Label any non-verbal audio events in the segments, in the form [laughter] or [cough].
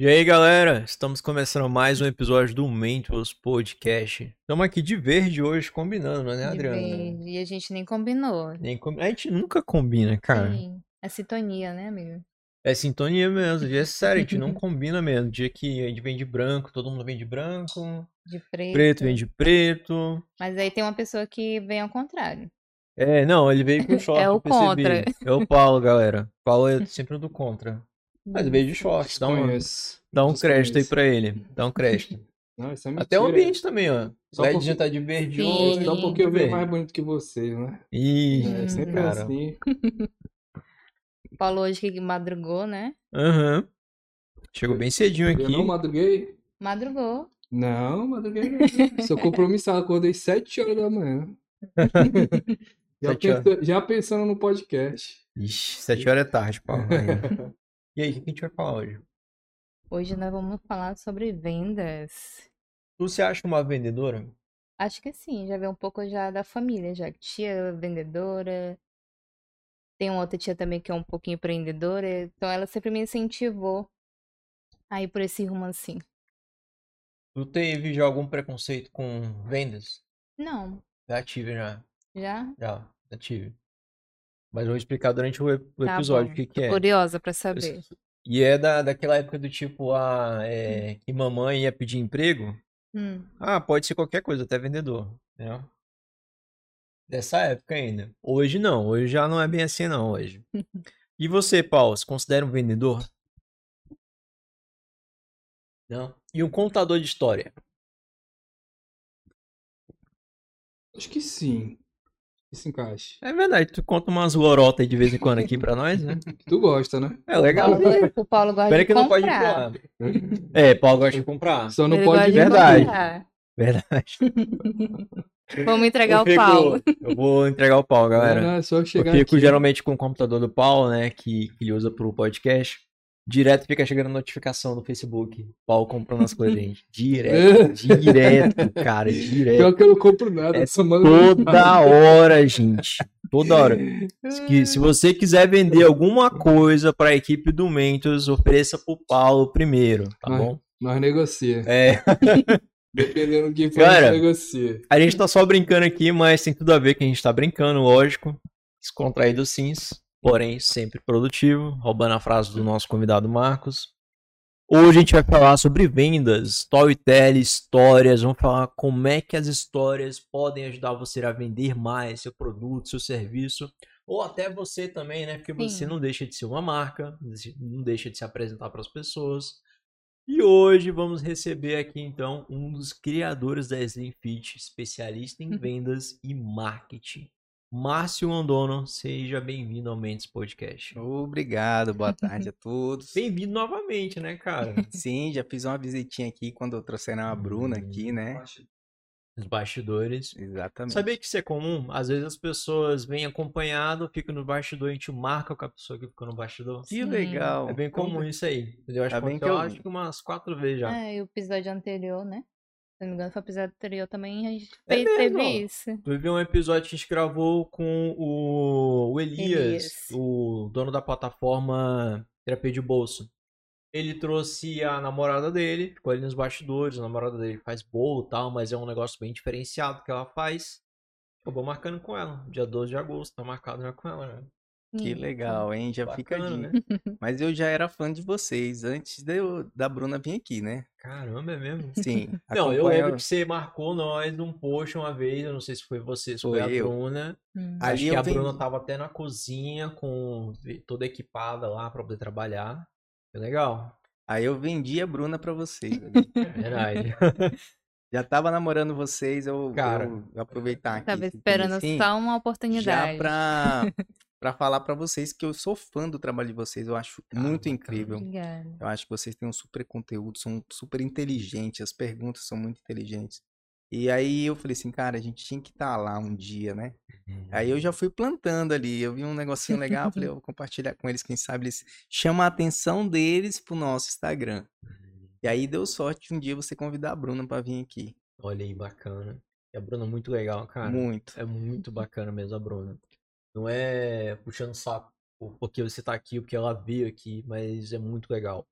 E aí, galera, estamos começando mais um episódio do Mentos Podcast. Estamos aqui de verde hoje, combinando, né, De Adriana? verde. E a gente nem combinou. Nem com- A gente nunca combina, cara. Sim. É sintonia, né, amigo? É sintonia mesmo, é sério, a gente não [laughs] combina mesmo. Dia que a gente vem de branco, todo mundo vem de branco, De preto. preto vem de preto. Mas aí tem uma pessoa que vem ao contrário. É, não, ele veio com [laughs] short, É o contra. É o Paulo, galera. Paulo é sempre o do contra. Mas veio de short, dá um, Desconheço. dá um crédito aí pra ele. Dá um crédito. [laughs] Não, isso é Até o mentira. ambiente também, ó. Só Ledinho porque- tá de verde hoje. Só porque eu vejo mais bonito que vocês, né? Ih, É sempre cara. assim. [laughs] Falou hoje que madrugou, né? Aham. Chegou bem cedinho Eu aqui. não madruguei? Madrugou. Não, madruguei não. Sou compromissado, acordei 7 horas da manhã. [laughs] Já, Sete horas. pensa- já pensando no podcast. Ixi, sete horas é tarde, Paulo. E aí, o que a gente vai falar hoje? Hoje nós vamos falar sobre vendas. Tu se acha uma vendedora? Acho que sim, já veio um pouco já da família, já. Tia vendedora. Tem uma outra tia também que é um pouquinho empreendedora. Então ela sempre me incentivou a ir por esse rumo assim. Tu teve já algum preconceito com vendas? Não, Já tive, já. já? Já, já tive. Mas eu vou explicar durante o, ep- o Tá episódio o que, que é. Curiosa pra saber. E é da, daquela época do tipo, ah, é, que mamãe ia pedir emprego. Hum. Ah, pode ser qualquer coisa, até vendedor, né? Dessa época ainda. Hoje não, hoje já não é bem assim não, hoje. [laughs] E você, Paulo, se considera um vendedor? Não? E um contador de história? Acho que sim. Isso encaixa. É verdade, tu conta umas lorotas aí de vez em quando aqui pra nós, né? [laughs] Tu gosta, né? É legal. O Paulo gosta Pera de que não pode comprar. [laughs] É, Paulo gosta de comprar. Só não Ele pode Verdade. comprar. Verdade. [laughs] Vamos entregar Eu o fico- Paulo. Eu vou entregar o Paulo, galera. Não, não, é só Eu chegar fico aqui. geralmente com o computador do Paulo, né? Que, que ele usa pro podcast. Direto fica chegando notificação no Facebook. Paulo comprando as coisas, gente. [laughs] Direto, direto, cara, direto. Pior que eu não compro nada. É Toda hora, gente. Toda hora. [laughs] Se, se você quiser vender alguma coisa pra equipe do Mentos, ofereça pro Paulo primeiro, tá bom? Nós negocia. É, [laughs] Dependendo do que for, Cara, nós negocia. a gente tá só brincando aqui, mas tem tudo a ver que a gente tá brincando, lógico. Descontraído sims, porém sempre produtivo, roubando a frase do nosso convidado Marcos. Hoje a gente vai falar sobre vendas, storytelling, histórias, vamos falar como é que as histórias podem ajudar você a vender mais seu produto, seu serviço, ou até você também, né? Porque você Sim. não deixa de ser uma marca, não deixa de se apresentar para as pessoas. E hoje vamos receber aqui então um dos criadores da Slim Fit, especialista em Uhum. vendas e marketing. Márcio Londono, seja bem-vindo ao Mendes Podcast. Obrigado, boa tarde a [laughs] todos. Bem-vindo novamente, né, cara? [laughs] Sim, já fiz uma visitinha aqui quando eu trouxeram a Bruna Hum. aqui, né? Os bastidores. Exatamente. Sabia que isso é comum? Às vezes as pessoas vêm acompanhado, ficam no bastidor, a gente marca com a pessoa que ficou no bastidor. Que Sim. legal. É bem comum isso aí. entendeu? Acho Tá que que eu- acho que umas quatro vezes já. É, e o episódio anterior, né? Se não me engano, foi o episódio anterior também, a gente É fez, mesmo? teve isso. Teve um episódio que a gente gravou com o, o Elias, Elias. o dono da plataforma Terapia de Bolso. Ele trouxe a namorada dele, ficou ali nos bastidores, a namorada dele faz bolo e tal, mas é um negócio bem diferenciado que ela faz. Acabou marcando com ela, dia 12 de agosto, tá marcado já com ela, né? Que Isso. legal, hein? Já fica Bacana, dica. né? Mas eu já era fã de vocês antes de eu- da Bruna vir aqui, né? Caramba, é mesmo? Sim. [laughs] Não, eu lembro que você marcou nós num post uma vez, eu não sei se foi você, se foi, Foi a. Bruna. Hum. Ali Acho que a Bruna vendi. tava até na cozinha, com toda equipada lá pra poder trabalhar. Foi legal. Aí eu vendi a Bruna pra vocês. [laughs] Verdade. [laughs] já tava namorando vocês, eu, Cara, eu aproveitar aqui. Tava esperando pedacinho só uma Já oportunidade. pra, pra falar pra vocês que eu sou fã do trabalho de vocês, eu acho Cara, muito incrível. Obrigada. Eu acho que vocês têm um super conteúdo, são super inteligentes, as perguntas são muito inteligentes. E aí eu falei assim, cara, a gente tinha que estar lá um dia, né? Aí eu já fui plantando ali, eu vi um negocinho legal, eu falei, [laughs] eu vou compartilhar com eles, quem sabe eles chamam a atenção deles pro nosso Instagram. E aí deu sorte de um dia você convidar a Bruna pra vir aqui. Olha aí, bacana. E a Bruna é muito legal, cara. Muito. É muito bacana mesmo a Bruna. Não é puxando saco por- porque você tá aqui, porque ela veio aqui, mas é muito legal.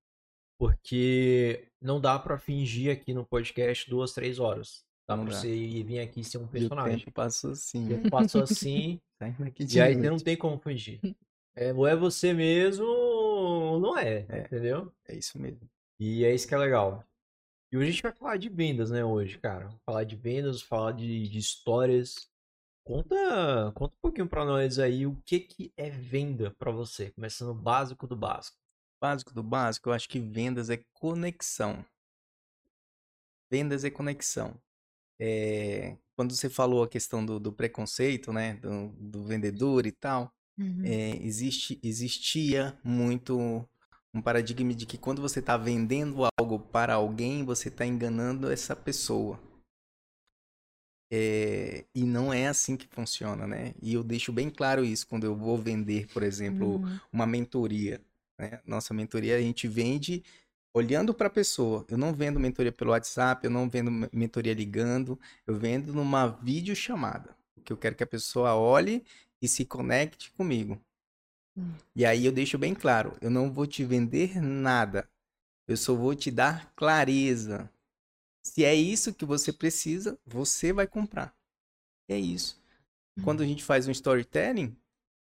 Porque não dá pra fingir aqui no podcast duas, três horas. Dá Não pra dá. você ir- vir aqui ser um E o personagem. tempo passou assim. O tempo passou [laughs] assim, Saindo aqui de e aí você não tem como fingir. [laughs] É, ou é você mesmo, ou não é, É. entendeu? É isso mesmo. E é isso que é legal. E hoje a gente vai falar de vendas, né, hoje, cara. Falar de vendas, falar de, de histórias. Conta, conta um pouquinho pra nós aí o que que é venda pra você, começando básico do básico. Básico do básico, eu acho que vendas é conexão. Vendas é conexão. É, quando você falou a questão do, do preconceito, né, do, do vendedor e tal, Uhum. é, existe, existia muito um paradigma de que quando você está vendendo algo para alguém, você está enganando essa pessoa. É, e não é assim que funciona, né? E eu deixo bem claro isso quando eu vou vender, por exemplo, Uhum. uma mentoria. Né? Nossa mentoria a gente vende olhando para a pessoa. Eu não vendo mentoria pelo WhatsApp, eu não vendo me- mentoria ligando, eu vendo numa videochamada. Porque eu quero que a pessoa olhe e se conecte comigo. Hum. E aí eu deixo bem claro, eu não vou te vender nada. Eu só vou te dar clareza. Se é isso que você precisa, você vai comprar. É isso. Quando a gente faz um storytelling,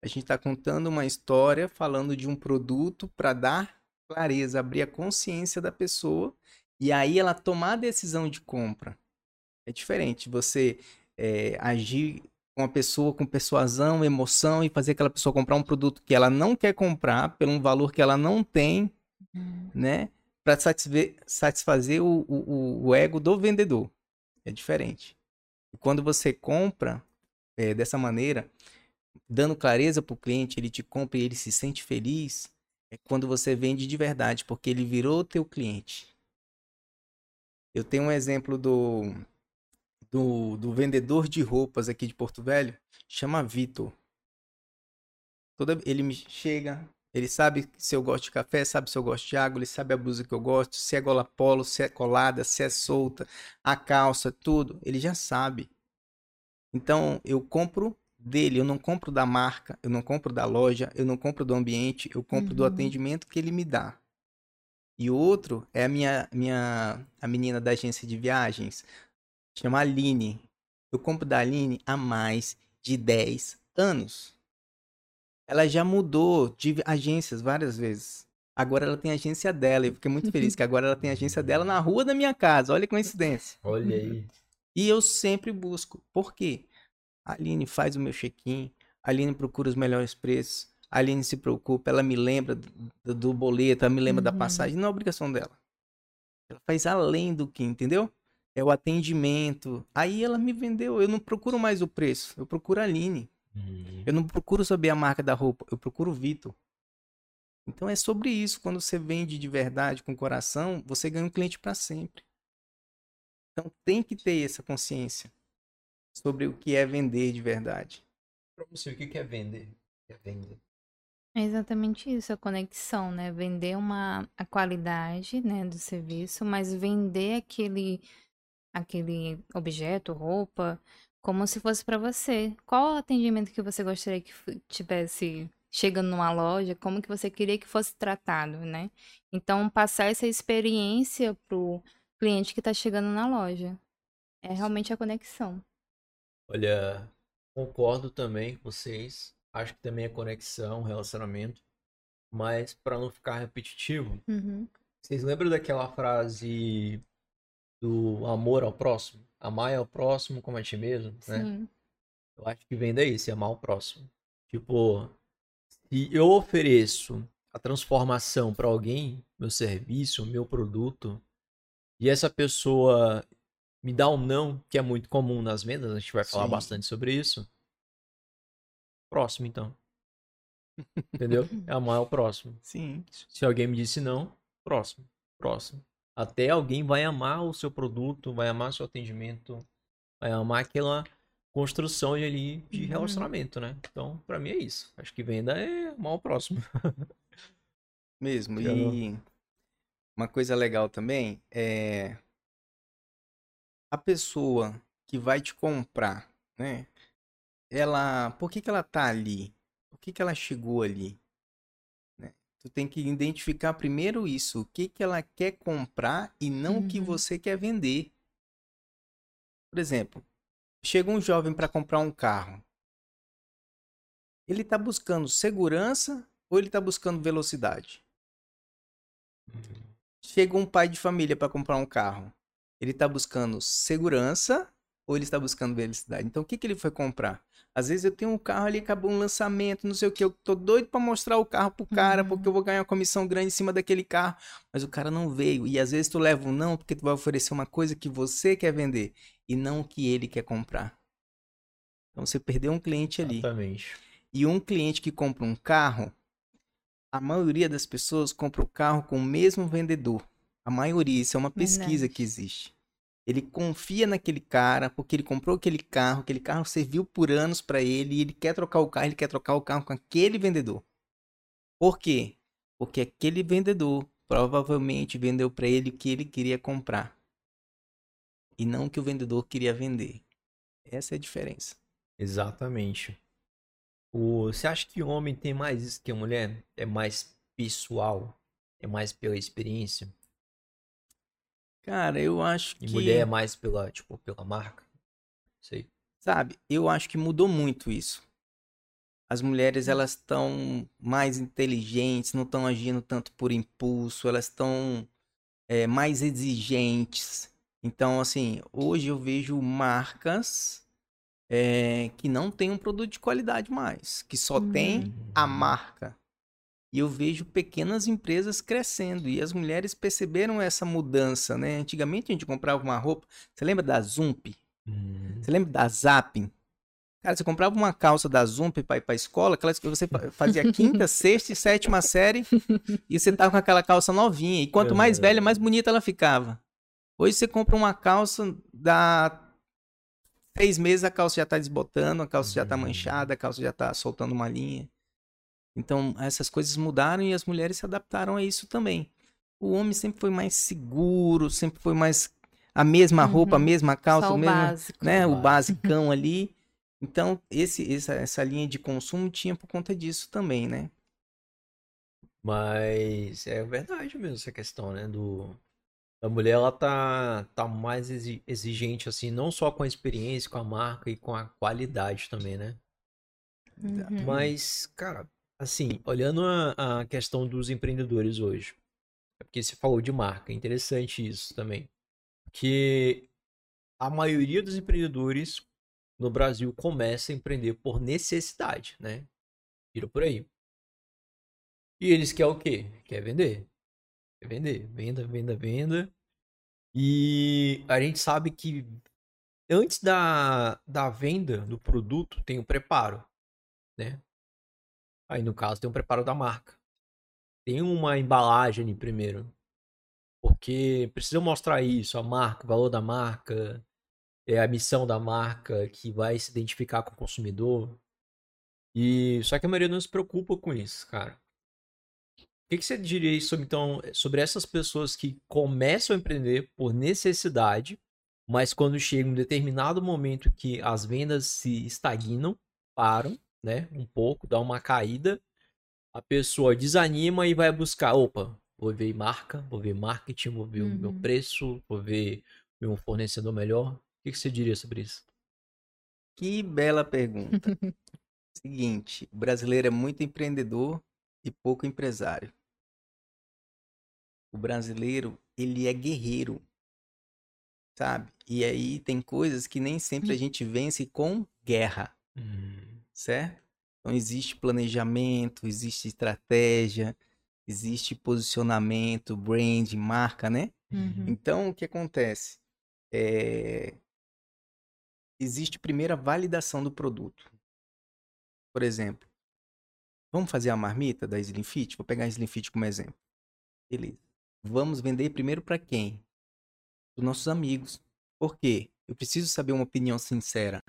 a gente está contando uma história, falando de um produto para dar clareza, abrir a consciência da pessoa e aí ela tomar a decisão de compra. É diferente você é, agir com a pessoa com persuasão, emoção e fazer aquela pessoa comprar um produto que ela não quer comprar pelo um valor que ela não tem, Uhum. né? Para satisfazer, satisfazer o, o, o ego do vendedor. É diferente. Quando você compra é, dessa maneira, dando clareza para o cliente, ele te compra e ele se sente feliz, é quando você vende de verdade, porque ele virou teu cliente. Eu tenho um exemplo do, do, do vendedor de roupas aqui de Porto Velho, chama Vitor. Toda, ele me chega, ele sabe se eu gosto de café, sabe se eu gosto de água, ele sabe a blusa que eu gosto, se é gola polo, se é colada, se é solta, a calça, tudo, ele já sabe. Então, eu compro dele, eu não compro da marca, eu não compro da loja, eu não compro do ambiente, eu compro do Uhum. atendimento que ele me dá. E o outro é a minha, minha a menina da agência de viagens, chama Aline. Eu compro da Aline há mais de 10 anos. Ela já mudou de agências várias vezes. Agora ela tem a agência dela. Eu fiquei muito [laughs] feliz que agora ela tem a agência dela na rua da minha casa. Olha que coincidência. Olha aí. E eu sempre busco. Por quê? A Aline faz o meu check-in. A Aline procura os melhores preços. A Aline se preocupa. Ela me lembra do, do boleto. Ela me lembra da Uhum. passagem. Não é obrigação dela. Ela faz além do que, entendeu? É o atendimento. Aí ela me vendeu. Eu não procuro mais o preço. Eu procuro a Aline. Hum. Eu não procuro saber a marca da roupa. Eu procuro o Vitor. Então é sobre isso. Quando você vende de verdade, com coração, você ganha um cliente para sempre. Então tem que ter essa consciência sobre o que é vender de verdade. Pra você, o que é vender? É venda? É exatamente isso, a conexão, né? Vender uma, a qualidade, né, do serviço, mas vender aquele, aquele objeto, roupa, como se fosse para você. Qual o atendimento que você gostaria que tivesse chegando numa loja? Como que você queria que fosse tratado, né? Então, passar essa experiência pro cliente que está chegando na loja. É realmente a conexão. Olha, concordo também com vocês. Acho que também é conexão, relacionamento. Mas para não ficar repetitivo, Uhum. vocês lembram daquela frase do amor ao próximo? Amar ao próximo como a ti mesmo, né? Sim. Eu acho que venda é isso, é amar o próximo. Tipo, se eu ofereço a transformação para alguém, meu serviço, meu produto, e essa pessoa me dá um não, que é muito comum nas vendas, a gente vai falar Sim. bastante sobre isso. Próximo, então. Entendeu? [laughs] É amar o próximo. Sim. Se alguém me disse não, próximo, próximo. Até alguém vai amar o seu produto, vai amar seu atendimento, vai amar aquela construção de ali de Uhum. relacionamento, né? Então, pra mim é isso. Acho que venda é o próximo. Mesmo. [laughs] E uma coisa legal também é a pessoa que vai te comprar, né? Ela, por que que ela tá ali? Por que que ela chegou ali? Tu tem que identificar primeiro isso, o que que ela quer comprar e não o que Uhum. você quer vender. Por exemplo, chega um jovem para comprar um carro. Ele está buscando segurança ou ele está buscando velocidade? Chega um pai de família para comprar um carro. Ele está buscando segurança ou ele está buscando velocidade? Então, o que, que ele foi comprar? Às vezes eu tenho um carro ali, acabou um lançamento, não sei o que, eu tô doido para mostrar o carro pro cara, Uhum. porque eu vou ganhar uma comissão grande em cima daquele carro, mas o cara não veio. E às vezes tu leva um não, porque tu vai oferecer uma coisa que você quer vender e não o que ele quer comprar. Então você perdeu um cliente ali. Exatamente. E um cliente que compra um carro, a maioria das pessoas compra o carro com o mesmo vendedor. A maioria, isso é uma pesquisa Verdade. que existe. Ele confia naquele cara porque ele comprou aquele carro, aquele carro serviu por anos para ele e ele quer trocar o carro, ele quer trocar o carro com aquele vendedor. Por quê? Porque aquele vendedor provavelmente vendeu para ele o que ele queria comprar e não o que o vendedor queria vender. Essa é a diferença. Exatamente. O, você acha que o homem tem mais isso que a mulher? É mais pessoal? É mais pela experiência? Cara, eu acho E que mulher é mais pela, tipo, pela marca? Sei. Sabe, eu acho que mudou muito isso. As mulheres, elas estão mais inteligentes, não estão agindo tanto por impulso, elas estão é, mais exigentes. Então, assim, hoje eu vejo marcas é, que não têm um produto de qualidade mais, que só tem a marca. E eu vejo pequenas empresas crescendo e as mulheres perceberam essa mudança, né? Antigamente a gente comprava uma roupa, você lembra da Zump? Hum. Você lembra da Zapping? Cara, você comprava uma calça da Zump pra ir pra escola, aquelas que você fa- fazia quinta, [laughs] sexta e sétima série, e você tava com aquela calça novinha. E quanto mais Uhum. velha, mais bonita ela ficava. Hoje você compra uma calça, dá seis meses, a calça já tá desbotando, a calça já tá Uhum. manchada, a calça já tá soltando uma linha. Então, essas coisas mudaram e as mulheres se adaptaram a isso também. O homem sempre foi mais seguro, sempre foi mais a mesma roupa, a Uhum. mesma calça, Só o o mesmo básico. né, o Básico. basicão [laughs] ali. Então, esse, essa, essa linha de consumo tinha por conta disso também, né? Mas é verdade mesmo essa questão, né? Do... A mulher, ela tá, tá mais exi- exigente, assim, não só com a experiência, com a marca e com a qualidade também, né? Uhum. Mas, cara, assim, olhando a, a questão dos empreendedores hoje, é porque você falou de marca, é interessante isso também. Porque a maioria dos empreendedores no Brasil começa a empreender por necessidade, né? Vira por aí. E eles querem o quê? Quer vender. Quer vender. Venda, venda, venda. E a gente sabe que antes da, da venda do produto tem o preparo, né? Aí no caso tem o preparo da marca. Tem uma embalagem primeiro. Porque precisa mostrar isso, a marca, o valor da marca, é a missão da marca que vai se identificar com o consumidor. E só que a maioria não se preocupa com isso, cara. O que, que você diria sobre, então, sobre essas pessoas que começam a empreender por necessidade, mas quando chega um determinado momento que as vendas se estagnam, param, né, um pouco, dá uma caída, a pessoa desanima e vai buscar, opa, vou ver marca, vou ver marketing, vou ver o meu Uhum. preço, vou ver um fornecedor melhor. O que, que você diria sobre isso? Que bela pergunta. Seguinte, o brasileiro é muito empreendedor e pouco empresário. O brasileiro, ele é guerreiro, sabe? E aí tem coisas que nem sempre a gente vence com guerra, certo? Então existe planejamento, existe estratégia, existe posicionamento, brand, marca, né? Uhum. Então, o que acontece? É, Existe primeiro a validação do produto. Por exemplo, vamos fazer a marmita da Slim Fit? Vou pegar a Slim Fit como exemplo. Beleza. Vamos vender primeiro para quem? Para nossos amigos. Por quê? Eu preciso saber uma opinião sincera.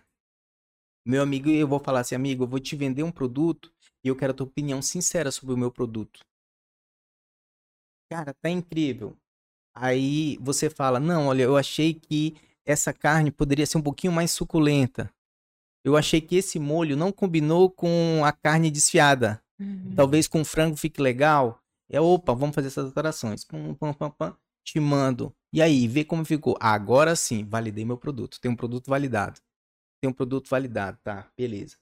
Meu amigo, eu vou falar assim, amigo, eu vou te vender um produto e eu quero a tua opinião sincera sobre o meu produto. Cara, tá incrível. Aí você fala: Não, olha, eu achei que essa carne poderia ser um pouquinho mais suculenta. Eu achei que esse molho não combinou com a carne desfiada. Uhum. Talvez com frango fique legal. É, opa, vamos fazer essas alterações. Pum, pum, pum, pum, te mando. E aí, vê como ficou. Agora sim, validei meu produto. Tem um produto validado. Tem um produto validado, tá? Beleza.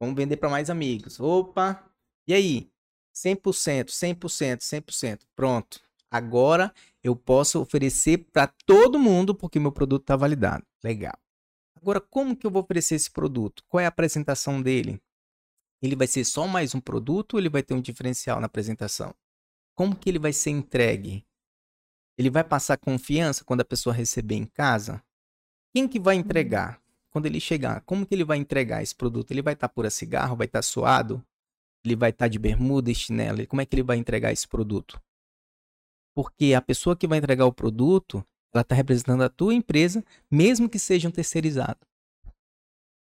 Vamos vender para mais amigos. Opa! E aí? 100%, 100%, 100%. Pronto. Agora eu posso oferecer para todo mundo porque meu produto está validado. Legal. Agora, como que eu vou oferecer esse produto? Qual é a apresentação dele? Ele vai ser só mais um produto ou ele vai ter um diferencial na apresentação? Como que ele vai ser entregue? Ele vai passar confiança quando a pessoa receber em casa? Quem que vai entregar? Quando ele chegar, como que ele vai entregar esse produto? Ele vai estar tá por a cigarro, vai estar tá suado? Ele vai estar tá de bermuda e chinelo? Como é que ele vai entregar esse produto? Porque a pessoa que vai entregar o produto, ela está representando a tua empresa, mesmo que seja um terceirizado.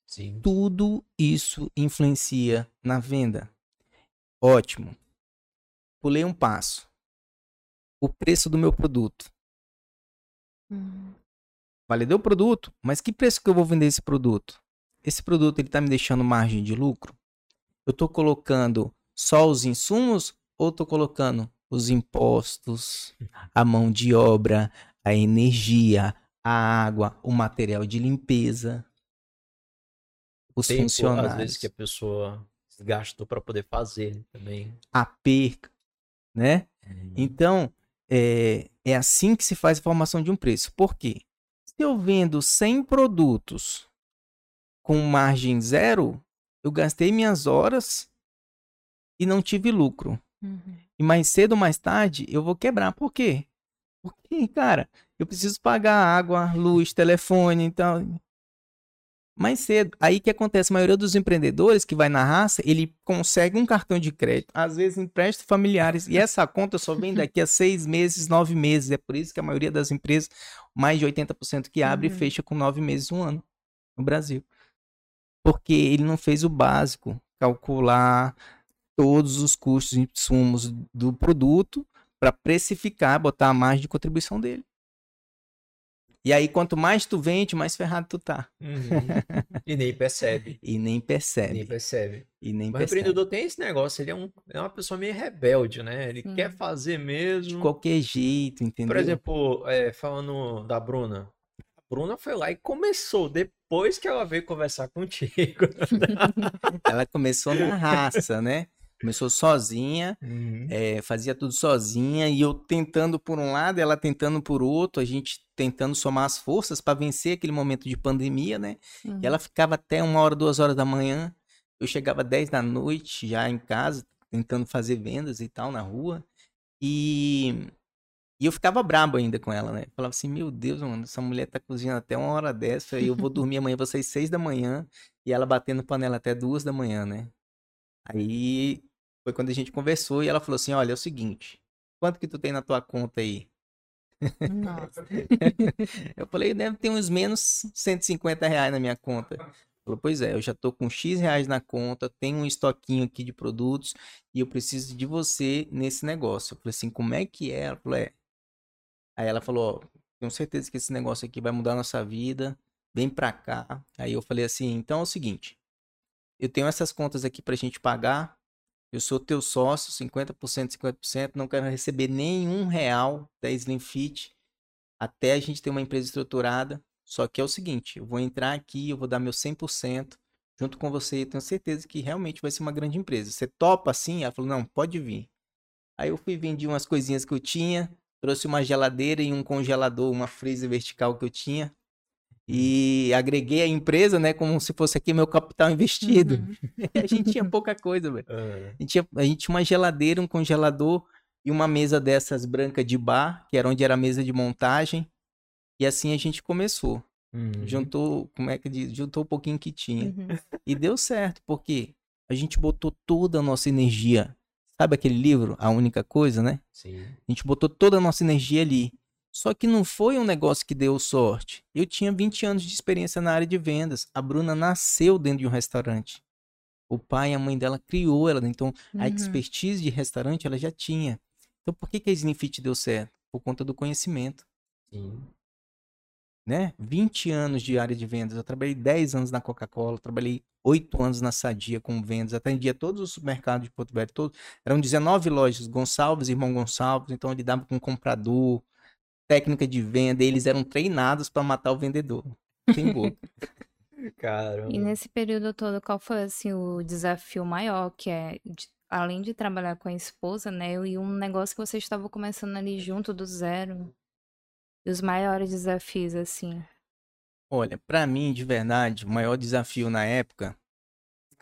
Sim. Tudo isso influencia na venda. Ótimo. Pulei um passo. O preço do meu produto. Uhum. Validei o produto, mas que preço que eu vou vender esse produto? Esse produto ele está me deixando margem de lucro? Eu estou colocando só os insumos ou estou colocando os impostos, a mão de obra, a energia, a água, o material de limpeza, os Tempo, funcionários. Às vezes que a pessoa gastou para poder fazer também. A perca, né? Uhum. Então, é, é assim que se faz a formação de um preço. Por quê? Se eu vendo 100 produtos com margem zero, eu gastei minhas horas e não tive lucro. Uhum. E mais cedo ou mais tarde eu vou quebrar. Por quê? Porque, cara, eu preciso pagar água, luz, telefone, então. Mais cedo. Aí que acontece, a maioria dos empreendedores que vai na raça, ele consegue um cartão de crédito, às vezes empresta familiares, e essa conta só vem daqui a seis meses, nove meses. É por isso que a maioria das empresas, mais de 80% que abre, Uhum. fecha com nove meses, um ano no Brasil. Porque ele não fez o básico, calcular todos os custos e insumos do produto para precificar, botar a margem de contribuição dele. E aí, quanto mais tu vende, mais ferrado tu tá. Uhum. e nem percebe. [laughs] E nem percebe. Nem percebe. E nem Mas o percebe. empreendedor tem esse negócio, ele é, um, é uma pessoa meio rebelde, né? Ele Sim. quer fazer De mesmo. qualquer jeito, entendeu? Por exemplo, é, falando da Bruna. A Bruna foi lá e começou depois que ela veio conversar contigo. [laughs] Ela começou na raça, né? Começou sozinha, é, fazia tudo sozinha, e eu tentando por um lado, ela tentando por outro, a gente tentando somar as forças para vencer aquele momento de pandemia, né? Uhum. E ela ficava até uma hora, duas horas da manhã. Eu chegava 10 da noite já em casa, tentando fazer vendas e tal na rua. E, e eu ficava brabo ainda com ela, né? Falava assim, meu Deus, mano, essa mulher tá cozinhando até uma hora dessa, e eu vou dormir amanhã, vocês seis da manhã, e ela batendo panela até duas da manhã, né? Aí foi quando a gente conversou e ela falou assim, olha, é o seguinte, quanto que tu tem na tua conta aí? Nossa. [laughs] Eu falei, deve ter uns menos 150 reais na minha conta. Falou, pois é, eu já tô com X reais na conta, tenho um estoquinho aqui de produtos e eu preciso de você nesse negócio. Eu falei assim, como é que é? Ela falou, é. Aí ela falou, ó, tenho certeza que esse negócio aqui vai mudar a nossa vida, vem pra cá. Aí eu falei assim, então é o seguinte, eu tenho essas contas aqui pra gente pagar, eu sou teu sócio, 50%, 50%, não quero receber nenhum real da Slim Fit até a gente ter uma empresa estruturada. Só que é o seguinte, eu vou entrar aqui, eu vou dar meu 100% junto com você, tenho certeza que realmente vai ser uma grande empresa. Você topa assim? Ela falou, não, pode vir. Aí eu fui vendi umas coisinhas que eu tinha, trouxe uma geladeira e um congelador, uma freezer vertical que eu tinha. E agreguei a empresa, né, como se fosse aqui meu capital investido. Uhum. [laughs] a gente tinha pouca coisa, velho. Ah, A gente, tinha, a gente tinha uma geladeira, um congelador e uma mesa dessas branca de bar, que era onde era a mesa de montagem. E assim a gente começou. uhum. Juntou, como é que diz? Juntou um pouquinho que tinha. Uhum. [laughs] E deu certo, porque a gente botou toda a nossa energia. Sabe aquele livro, A Única Coisa, né? Sim. A gente botou toda a nossa energia ali. Só que não foi um negócio que deu sorte. Eu tinha 20 anos de experiência na área de vendas. A Bruna nasceu dentro de um restaurante. O pai e a mãe dela criou ela. Então, a Uhum. expertise de restaurante ela já tinha. Então, por que, que a Slimfit deu certo? Por conta do conhecimento. Sim. né? 20 anos de área de vendas. Eu trabalhei 10 anos na Coca-Cola, trabalhei 8 anos na Sadia com vendas, atendia todos os supermercados de Porto Velho, todos. Eram 19 lojas, Gonçalves, irmão Gonçalves, então eu lidava com comprador, técnica de venda, eles eram treinados para matar o vendedor. Sem boca. [laughs] Caramba. E nesse período todo, qual foi assim o desafio maior, que é de- além de trabalhar com a esposa, né, e um negócio que você estava começando ali junto do zero, e os maiores desafios assim. Olha, para mim, de verdade, o maior desafio na época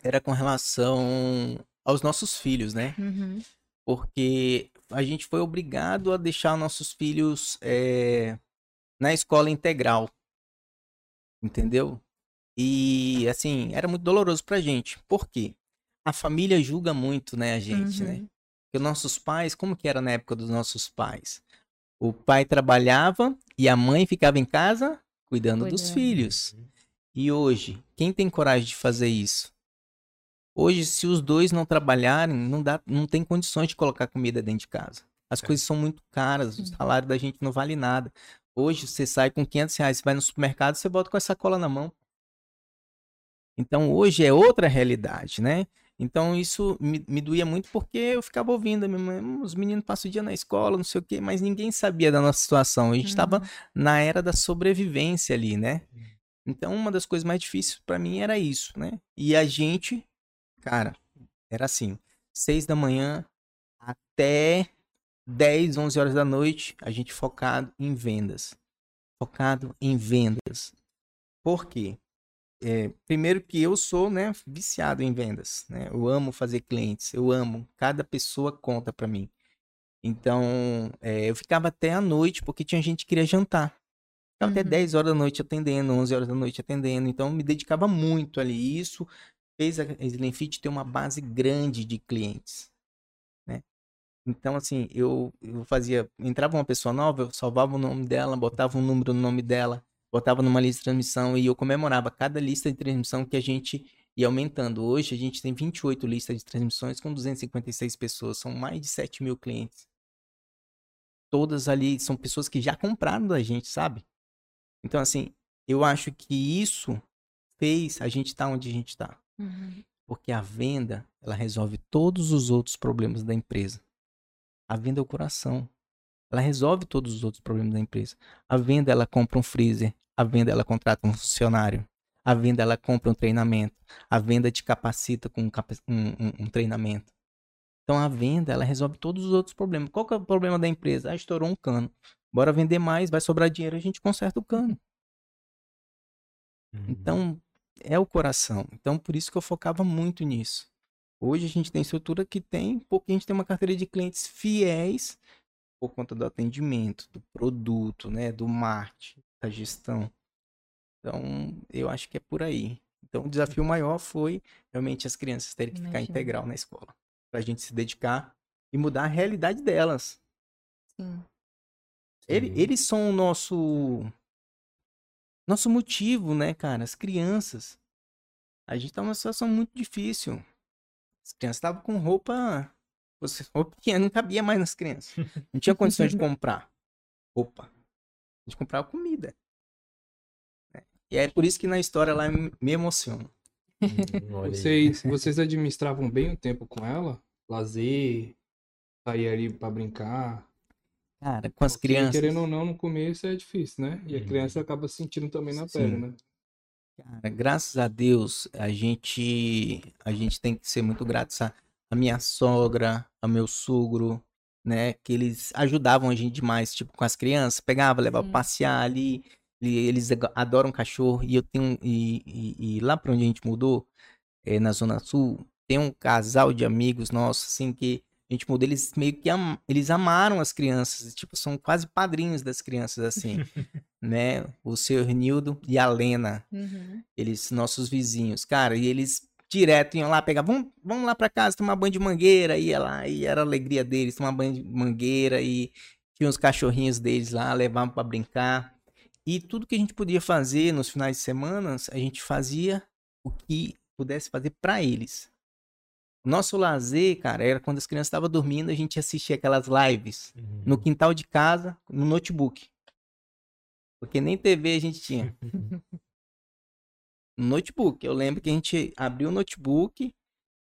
era com relação aos nossos filhos, né? Uhum. Porque a gente foi obrigado a deixar nossos filhos eh, na escola integral, entendeu? E assim, era muito doloroso pra gente. Por quê? A família julga muito, né, a gente, né? Uhum. Porque nossos pais, como que era na época dos nossos pais? O pai trabalhava e a mãe ficava em casa cuidando dos Cuidando. filhos. E hoje, quem tem coragem de fazer isso? Hoje, se os dois não trabalharem, não dá, não tem condições de colocar comida dentro de casa. As coisas são muito caras, o Uhum. salário da gente não vale nada. Hoje, você sai com 500 reais, você vai no supermercado, você volta com essa cola na mão. Então, hoje é outra realidade, né? Então, isso me, me doía muito porque eu ficava ouvindo, a minha mãe, "Hum, os meninos passam o dia na escola, não sei o quê, mas ninguém sabia da nossa situação. A gente estava Uhum. na era da sobrevivência ali, né? Então, uma das coisas mais difíceis pra mim era isso, né? E a gente, cara, era assim, seis da manhã até 10, 11 horas da noite, a gente focado em vendas. Focado em vendas. Por quê? É, primeiro que eu sou, né, viciado em vendas, né? Eu amo fazer clientes, eu amo, cada pessoa conta pra mim. Então, é, eu ficava até a noite, porque tinha gente que queria jantar. Ficava até Uhum. 10 horas da noite atendendo, 11 horas da noite atendendo. Então, eu me dedicava muito ali. Isso fez a Slimfit ter uma base grande de clientes, né? Então, assim, eu, eu fazia... Entrava uma pessoa nova, eu salvava o nome dela, botava um número no nome dela, botava numa lista de transmissão e eu comemorava cada lista de transmissão que a gente ia aumentando. Hoje, a gente tem 28 listas de transmissões com 256 pessoas. São mais de 7 mil clientes. Todas ali são pessoas que já compraram da gente, sabe? Então, assim, eu acho que isso fez a gente estar onde a gente está. Uhum. Porque a venda, ela resolve todos os outros problemas da empresa. A venda é o coração. Ela resolve todos os outros problemas da empresa. A venda, ela compra um freezer. A venda, ela contrata um funcionário. A venda, ela compra um treinamento. A venda te capacita com um, um- um- um treinamento. Então, a venda, ela resolve todos os outros problemas. Qual que é o problema da empresa? Ah, estourou um cano. Bora vender mais, vai sobrar dinheiro, a gente conserta o cano. Uhum. Então, é o coração. Então, por isso que eu focava muito nisso. Hoje a gente tem estrutura que tem, porque a gente tem uma carteira de clientes fiéis por conta do atendimento, do produto, né, do marketing, da gestão. Então, eu acho que é por aí. Então, o desafio maior foi realmente as crianças terem que ficar Imagino. integral na escola, para a gente se dedicar e mudar a realidade delas. Sim. Ele- Sim. eles são o nosso nosso motivo, né, cara? As crianças. A gente tá numa situação muito difícil. As crianças estavam com roupa, [laughs] pequena, não cabia mais nas crianças. Não tinha condições de [laughs] comprar roupa. A gente comprava comida. né? E é por isso que na história lá me emociona. Hum. Vocês, [laughs] vocês administravam bem o tempo com ela? Lazer, sair ali pra brincar. Cara, com as Porque, crianças. Querendo ou não, no começo é difícil, né? E a Uhum. criança acaba sentindo também na Sim. pele, né? Cara, graças a Deus, a gente, a gente tem que ser muito grato a, a minha sogra, a meu sogro, né? Que eles ajudavam a gente demais, tipo, com as crianças, pegava, levava passear ali. e Eles adoram cachorro. E eu tenho. E, e- e lá pra onde a gente mudou, eh, na Zona Sul, tem um casal de amigos nossos, assim, que a gente mudou, eles meio que am, eles amaram as crianças, tipo, são quase padrinhos das crianças, assim, [laughs] né? O senhor Nildo e a Lena Uhum. eles, nossos vizinhos, cara, e eles direto iam lá pegar, vamos, vamos lá pra casa tomar banho de mangueira, ia lá, e era a alegria deles, tomar banho de mangueira, e tinha os cachorrinhos deles lá, levavam pra brincar, e tudo que a gente podia fazer nos finais de semana, a gente fazia o que pudesse fazer pra eles. Nosso lazer, cara, era quando as crianças estavam dormindo, a gente assistia aquelas lives Uhum. no quintal de casa, no notebook. Porque nem TV a gente tinha. [laughs] notebook. Eu lembro que a gente abriu o notebook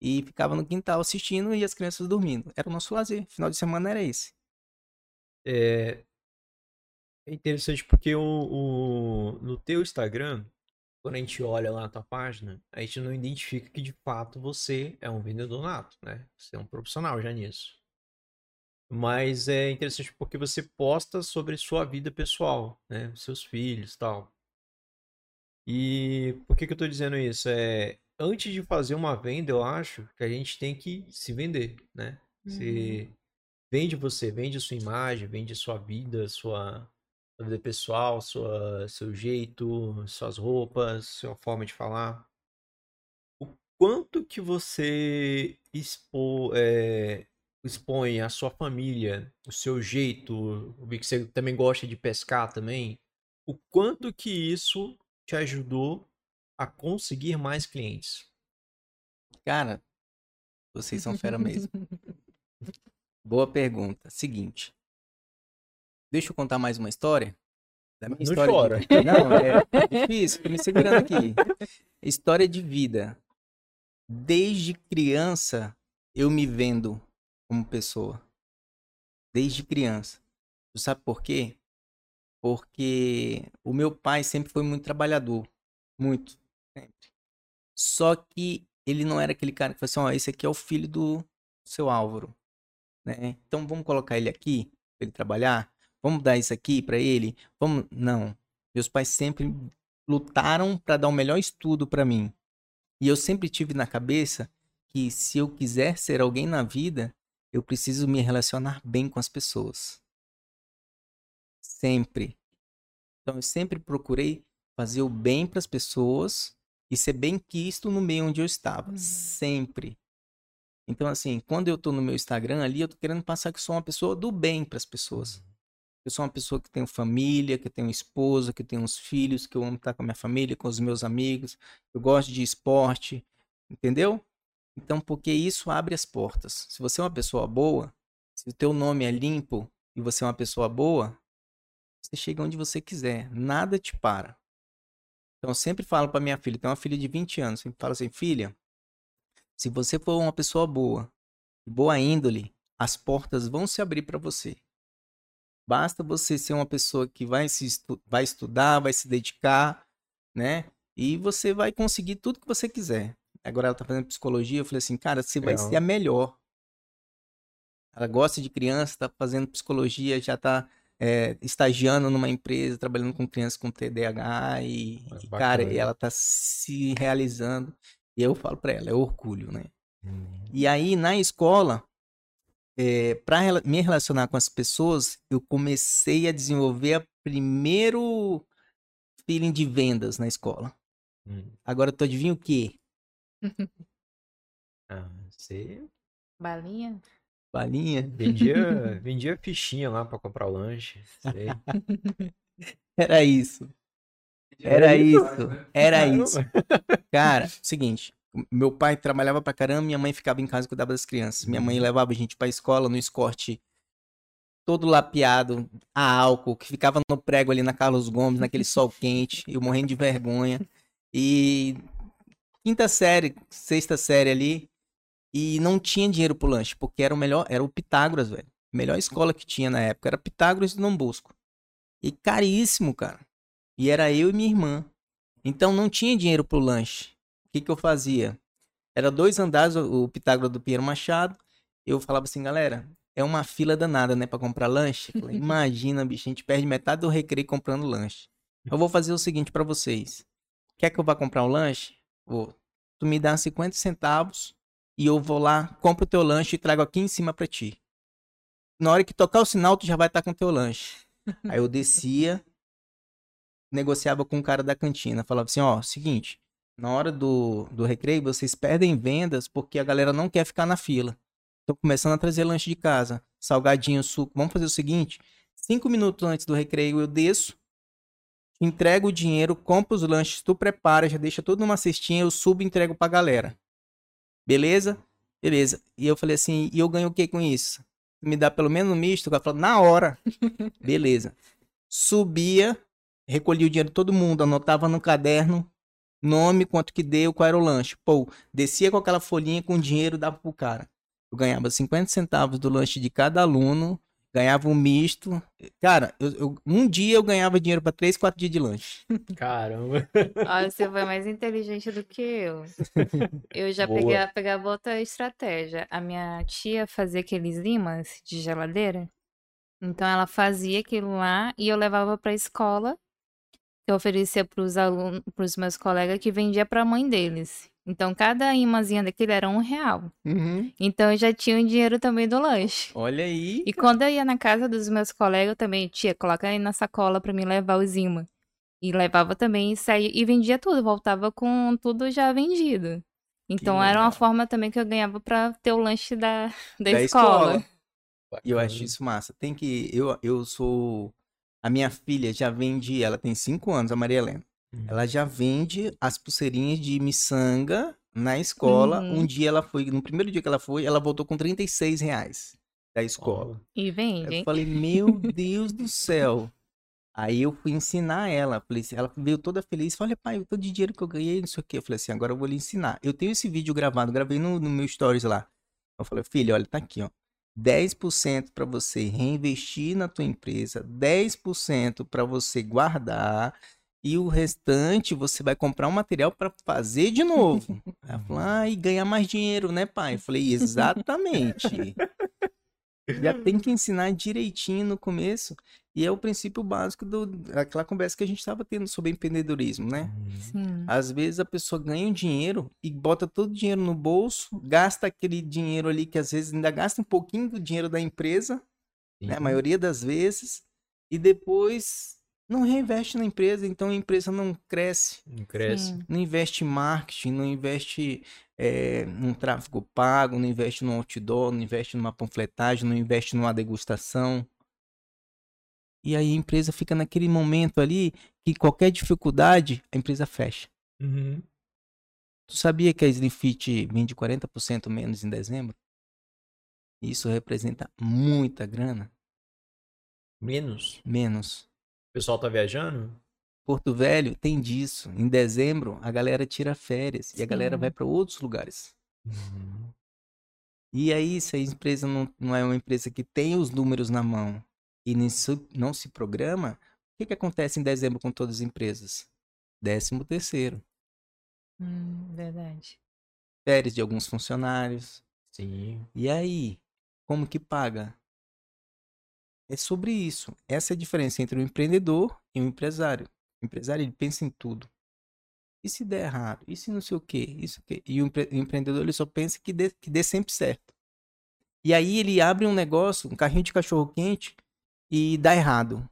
e ficava no quintal assistindo e as crianças dormindo. Era o nosso lazer. Final de semana era esse. É, é interessante porque o, o- no teu Instagram, quando a gente olha lá na tua página, a gente não identifica que de fato você é um vendedor nato, né? Você é um profissional já nisso. Mas é interessante porque você posta sobre sua vida pessoal, né? Seus filhos e tal. E por que que eu tô dizendo isso? É, antes de fazer uma venda, eu acho que a gente tem que se vender, né? Se vende você, vende sua imagem, vende sua vida, sua, sua vida pessoal, sua, seu jeito, suas roupas, sua forma de falar. O quanto que você expo, é, expõe a sua família, o seu jeito, vi que você também gosta de pescar também, o quanto que isso te ajudou a conseguir mais clientes? Cara, vocês são fera mesmo. [laughs] Boa pergunta. Seguinte. Deixa eu contar mais uma história. Da minha Não história de- chora. Não, é [laughs] difícil, tô me segurando aqui. História de vida. Desde criança, eu me vendo como pessoa. Desde criança. Tu sabe por quê? Porque o meu pai sempre foi muito trabalhador. Muito. Sempre. Só que ele não era aquele cara que falou assim, ó, esse aqui é o filho do seu Álvaro, né? Então vamos colocar ele aqui para ele trabalhar. Vamos dar isso aqui para ele. Vamos, não. Meus pais sempre lutaram para dar o melhor estudo para mim. E eu sempre tive na cabeça que se eu quiser ser alguém na vida, eu preciso me relacionar bem com as pessoas. Sempre. Então eu sempre procurei fazer o bem para as pessoas e ser bem quisto no meio onde eu estava. Uhum. Sempre. Então, assim, quando eu tô no meu Instagram ali, eu tô querendo passar que sou uma pessoa do bem para as pessoas. Eu sou uma pessoa que tenho família, que tenho esposa, que tenho uns filhos, que eu amo estar com a minha família, com os meus amigos. Eu gosto de esporte, entendeu? Então, porque isso abre as portas. Se você é uma pessoa boa, se o teu nome é limpo e você é uma pessoa boa, você chega onde você quiser. Nada te para. Então, eu sempre falo para minha filha, tem uma filha de 20 anos, sempre falo assim, filha, se você for uma pessoa boa, boa índole, as portas vão se abrir para você. Basta você ser uma pessoa que vai se estu vai estudar, vai se dedicar, né? E você vai conseguir tudo que você quiser. Agora ela tá fazendo psicologia, eu falei assim, cara, você vai Legal. ser a melhor. Ela gosta de criança, tá fazendo psicologia, já tá é, estagiando numa empresa, trabalhando com crianças com TDAH e, e, cara, e ela tá se realizando. E eu falo pra ela, é orgulho, né? E aí, na escola, é, para me relacionar com as pessoas, eu comecei a desenvolver o primeiro feeling de vendas na escola. Hum. Agora, tu adivinha o quê? [laughs] Ah, você Balinha? Balinha? vendia, [laughs] vendia fichinha lá pra comprar o lanche. Sei. [laughs] Era isso. Era isso. Era isso. Cara, seguinte. Meu pai trabalhava pra caramba, minha mãe ficava em casa e cuidava das crianças. Minha mãe levava a gente pra escola no escorte todo lapeado, a álcool, que ficava no prego ali na Carlos Gomes, naquele [laughs] sol quente, eu morrendo de vergonha. E quinta série, sexta série ali, e não tinha dinheiro pro lanche, porque era o melhor, era o Pitágoras, velho. Melhor escola que tinha na época era Pitágoras e Dom Bosco. E caríssimo, cara. E era eu e minha irmã. Então não tinha dinheiro pro lanche. O que que eu fazia? Era dois andares, o Pitágoras do Pinheiro Machado. Eu falava assim, galera, é uma fila danada, né, pra comprar lanche. Falei, [laughs] Imagina, bicho, a gente perde metade do recreio comprando lanche. Eu vou fazer o seguinte pra vocês. Quer que eu vá comprar um lanche? Vou. Tu me dá 50 centavos e eu vou lá, compro o teu lanche e trago aqui em cima pra ti. Na hora que tocar o sinal, tu já vai estar com o teu lanche. Aí eu [laughs] descia, negociava com o cara da cantina. Falava assim, ó, seguinte, na hora do, do recreio, vocês perdem vendas porque a galera não quer ficar na fila. Tô começando a trazer lanche de casa, salgadinho, suco. Vamos fazer o seguinte, cinco minutos antes do recreio eu desço, entrego o dinheiro, compro os lanches, tu prepara, já deixa tudo numa cestinha, eu subo e entrego pra galera. Beleza? Beleza. E eu falei assim, e eu ganho o que com isso? Me dá pelo menos um misto? O cara falou, na hora. [laughs] Beleza. Subia, recolhia o dinheiro de todo mundo, anotava no caderno nome, quanto que deu, qual era o lanche. Pô, descia com aquela folhinha com dinheiro, dava pro cara. Eu ganhava 50 centavos do lanche de cada aluno, ganhava um misto. Cara, eu, eu- um dia eu ganhava dinheiro pra três, quatro dias de lanche. [laughs] Caramba. Olha, você foi mais inteligente do que eu. [laughs] Eu já Boa. peguei, pegava outra estratégia. A minha tia fazia aqueles imãs de geladeira. Então ela fazia aquilo lá e eu levava pra escola. Eu oferecia pros alunos, pros meus colegas que vendia pra mãe deles. Então cada imãzinha daquele era um real. Então eu já tinha o dinheiro também do lanche. Olha aí. E quando eu ia na casa dos meus colegas, eu também, tia, coloca aí na sacola pra me levar os imãs. E levava também e saía e vendia tudo, voltava com tudo já vendido. Então era uma forma também que eu ganhava pra ter o lanche da, da, da escola. escola. E eu acho isso massa. Tem que. Eu, eu sou. A minha filha já vende. Ela tem 5 anos, a Maria Helena. Uhum. Ela já vende as pulseirinhas de miçanga na escola. Uhum. Um dia ela foi. No primeiro dia que ela foi, ela voltou com 36 reais da escola. E vende, Eu hein? falei, meu [laughs] Deus do céu. Aí eu fui ensinar ela. Falei assim, ela veio toda feliz. Falei, pai, todo de dinheiro que eu ganhei, não sei o quê. Eu falei assim, agora eu vou lhe ensinar. Eu tenho esse vídeo gravado, gravei no, no meu stories lá. Eu falei, filha, olha, tá aqui, ó. 10% para você reinvestir na tua empresa, 10% para você guardar e o restante você vai comprar um material para fazer de novo. Ela falou, ah, e ganhar mais dinheiro, né, pai? Eu falei, exatamente. Já tem que ensinar direitinho no começo. E é o princípio básico do, daquela conversa que a gente estava tendo sobre empreendedorismo, né? Sim. Às vezes a pessoa ganha um dinheiro e bota todo o dinheiro no bolso, gasta aquele dinheiro ali que às vezes ainda gasta um pouquinho do dinheiro da empresa, né? A maioria das vezes, e depois não reinveste na empresa, então a empresa não cresce, Não cresce. Sim. não investe em marketing, não investe eh, num tráfego pago, não investe no outdoor, não investe numa panfletagem, não investe numa degustação. E aí a empresa fica naquele momento ali que qualquer dificuldade, a empresa fecha. Uhum. Tu sabia que a Slimfit vende 40% menos em dezembro? Isso representa muita grana. Menos. Menos. O pessoal tá viajando? Porto Velho tem disso. Em dezembro, a galera tira férias e a galera Sim. vai para outros lugares. Uhum. E aí, se a empresa não, não é uma empresa que tem os números na mão e não se programa, o que, que acontece em dezembro com todas as empresas? Décimo terceiro. Hum, verdade. Férias de alguns funcionários. Sim. E aí, como que paga? É sobre isso. Essa é a diferença entre o empreendedor e o empresário. O empresário ele pensa em tudo. E se der errado? E se não sei o quê? Isso quê? E o empreendedor ele só pensa que dê, que dê sempre certo. E aí ele abre um negócio, um carrinho de cachorro quente e dá errado.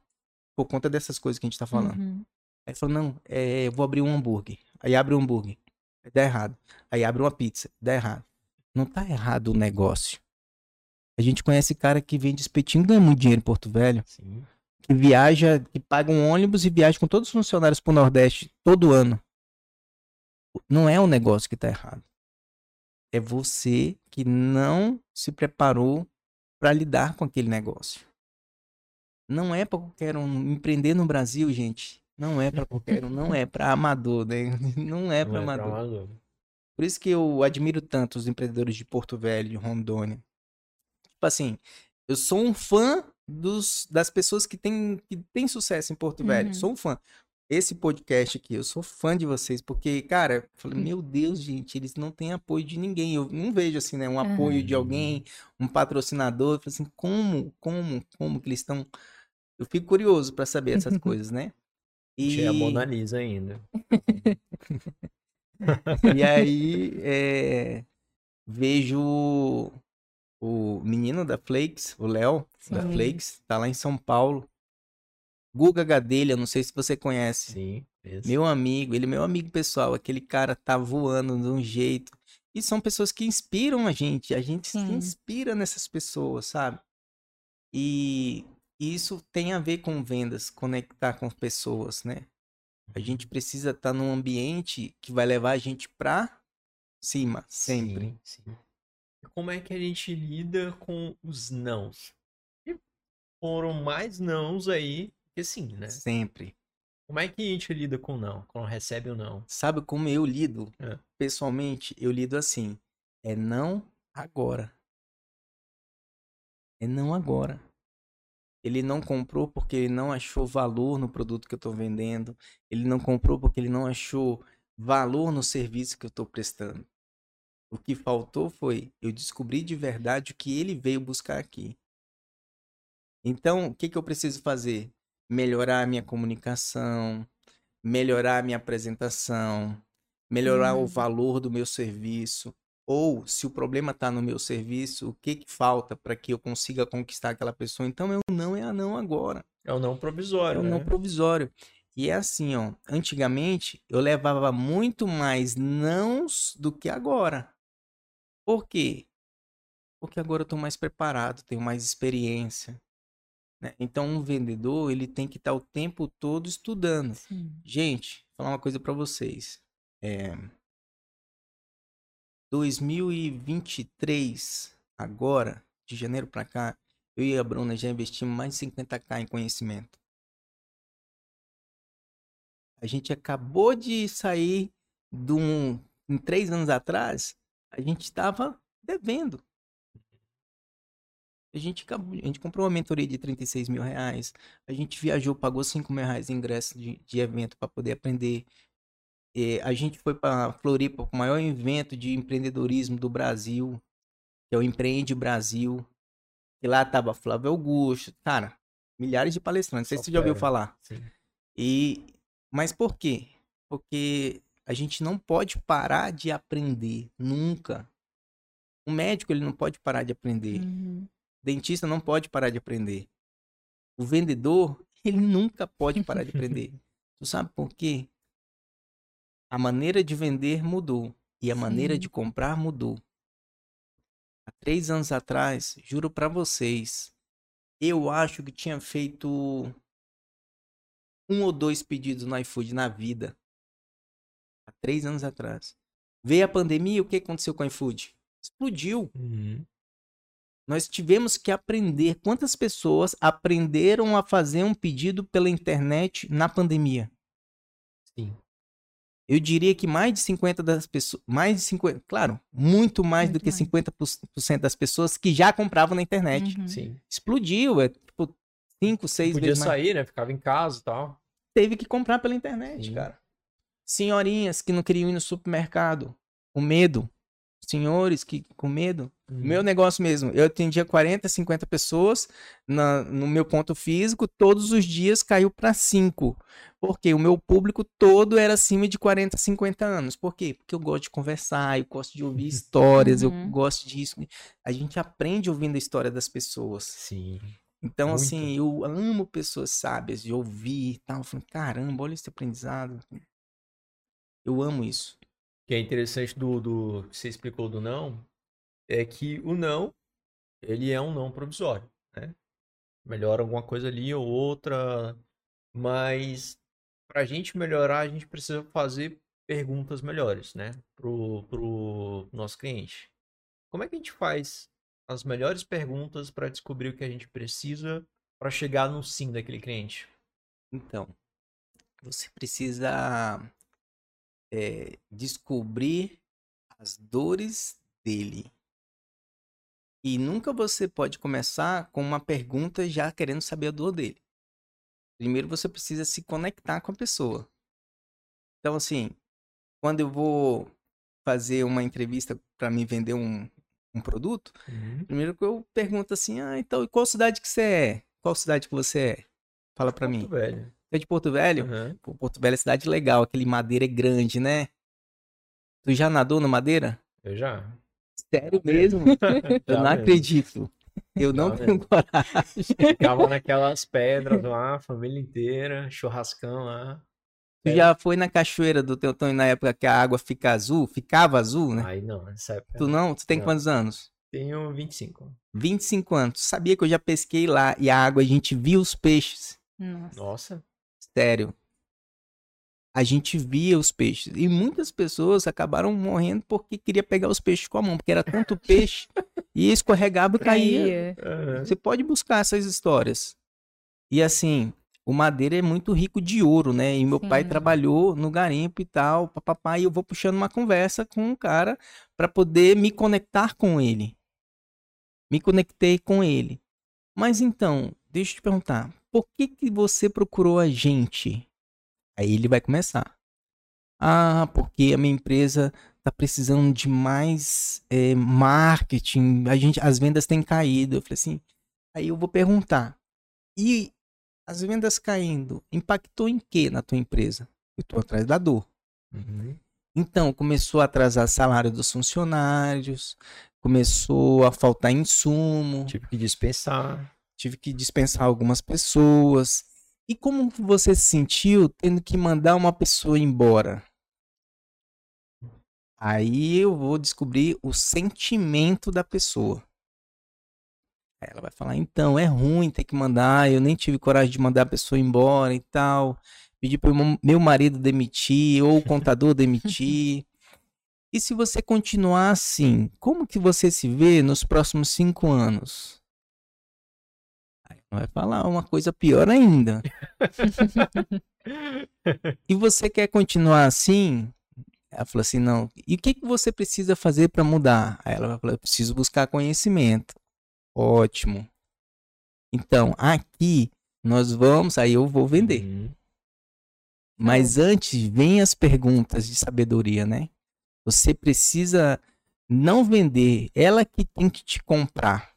Por conta dessas coisas que a gente tá falando. Uhum. Aí falou, não, é, eu vou abrir um hambúrguer. Aí abre um hambúrguer. Aí dá errado. Aí abre uma pizza. Dá errado. Não tá errado o negócio. A gente conhece cara que vende espetinho ganha muito dinheiro em Porto Velho. Sim. Que viaja, que paga um ônibus e viaja com todos os funcionários pro Nordeste todo ano. Não é o negócio que tá errado. É você que não se preparou para lidar com aquele negócio. Não é para qualquer um empreender no Brasil, gente. Não é para qualquer um, não é para amador, né? [laughs] Não é para é pra amador. amador. Por isso que eu admiro tanto os empreendedores de Porto Velho, de Rondônia. Tipo assim, eu sou um fã dos, das pessoas que têm, que têm sucesso em Porto Velho. Uhum. Sou um fã. Esse podcast aqui, eu sou fã de vocês, porque, cara, eu falei, meu Deus, gente, eles não têm apoio de ninguém. Eu não vejo, assim, né, um apoio de Uhum. alguém, um patrocinador. Eu falei assim, como, como, como que eles estão... Eu fico curioso pra saber essas [laughs] coisas, né? Tinha a Mona Lisa ainda. E aí, é, [laughs] vejo o menino da Flakes, o Léo, da. Flakes, tá lá em São Paulo. Guga Gadelha, não sei se você conhece. Sim. esse. Meu amigo, ele é meu amigo pessoal. Aquele cara tá voando de um jeito. E são pessoas que inspiram a gente. A gente se Sim. inspira nessas pessoas, sabe? E isso tem a ver com vendas, conectar com pessoas, né? A gente precisa estar num ambiente que vai levar a gente pra cima, sempre. Sim, sim. Como é que a gente lida com os nãos? E foram mais nãos aí que sim, né? Sempre. Como é que a gente lida com o não? Quando recebe o não? Sabe como eu lido? É. Pessoalmente, eu lido assim. É não agora. É não agora. Ele não comprou porque ele não achou valor no produto que eu estou vendendo. Ele não comprou porque ele não achou valor no serviço que eu estou prestando. O que faltou foi eu descobrir de verdade o que ele veio buscar aqui. Então, o que, que eu preciso fazer? Melhorar a minha comunicação, melhorar a minha apresentação, melhorar o Hum. valor do meu serviço. Ou, se o problema está no meu serviço, o que, que falta para que eu consiga conquistar aquela pessoa? Então, eu não é a não agora. É o não provisório, É um né? não provisório. E é assim, ó. Antigamente eu levava muito mais nãos do que agora. Por quê? Porque agora eu tô mais preparado, tenho mais experiência. né? Então um vendedor ele tem que estar o tempo todo estudando. Sim. Gente, vou falar uma coisa pra vocês. É... 2023, agora, de janeiro pra cá, eu e a Bruna já investimos mais de 50k em conhecimento. A gente acabou de sair de um. Em três anos atrás, a gente estava devendo. A gente, acabou- a gente comprou uma mentoria de 36 mil reais. A gente viajou, pagou 5 mil reais de ingresso de, de evento para poder aprender. Eh, a gente foi para Floripa, o maior evento de empreendedorismo do Brasil, que é o Empreende Brasil. E lá tava Flávio Augusto, cara, milhares de palestrantes. Não sei se você já ouviu falar. Sim. E mas por quê? Porque a gente não pode parar de aprender nunca. O médico ele não pode parar de aprender. Uhum. O dentista não pode parar de aprender. O vendedor, ele nunca pode parar de aprender. [laughs] Tu sabe por quê? A maneira de vender mudou e a maneira Sim. de comprar mudou. Há três anos atrás, juro pra vocês, eu acho que tinha feito um ou dois pedidos no iFood na vida. Há três anos atrás. Veio a pandemia, o que aconteceu com o iFood? Explodiu. Uhum. Nós tivemos que aprender. Quantas pessoas aprenderam a fazer um pedido pela internet na pandemia? Sim. Eu diria que mais de 50 das pessoas, mais de 50, claro, muito mais do Muito que mais. 50% das pessoas que já compravam na internet. Uhum. Sim. Explodiu, é tipo 5, 6 Podia vezes mais. sair, né? Ficava em casa e tal. Teve que comprar pela internet, Sim. cara. Senhorinhas que não queriam ir no supermercado, com medo. Senhores que com medo. O Uhum. meu negócio mesmo, eu atendia 40, 50 pessoas na- no meu ponto físico, todos os dias caiu para 5. Porque o meu público todo era acima de 40, 50 anos. Por quê? Porque eu gosto de conversar, eu gosto de ouvir [laughs] histórias, eu Uhum. gosto disso. A gente aprende ouvindo a história das pessoas. Sim. Então, Muito. assim, eu amo pessoas sábias de ouvir e tal. Eu falo, caramba, olha esse aprendizado. Eu amo isso. Que é interessante do, do que você explicou do não é que o não, ele é um não provisório, né? Melhora alguma coisa ali ou outra, mas para a gente melhorar, a gente precisa fazer perguntas melhores, né? Pro, pro nosso cliente. Como é que a gente faz as melhores perguntas para descobrir o que a gente precisa para chegar no sim daquele cliente? Então, você precisa é, descobrir as dores dele. E nunca você pode começar com uma pergunta já querendo saber a dor dele. Primeiro você precisa se conectar com a pessoa. Então, assim, quando eu vou fazer uma entrevista para me vender um, um produto, primeiro que eu pergunto assim: ah, então, e qual cidade que você é? Qual cidade que você é? Fala para mim. Velho. Você é de Porto Velho? Aham. Pô, Porto Velho é cidade legal, aquele madeira é grande, né? Tu já nadou na madeira? Eu já. Sério mesmo? [laughs] Eu Já não mesmo. acredito. Eu não Já tenho coragem. [laughs] Ficava naquelas pedras lá, família inteira, churrascão lá. Tu já foi na cachoeira do Teutônio na época que a água fica azul? Ficava azul, né? Aí não, nessa época. Tu não? Tu tem Não. quantos anos? Tenho 25. 25 anos. Sabia que eu já pesquei lá e a água a gente via os peixes. Nossa. Nossa. Sério. A gente via os peixes. E muitas pessoas acabaram morrendo porque queria pegar os peixes com a mão, porque era tanto [laughs] peixe e escorregava e caía. Caía. Aham. Você pode buscar essas histórias. E assim, o Madeira é muito rico de ouro, né? E meu pai Sim. trabalhou no garimpo e tal, papapá, e eu vou puxando uma conversa com o cara para poder me conectar com ele. Me conectei com ele. Mas então, deixa eu te perguntar, por que que você procurou a gente? Aí ele vai começar. Ah, porque a minha empresa tá precisando de mais eh, marketing, a gente, as vendas têm caído. Eu falei assim, aí eu vou perguntar, e as vendas caindo, impactou em que na tua empresa? Eu tô atrás da dor. Uhum. Então, começou a atrasar salário dos funcionários, começou a faltar insumo, Tive que dispensar. Tive que dispensar algumas pessoas. E como você se sentiu tendo que mandar uma pessoa embora? Aí eu vou descobrir o sentimento da pessoa. Aí ela vai falar, então, é ruim ter que mandar, eu nem tive coragem de mandar a pessoa embora e tal. Pedi para meu marido demitir, ou o contador [laughs] demitir. E se você continuar assim, como que você se vê nos próximos cinco anos? Vai falar uma coisa pior ainda. [laughs] E você quer continuar assim? Ela falou assim, não. E o que, que você precisa fazer para mudar? Aí ela falar, eu preciso buscar conhecimento. Ótimo. Então, aqui nós vamos, aí eu vou vender. Uhum. Mas antes, vem as perguntas de sabedoria, né? Você precisa não vender, ela que tem que te comprar.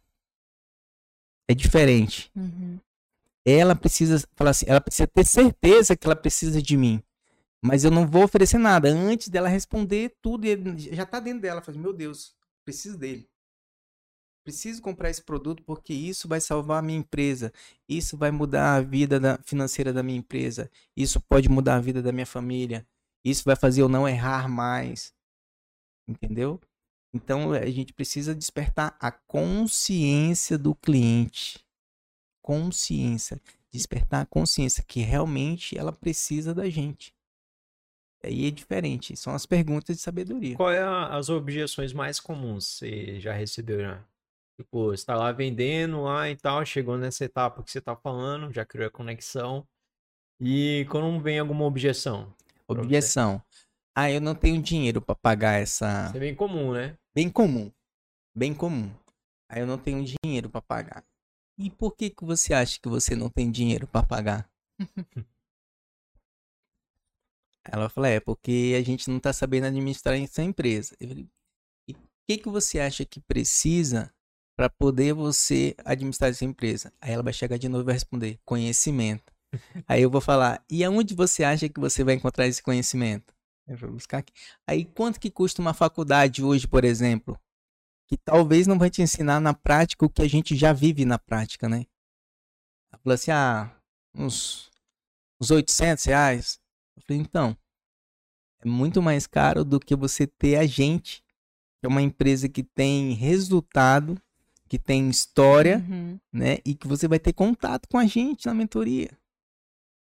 É diferente. Uhum. Ela precisa falar assim, ela precisa ter certeza que ela precisa de mim. Mas eu não vou oferecer nada antes dela responder tudo já tá dentro dela, fala, assim, meu Deus, preciso dele. Preciso comprar esse produto porque isso vai salvar a minha empresa. Isso vai mudar a vida da- financeira da minha empresa. Isso pode mudar a vida da minha família. Isso vai fazer eu não errar mais. Entendeu? Então a gente precisa despertar a consciência do cliente. Consciência. Despertar a consciência que realmente ela precisa da gente. Aí é diferente. São as perguntas de sabedoria. Qual é a- as objeções mais comuns que você já recebeu já? Tipo, você tá lá vendendo lá e tal, chegou nessa etapa que você tá falando, já criou a conexão. E quando vem alguma objeção? Objeção. Ah, eu não tenho dinheiro para pagar essa. Isso é bem comum, né? Bem comum. Bem comum. Aí eu não tenho dinheiro para pagar. E por que que você acha que você não tem dinheiro para pagar? [laughs] Ela falou, é porque a gente não tá sabendo administrar essa empresa. Eu falei, e o que que você acha que precisa para poder você administrar essa empresa? Aí ela vai chegar de novo e vai responder, conhecimento. [laughs] Aí eu vou falar, e aonde você acha que você vai encontrar esse conhecimento? Eu vou buscar aqui. Aí quanto que custa uma faculdade hoje, por exemplo? Que talvez não vai te ensinar na prática o que a gente já vive na prática, né? Ela falou assim, ah, uns, uns 800 reais. Eu falei, então, é muito mais caro do que você ter a gente, que é uma empresa que tem resultado, que tem história, Uhum. né? E que você vai ter contato com a gente na mentoria.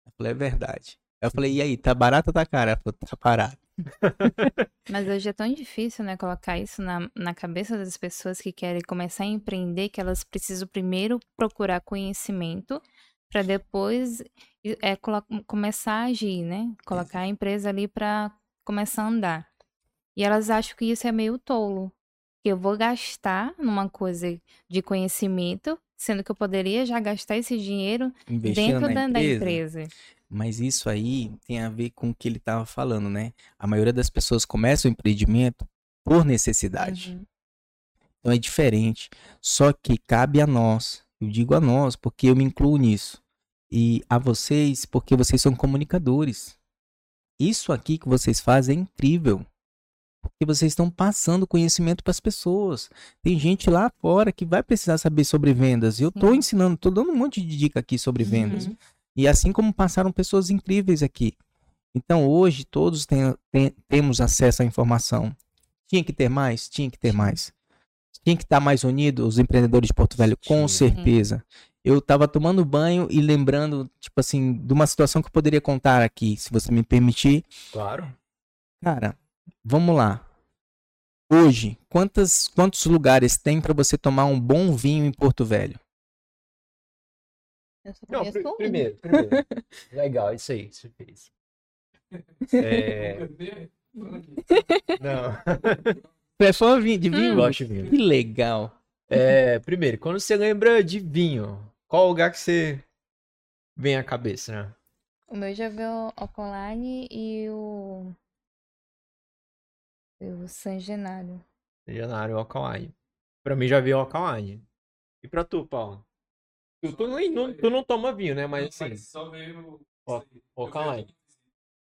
Eu falei, é verdade. Eu falei, e aí, tá barato ou tá caro? Ela falou, tá barato. [laughs] Mas hoje é tão difícil, né, colocar isso na, na cabeça das pessoas que querem começar a empreender, que elas precisam primeiro procurar conhecimento para depois é, começar a agir, né? Colocar a empresa ali para começar a andar. E elas acham que isso é meio tolo. Que eu vou gastar numa coisa de conhecimento, sendo que eu poderia já gastar esse dinheiro Investindo dentro da, da empresa. Mas isso aí tem a ver com o que ele tava falando, né? A maioria das pessoas começa o empreendimento por necessidade. Uhum. Então é diferente. Só que cabe a nós. Eu digo a nós porque eu me incluo nisso. E a vocês porque vocês são comunicadores. Isso aqui que vocês fazem é incrível. Porque vocês estão passando conhecimento para as pessoas. Tem gente lá fora que vai precisar saber sobre vendas. E eu Sim. ensinando, tô dando um monte de dica aqui sobre vendas. Uhum. E assim como passaram pessoas incríveis aqui. Então hoje todos tem- tem- temos acesso à informação. Tinha que ter mais? Tinha que ter mais. Tinha que estar mais unido os empreendedores de Porto Velho, com certeza. Eu tava tomando banho e lembrando, tipo assim, de uma situação que eu poderia contar aqui, se você me permitir. Claro. Cara, vamos lá. Hoje, quantas, quantos lugares tem para você tomar um bom vinho em Porto Velho? Eu só Não, conheço pri- um. primeiro, primeiro. [laughs] Legal, isso aí, você fez. É, não, [laughs] Tu é fã de vinho? gosto de vinho. Que legal. É, primeiro, quando você lembra de vinho, qual lugar que você vem à cabeça, né? O meu já veio o Alcolane e o. e o San Genaro. Janário Alkaline. Pra mim já veio Alkaline. E pra tu, Paulo? Tu, tu nem- não, tu não toma vinho, né? Mas assim, só veio. Ó, Alkaline.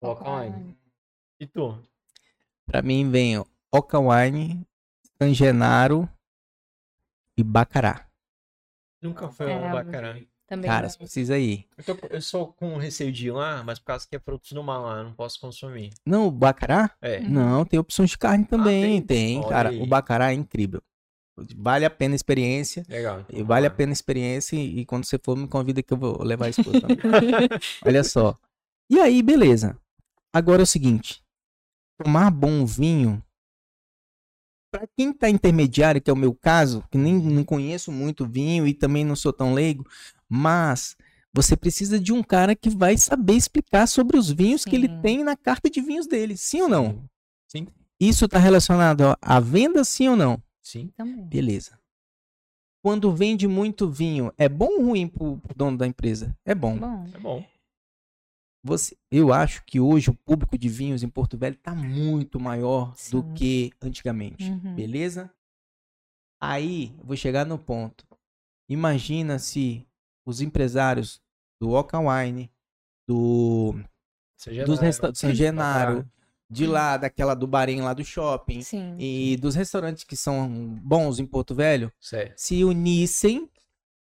Alkaline. E tu? Pra mim vem Oca Wine, San Genaro e Bacará. Nunca foi um bacará. Também. Cara, não. você precisa ir. Eu, tô, eu sou com receio de ir lá, mas por causa que é frutos do mar lá, eu não posso consumir. Não, o Bacará? É. Não, tem opções de carne também. Ah, tem? tem, cara. aí. O Bacará é incrível. Vale a pena a experiência. Legal. E vale a pena a experiência. E quando você for, me convida que eu vou levar a esposa também. [laughs] Olha só. E aí, beleza. Agora é o seguinte: tomar bom vinho. Pra quem tá intermediário, que é o meu caso, que nem não conheço muito vinho e também não sou tão leigo, mas você precisa de um cara que vai saber explicar sobre os vinhos que ele Sim. tem na carta de vinhos dele. Sim ou não? Sim. Isso tá relacionado à- à venda, sim ou não? Sim. Também. Beleza. Quando vende muito vinho, é bom ou ruim pro, pro dono da empresa? É bom. Bom. É bom. Você, eu acho que hoje o público de vinhos em Porto Velho tá muito maior do Sim. que antigamente. Uhum. Beleza? Aí, eu vou chegar no ponto. Imagina se os empresários do Oca Wine, do, dos nada, restaurantes San Genaro, de lá, daquela do Barim lá do shopping, Sim. e dos restaurantes que são bons em Porto Velho, Certo. se unissem,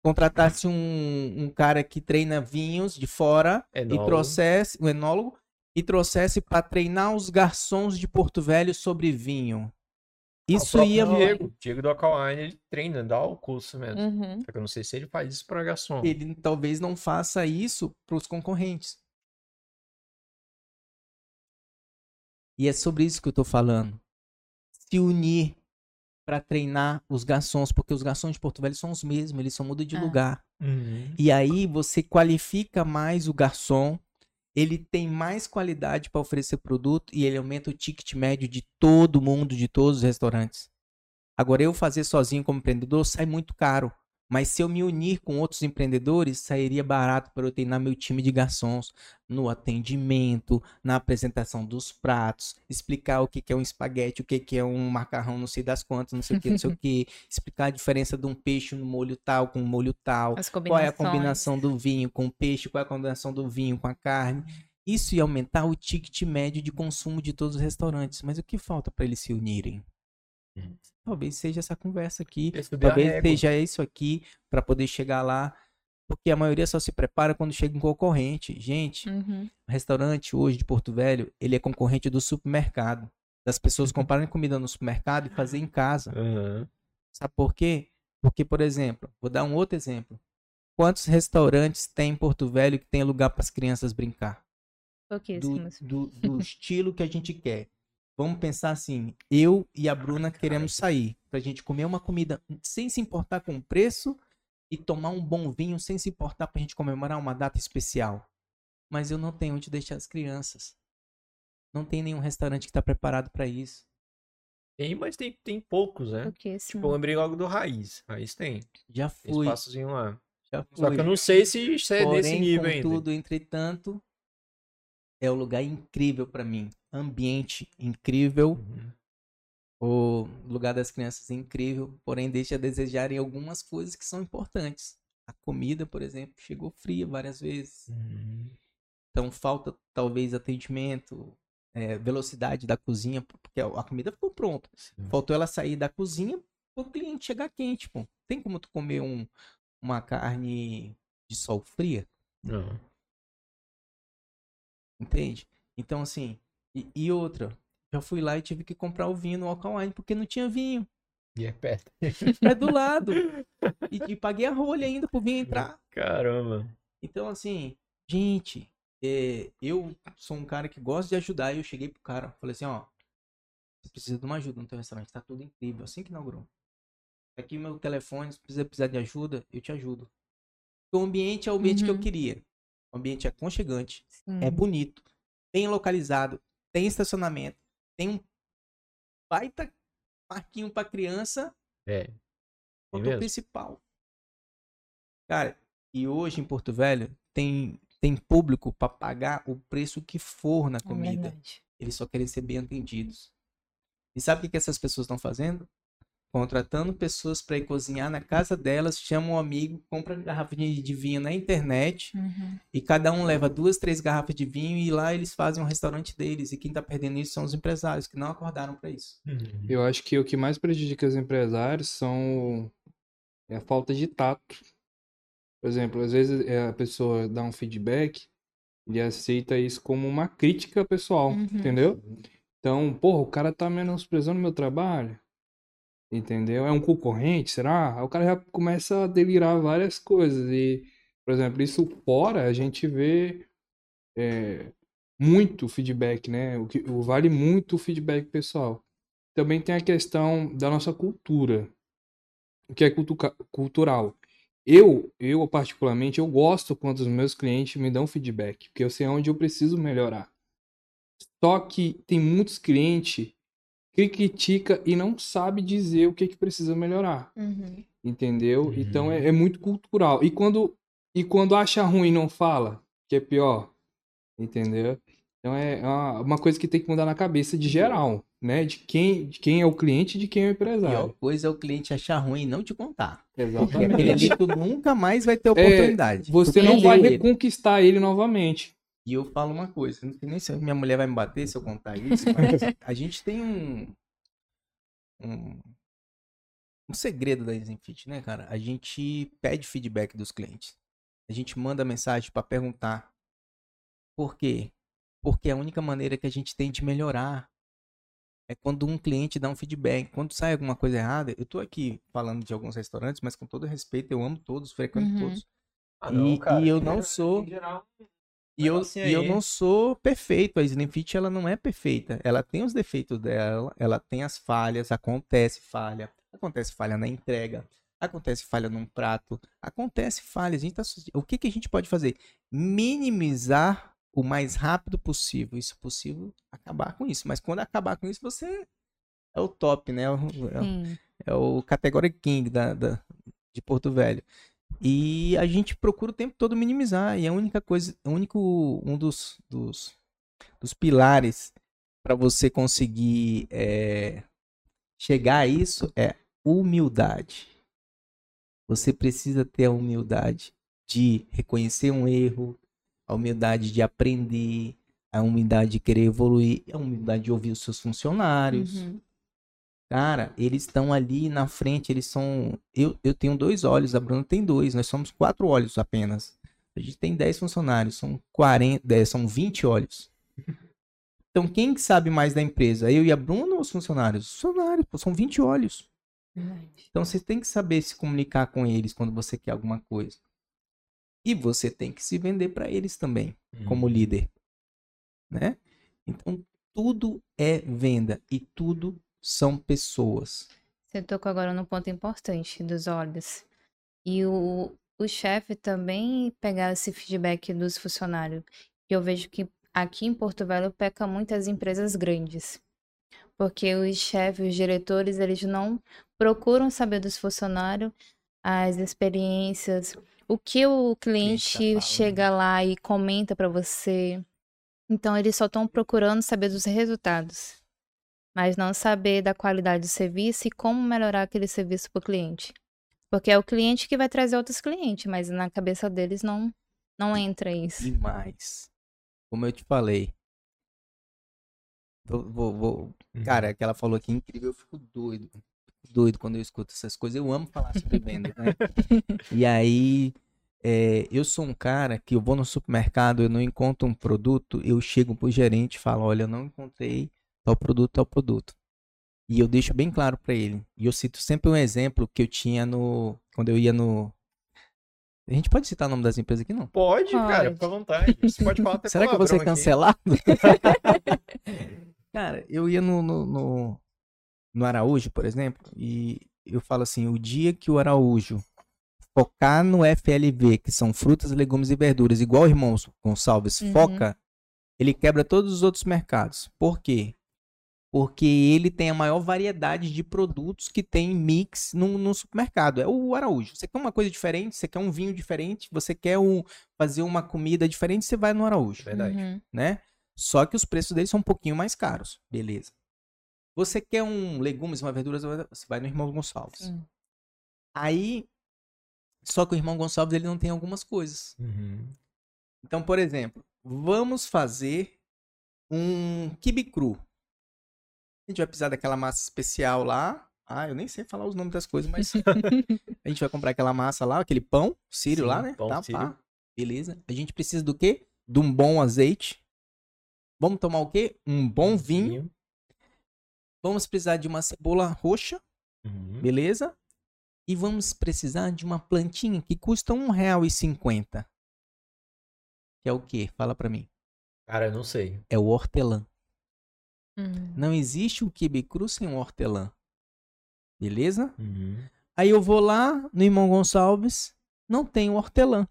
contratasse um, um cara que treina vinhos de fora e Enólogo. trouxesse, um enólogo, e trouxesse para treinar os garçons de Porto Velho sobre vinho. Isso Ah, O próprio ia. Diego, Diego do Alkaline, ele treina, dá o curso mesmo. Uhum. Só que eu não sei se ele faz isso pra garçom. Ele talvez não faça isso para os concorrentes. E é sobre isso que eu tô falando. Se unir para treinar os garçons, porque os garçons de Porto Velho são os mesmos, eles só mudam de Ah. lugar. Uhum. E aí você qualifica mais o garçom, ele tem mais qualidade para oferecer produto e ele aumenta o ticket médio de todo mundo, de todos os restaurantes. Agora eu fazer sozinho como empreendedor sai muito caro, mas se eu me unir com outros empreendedores, sairia barato para eu treinar meu time de garçons no atendimento, na apresentação dos pratos, explicar o que que é um espaguete, o que que é um macarrão, não sei das quantas, não sei o que, não sei o [laughs] que, explicar a diferença de um peixe no molho tal com um molho tal, qual é a combinação do vinho com o peixe, qual é a combinação do vinho com a carne. Isso ia aumentar o ticket médio de consumo de todos os restaurantes. Mas o que falta para eles se unirem? Uhum. Talvez seja essa conversa aqui, talvez seja isso aqui para poder chegar lá, porque a maioria só se prepara quando chega um concorrente. Gente, Uhum. o restaurante hoje de Porto Velho, ele é concorrente do supermercado. Das pessoas comprarem comida no supermercado e fazer em casa. Uhum. Sabe por quê? Porque, por exemplo, vou dar um outro exemplo. Quantos restaurantes tem em Porto Velho que tem lugar para as crianças brincar? Do, do, do [laughs] estilo que a gente quer. Vamos pensar assim, eu e a Bruna queremos sair pra gente comer uma comida sem se importar com o preço e tomar um bom vinho sem se importar pra gente comemorar uma data especial. Mas eu não tenho onde deixar as crianças. Não tem nenhum restaurante que tá preparado pra isso. Tem, mas tem, tem poucos, né? Pouquíssimo. Tipo, eu lembrei logo do Raiz. Raiz tem. Já fui, espaçozinho lá. já Só fui. que eu não sei se isso é desse Porém, nível ainda. contudo, entretanto, é um lugar incrível pra mim. Ambiente incrível, Uhum. o lugar das crianças é incrível, porém deixa a desejar em algumas coisas que são importantes. A comida, por exemplo, chegou fria várias vezes. Uhum. Então falta talvez atendimento, é, velocidade da cozinha, porque a comida ficou pronta. Sim. Faltou ela sair da cozinha para o cliente chegar quente, pô. Tem como tu comer um, uma carne de sol fria? Não. Entende? Então, assim, e, e outra, já fui lá e tive que comprar o vinho no Alkaline porque não tinha vinho. E é perto. É do lado. E, e paguei a rolha ainda pro vinho entrar. Caramba. Então, assim, gente, é, eu sou um cara que gosta de ajudar. E eu cheguei pro cara, falei assim: ó, você precisa de uma ajuda no teu restaurante, tá tudo incrível. Assim que inaugurou. Aqui meu telefone, se você precisar de ajuda, eu te ajudo. O ambiente é o ambiente que eu Uhum. queria. O ambiente é aconchegante, Sim. é bonito, bem localizado, tem estacionamento, tem um baita parquinho pra criança, É. Tem ponto principal. Cara, e hoje em Porto Velho tem, tem público pra pagar o preço que for na É comida. verdade. Eles só querem ser bem atendidos. E sabe o que essas pessoas estão fazendo? Contratando pessoas para ir cozinhar na casa delas, chamam um amigo, compra garrafa de, de vinho na internet Uhum. e cada um leva duas, três garrafas de vinho e lá eles fazem um restaurante deles. E quem tá perdendo isso são os empresários que não acordaram para isso. Uhum. Eu acho que o que mais prejudica os empresários são é a falta de tato. Por exemplo, às vezes é, a pessoa dá um feedback e aceita isso como uma crítica pessoal, Uhum. entendeu? Então, porra, o cara tá menosprezando meu trabalho, entendeu? É um concorrente, será? Aí o cara já começa a delirar várias coisas e, por exemplo, isso fora a gente vê é, muito feedback, né? O que o- vale muito o feedback pessoal. Também tem a questão da nossa cultura, o que é cultu- cultural. Eu, eu particularmente, eu gosto quando os meus clientes me dão feedback, porque eu sei onde eu preciso melhorar. Só que tem muitos clientes que critica e não sabe dizer o que que precisa melhorar, Uhum. entendeu? Uhum. Então é, é muito cultural. E quando e quando acha ruim não fala, que é pior, entendeu? Então é uma, uma coisa que tem que mudar na cabeça de geral, né? De quem, de quem é o cliente e de quem é o A pior empresário. coisa é o cliente achar ruim e não te contar. Porque Exatamente. ali tu nunca mais vai ter É, oportunidade. Você Tu não vai reconquistar ele novamente. E eu falo uma coisa, não sei nem se minha mulher vai me bater se eu contar isso, [laughs] mas a gente tem um, um, um segredo da Zenfit, né, cara? A gente pede feedback dos clientes. A gente manda mensagem para perguntar por quê? Porque a única maneira que a gente tem de melhorar é quando um cliente dá um feedback. Quando sai alguma coisa errada, eu tô aqui falando de alguns restaurantes, mas com todo respeito, eu amo todos, frequento Uhum. todos. Ah, E- cara, e eu não sou- em geral, E eu, e eu não sou perfeito. A Slim Fit, ela não é perfeita. Ela tem os defeitos dela, ela tem as falhas, acontece falha. Acontece falha na entrega, acontece falha num prato, acontece falha. A gente tá, o que, que a gente pode fazer? Minimizar o mais rápido possível. Isso possível, acabar com isso. Mas quando acabar com isso, você é o top, né? É o- é o- é o Category King da, da- de Porto Velho. E a gente procura o tempo todo minimizar. E a única coisa, o único, um dos, dos, dos pilares para você conseguir é, chegar a isso é humildade. Você precisa ter a humildade de reconhecer um erro, a humildade de aprender, a humildade de querer evoluir, a humildade de ouvir os seus funcionários. Uhum. Cara, eles estão ali na frente, eles são. Eu, eu tenho dois olhos, a Bruna tem dois, nós somos quatro olhos apenas. A gente tem 10 funcionários, são 40, 10, são 20 olhos. [laughs] Então, quem que sabe mais da empresa? Eu e a Bruna ou os funcionários? Os funcionários, pô, são 20 olhos. Então, você tem que saber se comunicar com eles quando você quer alguma coisa. E você tem que se vender para eles também como líder, né? Então tudo é venda e tudo são pessoas. Você tocou agora num ponto importante dos olhos. E o, o chefe também pegar esse feedback dos funcionários. E eu vejo que aqui em Porto Velho peca muito as empresas grandes. Porque os chefes, os diretores, eles não procuram saber dos funcionários as experiências, o que o cliente tá chega lá e comenta para você. Então, eles só estão procurando saber dos resultados mas não saber da qualidade do serviço e como melhorar aquele serviço para o cliente. Porque é o cliente que vai trazer outros clientes, mas na cabeça deles não, não entra isso. Demais. Como eu te falei. Vou, vou, vou- Uhum. Cara, que ela falou aqui incrível, eu fico doido. Fico doido quando eu escuto essas coisas. Eu amo falar sobre venda, né? [laughs] E aí, é, eu sou um cara que eu vou no supermercado, eu não encontro um produto, eu chego pro gerente e falo, olha, eu não encontrei tal produto, tal produto. E eu deixo bem claro pra ele. E eu cito sempre um exemplo que eu tinha no. Quando eu ia no. A gente pode citar o nome das empresas aqui, não? Pode, cara, Pode. fica à vontade. Você pode falar até [laughs] Será que eu vou ser cancelado? [laughs] Cara, eu ia no, no, no, no Araújo, por exemplo, e eu falo assim, o dia que o Araújo focar no FLV, que são frutas, legumes e verduras, igual o irmão Gonçalves Uhum. foca, ele quebra todos os outros mercados. Por quê? Porque ele tem a maior variedade de produtos que tem mix no, no supermercado. É o Araújo. Você quer uma coisa diferente, você quer um vinho diferente, você quer um, fazer uma comida diferente, você vai no Araújo Verdade. Uhum. né? Só que os preços deles são um pouquinho mais caros. Beleza. Você quer um legumes, uma verdura, você vai no Irmão Gonçalves. Sim. Aí, só que o Irmão Gonçalves ele não tem algumas coisas. Uhum. Então, por exemplo, vamos fazer um quibe cru. A gente vai precisar daquela massa especial lá. Ah, eu nem sei falar os nomes das coisas, mas [laughs] a gente vai comprar aquela massa lá, aquele pão, sírio Sim, lá, né? pão tá, sírio. Beleza. A gente precisa do quê? De um bom azeite. Vamos tomar o quê? Um bom vinho. Vamos precisar de uma cebola roxa, Uhum. beleza? E vamos precisar de uma plantinha que custa um real e cinquenta. Que é o quê? Fala pra mim. Cara, eu não sei. É o hortelã. Uhum. Não existe um quibe cru sem um hortelã. Beleza? Uhum. Aí eu vou lá no irmão Gonçalves, não tem o hortelã.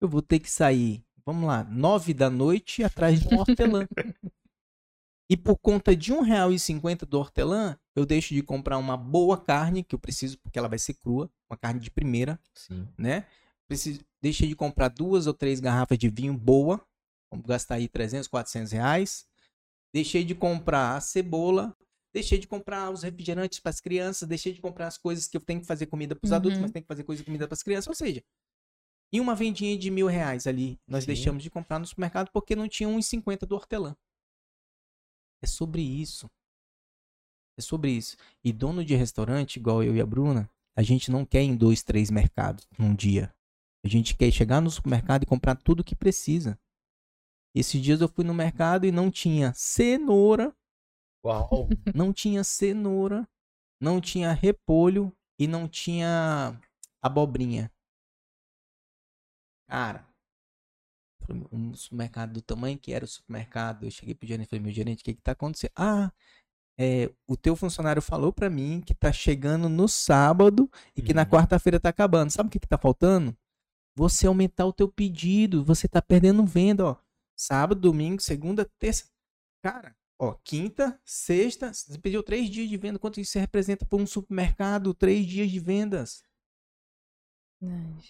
Eu vou ter que sair, vamos lá, nove da noite atrás de um hortelã. [laughs] e por conta de um real e cinquenta do hortelã, eu deixo de comprar uma boa carne, que eu preciso porque ela vai ser crua, uma carne de primeira, Sim. né? Preciso, deixei de comprar duas ou três garrafas de vinho boa, vamos gastar aí 300, 400 reais. Deixei de comprar a cebola, deixei de comprar os refrigerantes para as crianças, deixei de comprar as coisas que eu tenho que fazer comida para os adultos, Uhum. mas tem que fazer coisa comida para as crianças. Ou seja, em uma vendinha de mil reais ali, nós Sim. deixamos de comprar no supermercado porque não tinha 1,50 do hortelã. É sobre isso. É sobre isso. E dono de restaurante, igual eu e a Bruna, a gente não quer ir em dois, três mercados num dia. A gente quer chegar no supermercado e comprar tudo que precisa. Esses dias eu fui no mercado e não tinha cenoura, Uau. não tinha cenoura, não tinha repolho e não tinha abobrinha. Cara, um supermercado do tamanho que era o supermercado, eu cheguei pro gerente e falei, meu gerente, o que que tá acontecendo? Ah, é, o teu funcionário falou pra mim que tá chegando no sábado e que na Uhum. quarta-feira tá acabando. Sabe o que que tá faltando? Você aumentar o teu pedido, você tá perdendo venda, ó. Sábado, domingo, segunda, terça. Cara, ó, quinta, sexta, você pediu três dias de venda. Quanto isso representa para um supermercado? Três dias de vendas.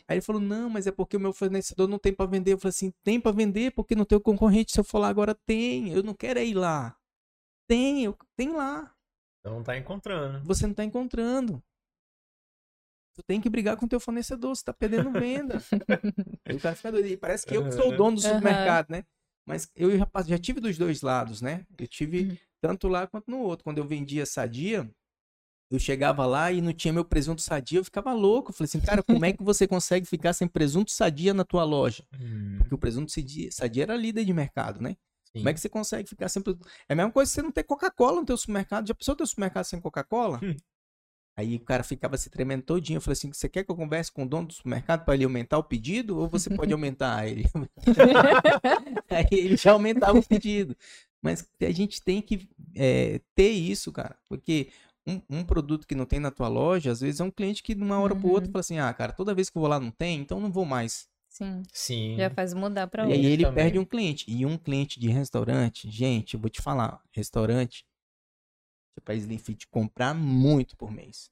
Aí ele falou, não, mas é porque o meu fornecedor não tem para vender. Eu falei assim, tem para vender porque no teu concorrente, se eu for lá agora, tem. Eu não quero é ir lá. Tem, eu, tem lá. Então não tá encontrando. Você não tá encontrando. Tu tem que brigar com o teu fornecedor, você tá perdendo venda. Aí o cara fica doido. E parece que eu que sou o dono do Aham. supermercado, né? Mas eu já, já tive dos dois lados, né? Eu tive Uhum. tanto lá quanto no outro. Quando eu vendia sadia, eu chegava lá e não tinha meu presunto sadia, eu ficava louco. Eu falei assim, cara, como é que você consegue ficar sem presunto sadia na tua loja? Hum, Porque o presunto sadia, sadia era líder de mercado, né? sim. Como é que você consegue ficar sem presunto? É a mesma coisa que você não ter Coca-Cola no teu supermercado. Já pensou teu supermercado sem Coca-Cola? Hum. Aí o cara ficava se tremendo todinho. Eu falei assim, você quer que eu converse com o dono do supermercado para ele aumentar o pedido? Ou você pode aumentar ele? [laughs] Aí ele já aumentava o pedido. Mas a gente tem que é, ter isso, cara. Porque um, um produto que não tem na tua loja, às vezes é um cliente que de uma hora pro outro Uhum. fala assim, ah, cara, toda vez que eu vou lá não tem, então não vou mais. Sim. Sim. Já faz mudar pra E aí outro. ele também. perde um cliente. E um cliente de restaurante, gente, eu vou te falar, restaurante, para Slim Fit comprar muito por mês.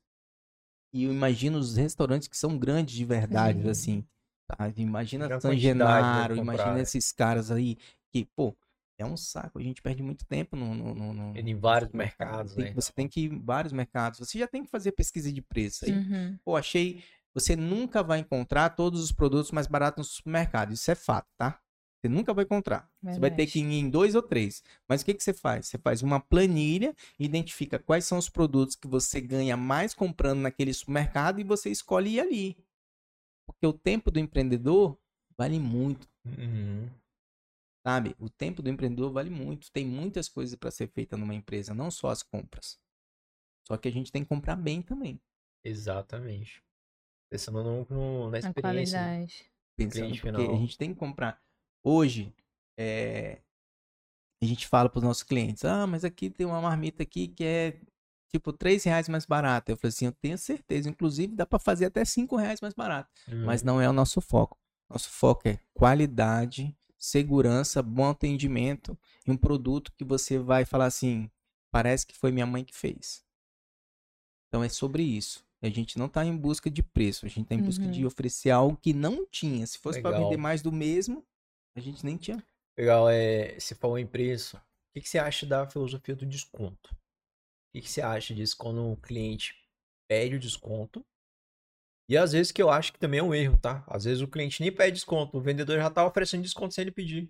E eu imagino os restaurantes que são grandes de verdade, Sim. assim. tá? Imagina a San né, Genaro, de imagina comprar, é. esses caras aí que, pô, é um saco. A gente perde muito tempo no. no, no, no- Em vários mercados, Tem- né? Você tem que ir em vários mercados. Você já tem que fazer pesquisa de preço. Aí, Uhum. pô, achei. Você nunca vai encontrar todos os produtos mais baratos no supermercado. Isso é fato, tá? Você nunca vai encontrar. Você vai ter Verdade. que ir em dois ou três. Mas o que, que você faz? Você faz uma planilha, identifica quais são os produtos que você ganha mais comprando naquele supermercado e você escolhe ir ali. Porque o tempo do empreendedor vale muito, Uhum. sabe? O tempo do empreendedor vale muito. Tem muitas coisas para ser feita numa empresa, não só as compras. Só que a gente tem que comprar bem também. Exatamente. Pensando no, no- na A experiência. qualidade. pensando porque final. a gente tem que comprar hoje é, a gente fala para os nossos clientes ah mas aqui tem uma marmita aqui que é tipo, 3 reais mais barato. Eu falei assim, eu tenho certeza. Inclusive, dá para fazer até 5 reais mais barato. Mas Uhum. não é o nosso foco. Nosso foco é qualidade, segurança, bom atendimento e um produto que você vai falar assim, parece que foi minha mãe que fez. Então é sobre isso. A gente não está em busca de preço, a gente está em busca Uhum. de oferecer algo que não tinha. Se fosse para vender mais do mesmo, a gente nem tinha. Legal, é, você falou em preço. O que, que você acha da filosofia do desconto? O que, que você acha disso quando o cliente pede o desconto? E às vezes que eu acho que também é um erro, tá? Às vezes o cliente nem pede desconto, o vendedor já tá oferecendo desconto sem ele pedir.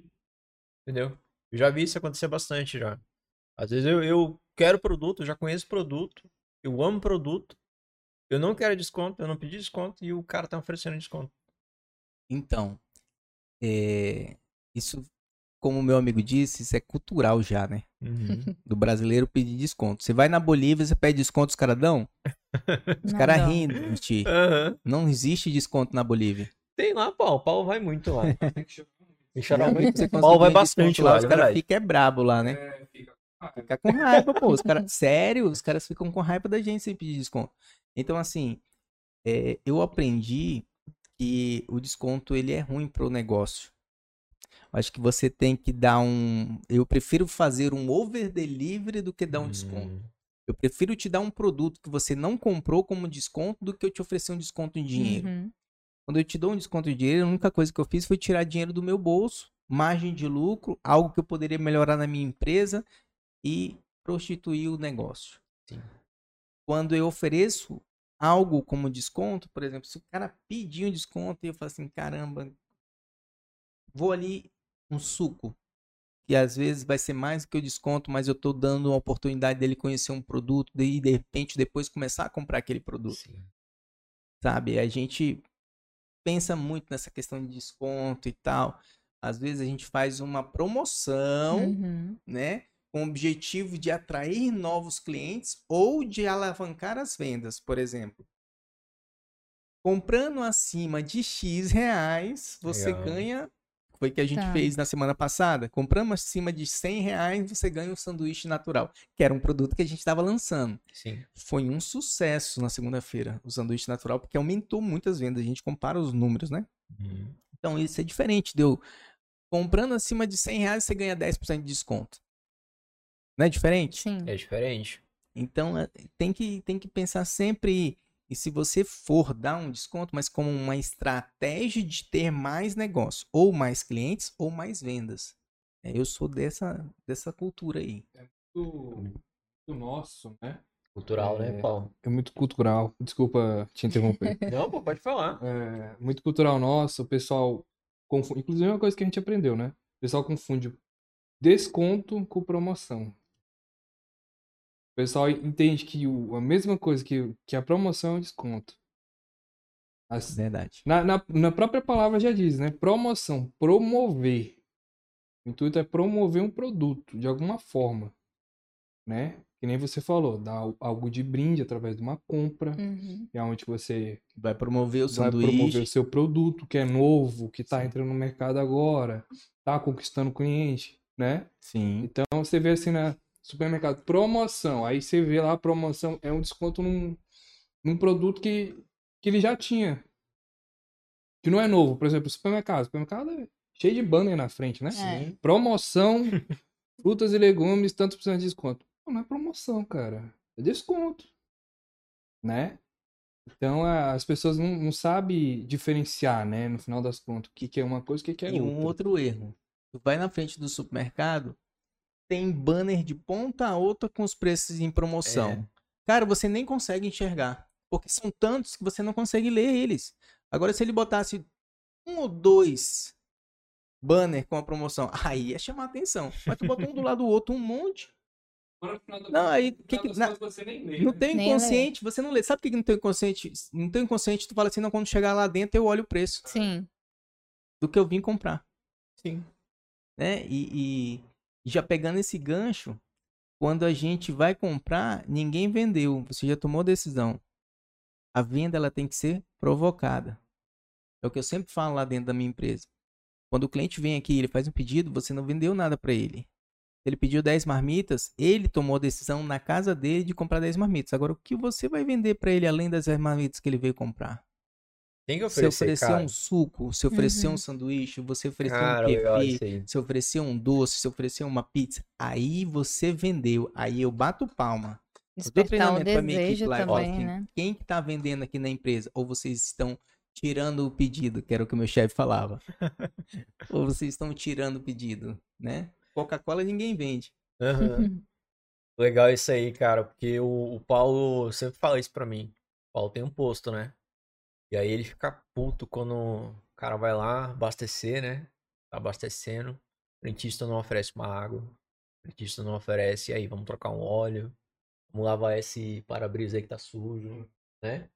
Entendeu? Eu já vi isso acontecer bastante já. Às vezes eu, eu quero produto, eu já conheço produto, eu amo produto, eu não quero desconto, eu não pedi desconto e o cara tá oferecendo desconto. Então, é, isso, como o meu amigo disse, isso é cultural já, né? Uhum. [laughs] Do brasileiro pedir desconto. Você vai na Bolívia, você pede desconto, os caras dão? Os caras riem de ti. Aham. Não existe desconto na Bolívia. Tem lá, Paulo. Paulo vai muito lá. Tem que chorar muito. Você Paulo vai bastante lá, lá, os é caras verdade. ficam é brabo lá, né? É, fica. Ah, Fica com raiva, pô. Os caras, [laughs] sério, os caras ficam com raiva da gente sem pedir desconto. Então, assim, é, eu aprendi que o desconto ele é ruim pro negócio. Acho que você tem que dar um. Eu prefiro fazer um over delivery do que dar um desconto. Hum, Eu prefiro te dar um produto que você não comprou como desconto do que eu te oferecer um desconto em dinheiro. Uhum. Quando eu te dou um desconto de dinheiro, a única coisa que eu fiz foi tirar dinheiro do meu bolso, margem de lucro, algo que eu poderia melhorar na minha empresa e prostituir o negócio. Sim. Quando eu ofereço algo como desconto, por exemplo, se o cara pedir um desconto e eu falo assim, caramba, vou ali um suco, que às vezes vai ser mais do que o desconto, mas eu tô dando uma oportunidade dele conhecer um produto e de repente depois começar a comprar aquele produto sim. sabe? A gente pensa muito nessa questão de desconto e tal. Às vezes a gente faz uma promoção, Uhum. né? Com o objetivo de atrair novos clientes ou de alavancar as vendas, por exemplo. Comprando acima de X reais, você Legal. ganha. Foi o que a gente Tá. fez na semana passada. Comprando acima de 100 reais, você ganha um sanduíche natural, que era um produto que a gente estava lançando Sim. foi um sucesso na segunda-feira, o sanduíche natural, porque aumentou muitas vendas. A gente compara os números, né? Uhum. Então isso é diferente. Deu comprando acima de 100 reais, você ganha 10% de desconto. Não é diferente? Sim. É diferente. Então é, tem que, tem que pensar sempre. E se você for dar um desconto, mas como uma estratégia de ter mais negócio, ou mais clientes, ou mais vendas. É, eu sou dessa, dessa cultura aí. do, do nosso, né? Cultural, né, É. Paulo? É muito cultural. Desculpa te interromper. [laughs] Não, pô, pode falar. é muito cultural nosso. O pessoal confunde. Inclusive, é uma coisa que a gente aprendeu, né? O pessoal confunde desconto com promoção. O pessoal entende que o, a mesma coisa que, que a promoção é um desconto. As- Verdade. na, na, na própria palavra já diz, né? Promoção, promover. O intuito é promover um produto de alguma forma, né? Que nem você falou, dar al- algo de brinde através de uma compra, Uhum. é onde você Vai promover o vai promover o seu produto, que é novo, que tá Sim. entrando no mercado agora, tá conquistando cliente, né? Sim. Então você vê assim na supermercado, promoção, aí você vê lá a promoção, é um desconto num, num produto que, que ele já tinha. Que não é novo, por exemplo, supermercado. Supermercado é cheio de banner na frente, né? É. Promoção, [laughs] frutas e legumes, tantos por cento de desconto. Não, é promoção, cara. É desconto. Né? Então as pessoas não, não sabem diferenciar, né? No final das contas, o que, que é uma coisa e o que, que é E outra. um outro erro. Tu vai na frente do supermercado, tem banner de ponta a outra com os preços em promoção. É. Cara, você nem consegue enxergar. Porque são tantos que você não consegue ler eles. Agora, se ele botasse um ou dois banner com a promoção, [laughs] aí ia chamar atenção. Mas tu botou um do lado do outro, um monte. Agora, no final da- Não, aí, que que- na- No né? teu inconsciente, você não lê. Sabe por que no teu inconsciente? No teu inconsciente, tu fala assim, não, quando chegar lá dentro, eu olho o preço Sim. do que eu vim comprar. Sim. né? E- e já pegando esse gancho, quando a gente vai comprar, ninguém vendeu, você já tomou decisão. A venda ela tem que ser provocada. É o que eu sempre falo lá dentro da minha empresa. Quando o cliente vem aqui, ele faz um pedido, você não vendeu nada para ele. Ele pediu 10 marmitas, ele tomou a decisão na casa dele de comprar 10 marmitas. Agora, o que você vai vender pra ele além das 10 marmitas que ele veio comprar? Tem que Se oferecer, oferecer cara. um suco, se oferecer um Uhum. sanduíche, você oferecer Cara, um kefir, se oferecer um doce, se oferecer uma pizza, aí você vendeu. Aí eu bato palma. Eu dou Despertar o treinamento pra minha desejo equipe lá também, assim, né? quem que tá vendendo aqui na empresa? Ou vocês estão tirando o pedido, que era o que o meu chefe falava. [laughs] Ou vocês estão tirando o pedido, né? Coca-Cola ninguém vende. Aham. [laughs] Legal isso aí, cara, porque o, o Paulo sempre fala isso pra mim. O Paulo tem um posto, né? E aí ele fica puto quando o cara vai lá abastecer, né? Tá abastecendo. O frentista não oferece uma água. O frentista não oferece, e aí, vamos trocar um óleo. Vamos lavar esse para-brisa aí que tá sujo, né?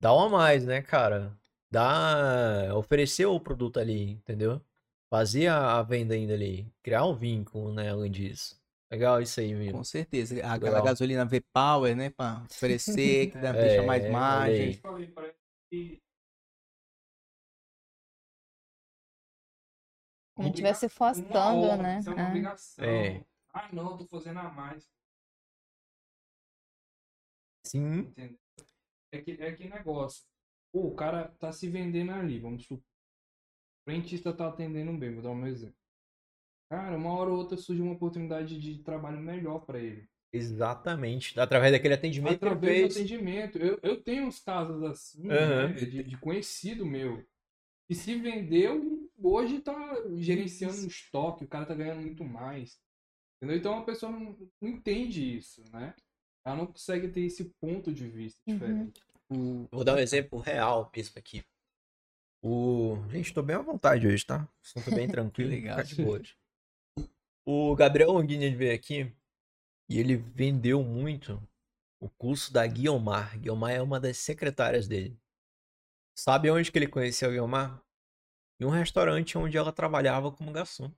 Dá um a mais, né, cara? Dá. Oferecer o produto ali, entendeu? Fazer a venda ainda ali. Criar um vínculo, né, além disso. Legal isso aí, mesmo. Com certeza. Aquela Legal. gasolina V-Power, né? Pra oferecer, que dá- [laughs] deixa mais É, margem. falei, que Como tivesse ordem, né? Isso é uma É. obrigação. É. Ah, não, eu tô fazendo a mais. Sim. Entendeu? É que, é que negócio. Pô, o cara tá se vendendo ali, vamos supor. O frentista tá atendendo bem, vou dar um exemplo. Cara, uma hora ou outra surge uma oportunidade de trabalho melhor pra ele. Exatamente. Através daquele atendimento Através do atendimento. Eu, eu tenho uns casos assim, Aham. né, de, de conhecido meu. Que se vendeu, hoje tá gerenciando um estoque, o cara tá ganhando muito mais. Entendeu? Então a pessoa não, não entende isso, né? Ela não consegue ter esse ponto de vista Uhum. diferente. O- Vou dar um exemplo real mesmo aqui. O... Gente, tô bem à vontade hoje, tá? Estou bem [laughs] tranquilo. legal. de boa. O Gabriel Longini ele veio aqui e ele vendeu muito o curso da Guiomar. Guiomar é uma das secretárias dele. Sabe onde que ele conheceu a Guiomar? Em um restaurante onde ela trabalhava como garçom.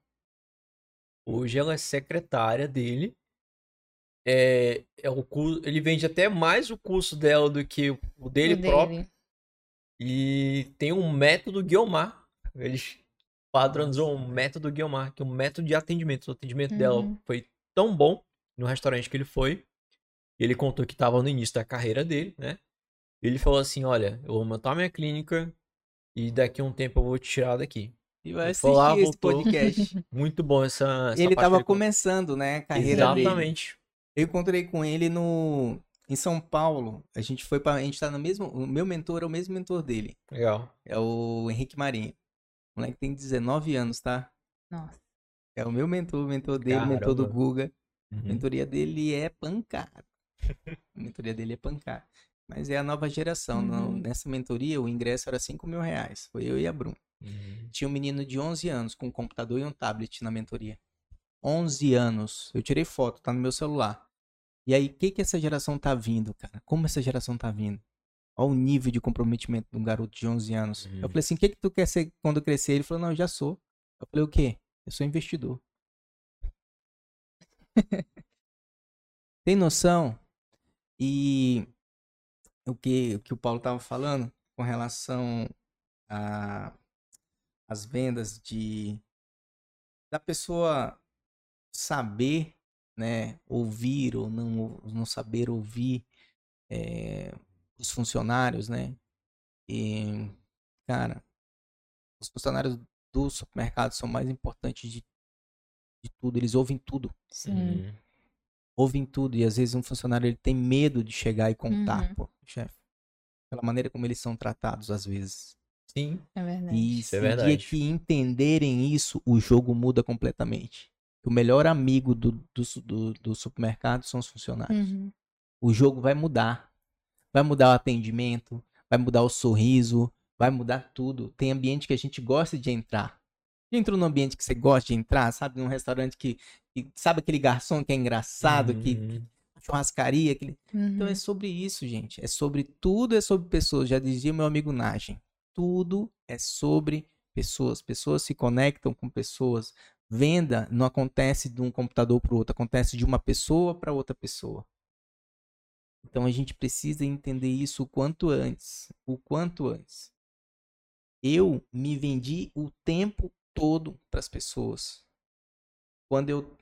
Hoje ela é secretária dele. É, é o curso, ele vende até mais o curso dela do que o O dele dele. próprio. E tem um método Guiomar. Eles padronizou um método Guiomar, que é um método de atendimento. O atendimento dela Uhum. foi tão bom no restaurante que ele foi. Ele contou que estava no início da carreira dele, né? Ele falou assim: Olha, eu vou montar minha clínica e daqui a um tempo eu vou te tirar daqui. E vai foi lá, assistir esse voltou. podcast. [laughs] Muito bom essa. essa ele parte tava que ele contou. começando, né? A carreira dele. Exatamente. Eu encontrei com ele no em São Paulo. A gente foi para a gente tá no mesmo, o meu mentor é o mesmo mentor dele, Legal. é o Henrique Marinho. O moleque tem 19 anos, tá? Nossa. É o meu mentor, o mentor dele, o mentor do Caramba. Guga. A Uhum. mentoria dele é pancada. A mentoria dele é pancada. Mas é a nova geração. não- Uhum. nessa mentoria, o ingresso era 5 mil reais. Foi eu e a Bruna. Uhum. Tinha um menino de 11 anos com um computador e um tablet na mentoria. 11 anos. Eu tirei foto, tá no meu celular. E aí, o que que essa geração tá vindo, cara? Como essa geração tá vindo? Olha o nível de comprometimento de um garoto de 11 anos. Uhum. Eu falei assim, o que que tu quer ser quando crescer? Ele falou, não, eu já sou. Eu falei, o quê? Eu sou investidor. [laughs] Tem noção? E o que, o que o Paulo tava falando com relação as vendas de da pessoa saber, né, ouvir ou não, não saber ouvir é, os funcionários, né? E, cara, os funcionários do supermercado são mais importantes de, de tudo. Eles ouvem tudo, Sim. Uhum. ouvem tudo. E às vezes um funcionário ele tem medo de chegar e contar, Uhum. pô, chefe, pela maneira como eles são tratados às vezes. Sim. É verdade. E Isso é se o dia verdade. que entenderem isso, o jogo muda completamente. O melhor amigo do, do, do, do supermercado são os funcionários. Uhum. O jogo vai mudar. Vai mudar o atendimento, vai mudar o sorriso, vai mudar tudo. Tem ambiente que a gente gosta de entrar. Já entrou num ambiente que você gosta de entrar, sabe? Num restaurante que, que- sabe aquele garçom que é engraçado, que Uhum. churrascaria, aquele então Uhum. é sobre isso, gente. É sobre tudo, é sobre pessoas. Já dizia meu amigo Nagem. Tudo é sobre pessoas. Pessoas se conectam com pessoas. Venda não acontece de um computador para o outro, acontece de uma pessoa para outra pessoa. Então a gente precisa entender isso o quanto antes. O quanto antes. Eu me vendi o tempo todo para as pessoas. Quando eu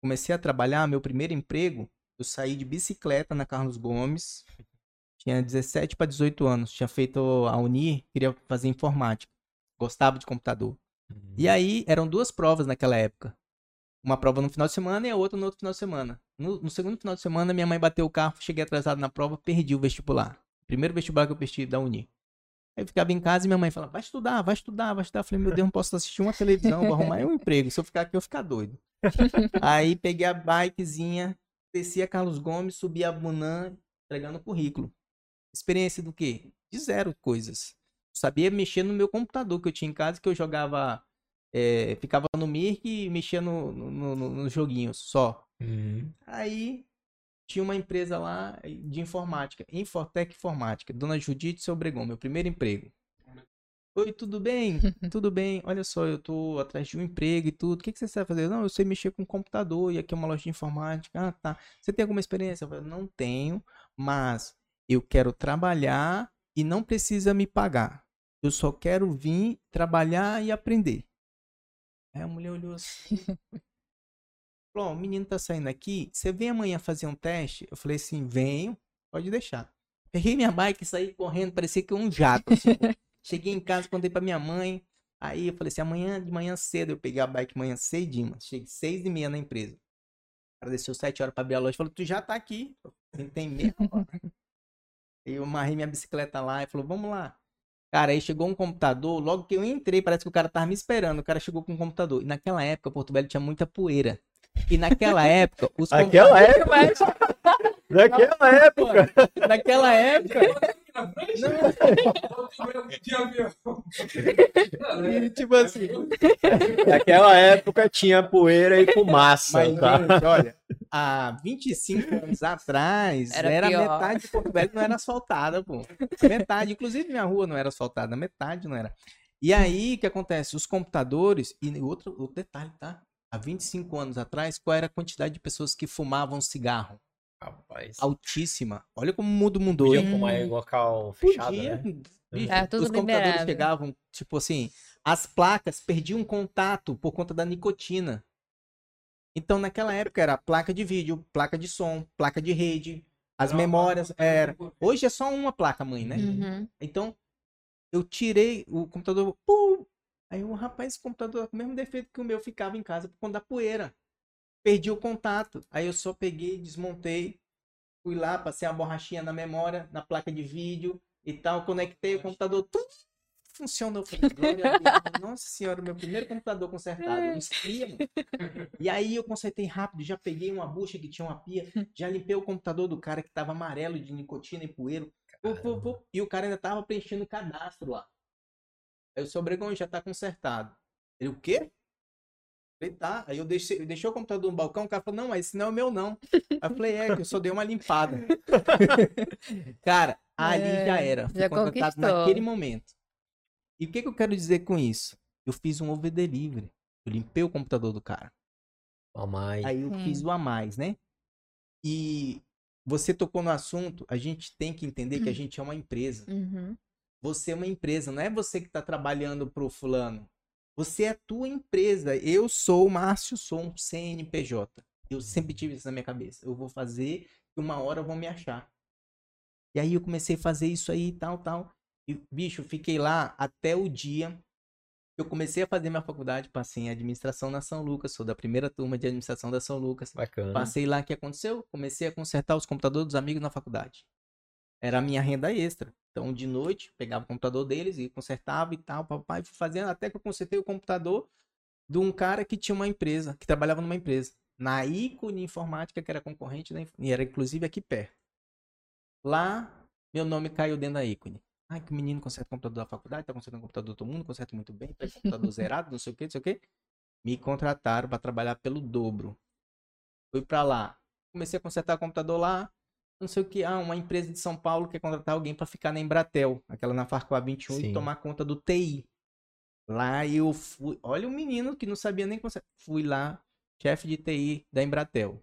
comecei a trabalhar, meu primeiro emprego, eu saí de bicicleta na Carlos Gomes. [laughs] Tinha 17 para 18 anos. Tinha feito a Unir, queria fazer informática. Gostava de computador. E aí, eram duas provas naquela época. Uma prova no final de semana e a outra no outro final de semana. No, no segundo final de semana, minha mãe bateu o carro, cheguei atrasado na prova, perdi o vestibular. Primeiro vestibular que eu perdi da Uni. Aí eu ficava em casa e minha mãe falava, vai estudar, vai estudar, vai estudar. Eu falei, meu Deus, não posso assistir uma televisão, vou arrumar um emprego. Se eu ficar aqui, eu vou ficar doido. [laughs] aí peguei a bikezinha, desci a Carlos Gomes, subi a Bunan, entregando currículo. Experiência do quê? De zero coisas. Sabia mexer no meu computador que eu tinha em casa, que eu jogava. é, ficava no Mirk e mexia no, no, no- nos joguinhos só. Uhum. Aí tinha uma empresa lá de informática, Infotec Informática, Dona Judite Seu Obregón, meu primeiro emprego. Oi, tudo bem? [laughs] Tudo bem? Olha só, eu tô atrás de um emprego e tudo. O que que você sabe fazer? Não, eu sei mexer com computador e aqui é uma loja de informática. Ah, tá. Você tem alguma experiência? Eu falei, não tenho, mas eu quero trabalhar e não precisa me pagar. Eu só quero vir trabalhar e aprender. Aí a mulher olhou assim. [laughs] Falou, o menino tá saindo aqui, você vem amanhã fazer um teste? Eu falei assim, venho, pode deixar. Peguei minha bike e saí correndo, parecia que um jato. assim. Cheguei em casa, contei pra minha mãe. Aí eu falei assim, amanhã de manhã cedo, eu peguei a bike manhã cedinho, mano. Cheguei seis e meia na empresa. O cara desceu sete horas pra abrir a loja, falou, tu já tá aqui. Falei, tem meia eu amarrei minha bicicleta lá e falou, vamos lá. Cara, aí chegou um computador, logo que eu entrei, parece que o cara tava me esperando. O cara chegou com um computador. E naquela época, Porto Velho tinha muita poeira. E naquela época, os Naquela época. [laughs] Naquela época. Naquela época. E, tipo assim. Naquela época tinha poeira e fumaça. Mas, tá? gente, olha, há 25 anos atrás, Era era, metade de Porto Velho não era asfaltada, pô. Metade. Inclusive, minha rua não era asfaltada, metade não era. E aí, o que acontece? Os computadores. E outro, outro detalhe, tá? Há 25 anos atrás, qual era a quantidade de pessoas que fumavam cigarro? Rapaz. Altíssima. Olha como o mundo mudou. Podia fumar em local fechado, Podia. né? [laughs] Bicho, tudo os computadores liberável. chegavam, tipo assim, as placas perdiam contato por conta da nicotina. Então, naquela época, era placa de vídeo, placa de som, placa de rede, as memórias, era. Hoje é só uma placa, mãe, né? Uhum. Então, eu tirei o computador, pum! Aí o rapaz, esse computador com o mesmo defeito que o meu ficava em casa por conta da poeira. Perdi o contato. Aí eu só peguei, desmontei, fui lá, passei a borrachinha na memória, na placa de vídeo e tal, conectei o computador, tudo funcionou. Nossa senhora, meu primeiro computador consertado, esquia, mano. E aí eu consertei rápido, já peguei uma bucha que tinha uma pia, já limpei o computador do cara que tava amarelo de nicotina e pô. E o cara ainda tava preenchendo o cadastro lá. Aí o seu Obregão já tá consertado. Ele, o quê? Falei, tá. Aí eu deixei, eu deixei o computador no balcão, o cara falou, não, mas esse não é o meu, não. Aí eu falei, é, que eu só dei uma limpada. [laughs] cara, ali É, já era. Fui já contratado conquistou. naquele momento. E o que, que eu quero dizer com isso? Eu fiz um over delivery. Eu limpei o computador do cara. Mamãe. Aí eu Sim. fiz o a mais, né? E você tocou no assunto, a gente tem que entender que a gente é uma empresa. Uhum. Você é uma empresa, não é você que está trabalhando pro fulano. Você é a tua empresa. Eu sou o Márcio, sou um CNPJ. Eu sempre tive isso na minha cabeça. Eu vou fazer e uma hora vão me achar. E aí eu comecei a fazer isso aí, tal, tal. E, bicho, eu fiquei lá até o dia que eu comecei a fazer minha faculdade. Passei em administração na São Lucas. Sou da primeira turma de administração da São Lucas. Bacana. Passei lá, o que aconteceu? Comecei a consertar os computadores dos amigos na faculdade. Era a minha renda extra. Então, de noite, pegava o computador deles e consertava e tal, papai, fui fazendo até que eu consertei o computador de um cara que tinha uma empresa, que trabalhava numa empresa, na Ícone Informática, que era concorrente, né? e era inclusive aqui perto. Lá, meu nome caiu dentro da Ícone. Ai, que menino conserta o computador da faculdade, tá consertando o computador de todo mundo, conserta muito bem, pega o computador [laughs] zerado, não sei o que, não sei o que. Me contrataram para trabalhar pelo dobro. Fui pra lá. Comecei a consertar o computador lá. Não sei o que. Ah, uma empresa de São Paulo quer contratar alguém para ficar na Embratel, aquela na Farcoa 21, Sim. e tomar conta do TI. Lá eu fui. Olha o menino que não sabia nem consertar. Fui lá, chefe de TI da Embratel.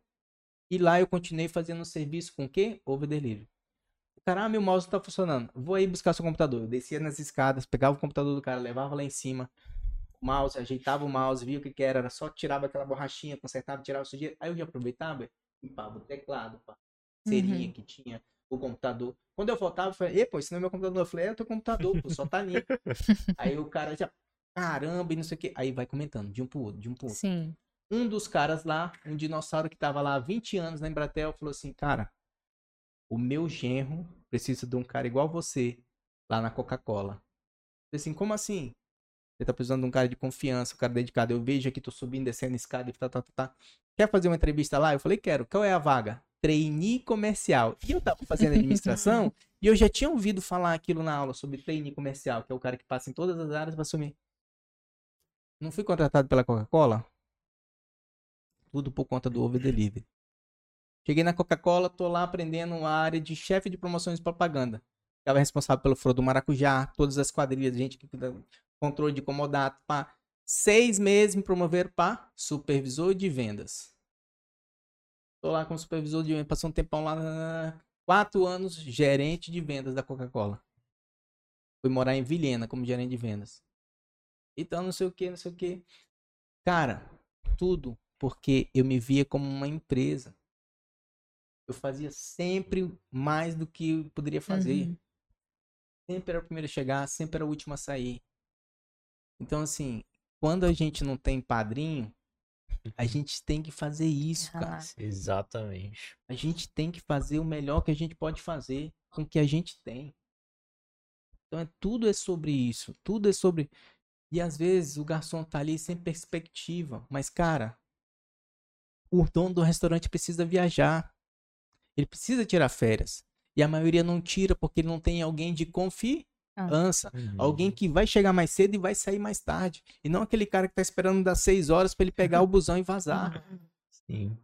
E lá eu continuei fazendo serviço com o quê? Over delivery. O cara, ah, meu mouse não tá funcionando. Vou aí buscar seu computador. Eu descia nas escadas, pegava o computador do cara, levava lá em cima. o mouse, ajeitava o mouse, via o que que era, era só tirava aquela borrachinha, consertava, tirava o sujeira. Aí eu já aproveitava, limpava o teclado, pá, serinha Uhum. que tinha, o computador. Quando eu voltava, eu falei, e pô, esse não é meu computador. Eu falei, é o teu computador, pô, só tá limpo. [laughs] Aí o cara já, caramba, e não sei o que. Aí vai comentando, de um pro outro, de um pro outro. Sim. Um dos caras lá, um dinossauro que tava lá há 20 anos na Embratel, falou assim, cara, o meu genro precisa de um cara igual você lá na Coca-Cola. Assim, como assim? Você tá precisando de um cara de confiança, um cara dedicado. Eu vejo aqui, tô subindo, descendo escada e tá, tá, tá, tá. Quer fazer uma entrevista lá? Eu falei, quero. Qual é a vaga? Trainee comercial. E eu tava fazendo administração [laughs] e eu já tinha ouvido falar aquilo na aula sobre trainee comercial, que é o cara que passa em todas as áreas pra assumir. Não fui contratado pela Coca-Cola? Tudo por conta do over delivery. Cheguei na Coca-Cola, tô lá aprendendo a área de chefe de promoções e propaganda. Ficava responsável pelo Foro do Maracujá, todas as quadrilhas, gente que cuida- controle de comodato, pá. Seis meses me promoveram para supervisor de vendas. Tô lá como supervisor de vendas, passou um tempão lá, quatro anos gerente de vendas da Coca-Cola. Fui morar em Vilhena como gerente de vendas. Então, não sei o que, não sei o que. Cara, tudo porque eu me via como uma empresa. Eu fazia sempre mais do que eu poderia fazer. Uhum. Sempre era o primeiro a chegar, sempre era o último a sair. Então, assim, quando a gente não tem padrinho, a gente tem que fazer isso, cara. Exatamente. A gente tem que fazer o melhor que a gente pode fazer com o que a gente tem. Então, é, tudo é sobre isso. Tudo é sobre. E às vezes o garçom tá ali sem perspectiva. Mas, cara, o dono do restaurante precisa viajar. Ele precisa tirar férias. E a maioria não tira porque ele não tem alguém de confiança. Alguém que vai chegar mais cedo e vai sair mais tarde. E não aquele cara que tá esperando das seis horas para ele pegar o [laughs] busão e vazar. Sim.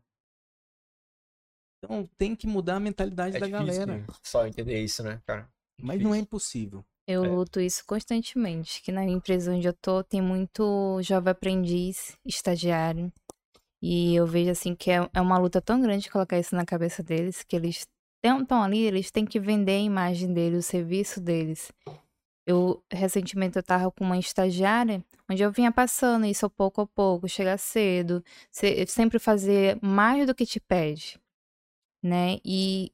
Então tem que mudar a mentalidade É da difícil galera. né? só entender isso, né, cara? Mas não é impossível. Eu É. luto isso constantemente, que na empresa onde eu tô tem muito jovem aprendiz, estagiário. E eu vejo assim que é, é uma luta tão grande colocar isso na cabeça deles, que eles estão ali, eles têm que vender a imagem deles, o serviço deles. Eu, recentemente, eu tava com uma estagiária, onde eu vinha passando isso pouco a pouco, chegar cedo, se- sempre fazer mais do que te pede, né? E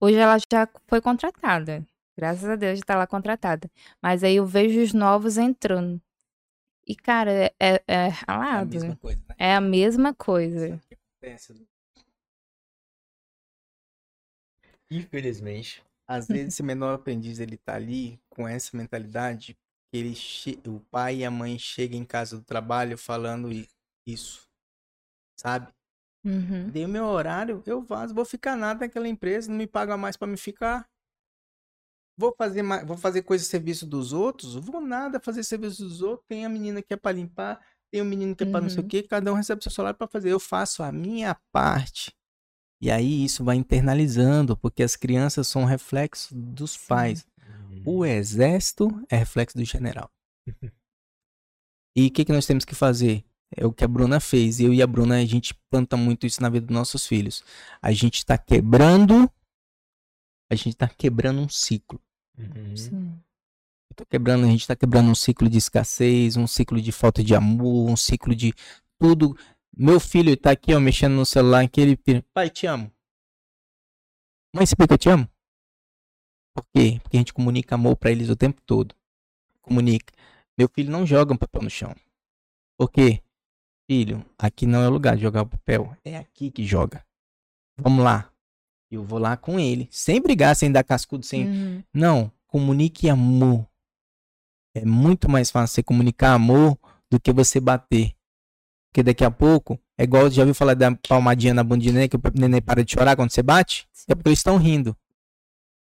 hoje ela já foi contratada. Graças a Deus já tá lá contratada. Mas aí eu vejo os novos entrando. E, cara, é, é, é É a ralado. mesma coisa, né? É a mesma coisa. Acontece? Infelizmente. Às vezes esse menor aprendiz ele tá ali com essa mentalidade que ele che... o pai e a mãe chegam em casa do trabalho falando isso. Sabe? Uhum. Dei o meu horário, eu vazo, vou ficar nada naquela empresa, não me paga mais pra me ficar. Vou fazer mais, vou fazer coisa serviço dos outros, vou nada fazer serviço dos outros. Tem a menina que é pra limpar, tem o menino que é pra não sei o Uhum. quê, cada um recebe seu salário pra fazer. Eu faço a minha parte. E aí isso vai internalizando, porque as crianças são reflexo dos Sim. pais. O exército é reflexo do general. [laughs] E o que, que nós temos que fazer? É o que a Bruna fez. Eu e a Bruna, a gente planta muito isso na vida dos nossos filhos. A gente está quebrando. A gente está quebrando um ciclo. Uhum. Quebrando, a gente tá quebrando um ciclo de escassez, um ciclo de falta de amor, um ciclo de tudo. Meu filho tá aqui, ó, mexendo no celular, que ele pira, pai, te amo. Mãe, você que eu te amo? Por quê? Porque a gente comunica amor pra eles o tempo todo. Comunica. Meu filho não joga um papel no chão. Por quê? Filho, aqui não é o lugar de jogar o papel. É aqui que joga. Vamos lá. Eu vou lá com ele. Sem brigar, sem dar cascudo, sem. Uhum. Não, comunique amor. É muito mais fácil você comunicar amor do que você bater. Porque daqui a pouco, é igual, já ouviu falar da palmadinha na bundinha do neném, que o neném para de chorar quando você bate? É porque eles estão rindo.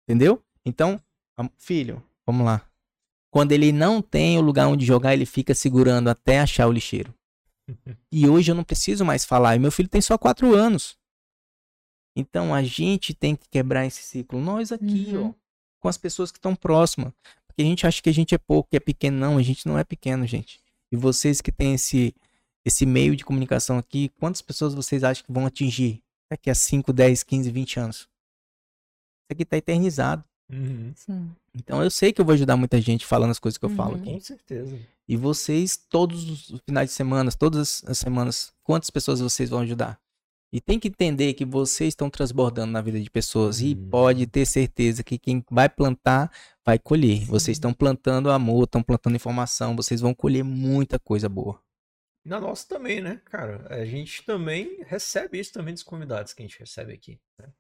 Entendeu? Então, filho, vamos lá. Quando ele não tem o lugar onde jogar, ele fica segurando até achar o lixeiro. [laughs] E hoje eu não preciso mais falar. E meu filho tem só quatro anos. Então a gente tem que quebrar esse ciclo. Nós aqui, Uhum. ó, com as pessoas que estão próximas. Porque a gente acha que a gente é pouco, que é pequeno. Não, a gente não é pequeno, gente. E vocês que têm esse, esse meio de comunicação aqui, quantas pessoas vocês acham que vão atingir daqui a 5, 10, 15, 20 anos? Isso aqui tá eternizado. Uhum. Então eu sei que eu vou ajudar muita gente falando as coisas que eu falo Uhum. aqui. Com certeza. E vocês, todos os finais de semana, todas as semanas, quantas pessoas vocês vão ajudar? E tem que entender que vocês estão transbordando na vida de pessoas. E Hum. pode ter certeza que quem vai plantar vai colher. Vocês estão plantando amor, estão plantando informação, vocês vão colher muita coisa boa. Na nossa também, né, cara? A gente também recebe isso também dos convidados que a gente recebe aqui. Né?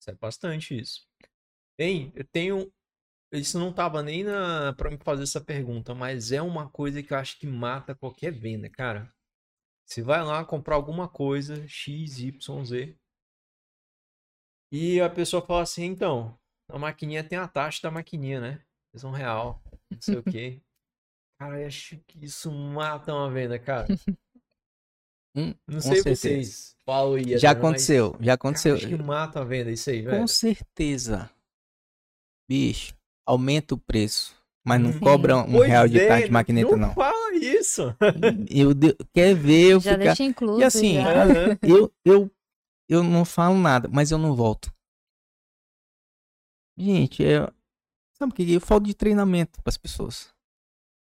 Recebe bastante isso. Bem, eu tenho. Isso não tava nem na para me fazer essa pergunta, mas é uma coisa que eu acho que mata qualquer venda, cara. Você vai lá comprar alguma coisa, X, Y, Z. E a pessoa fala assim, então, a maquininha tem a taxa da maquininha, né? É um real, não sei o [laughs] quê. Cara, eu acho que isso mata uma venda, cara. [laughs] Hum, Não sei certeza. vocês. Falam aí, Já Adriano, mas, aconteceu, já cara, aconteceu. acho que mata a venda isso aí, velho. Com certeza. Bicho, aumenta o preço. Mas não Hum. cobra um Pois real de é, taxa de maquineta, não não. fala isso. Eu, de- quer ver eu Já ficar. deixa incluso. E assim, já. Eu, eu, eu não falo nada, mas eu não volto. Gente, é... sabe o que? Eu falo de treinamento para as pessoas.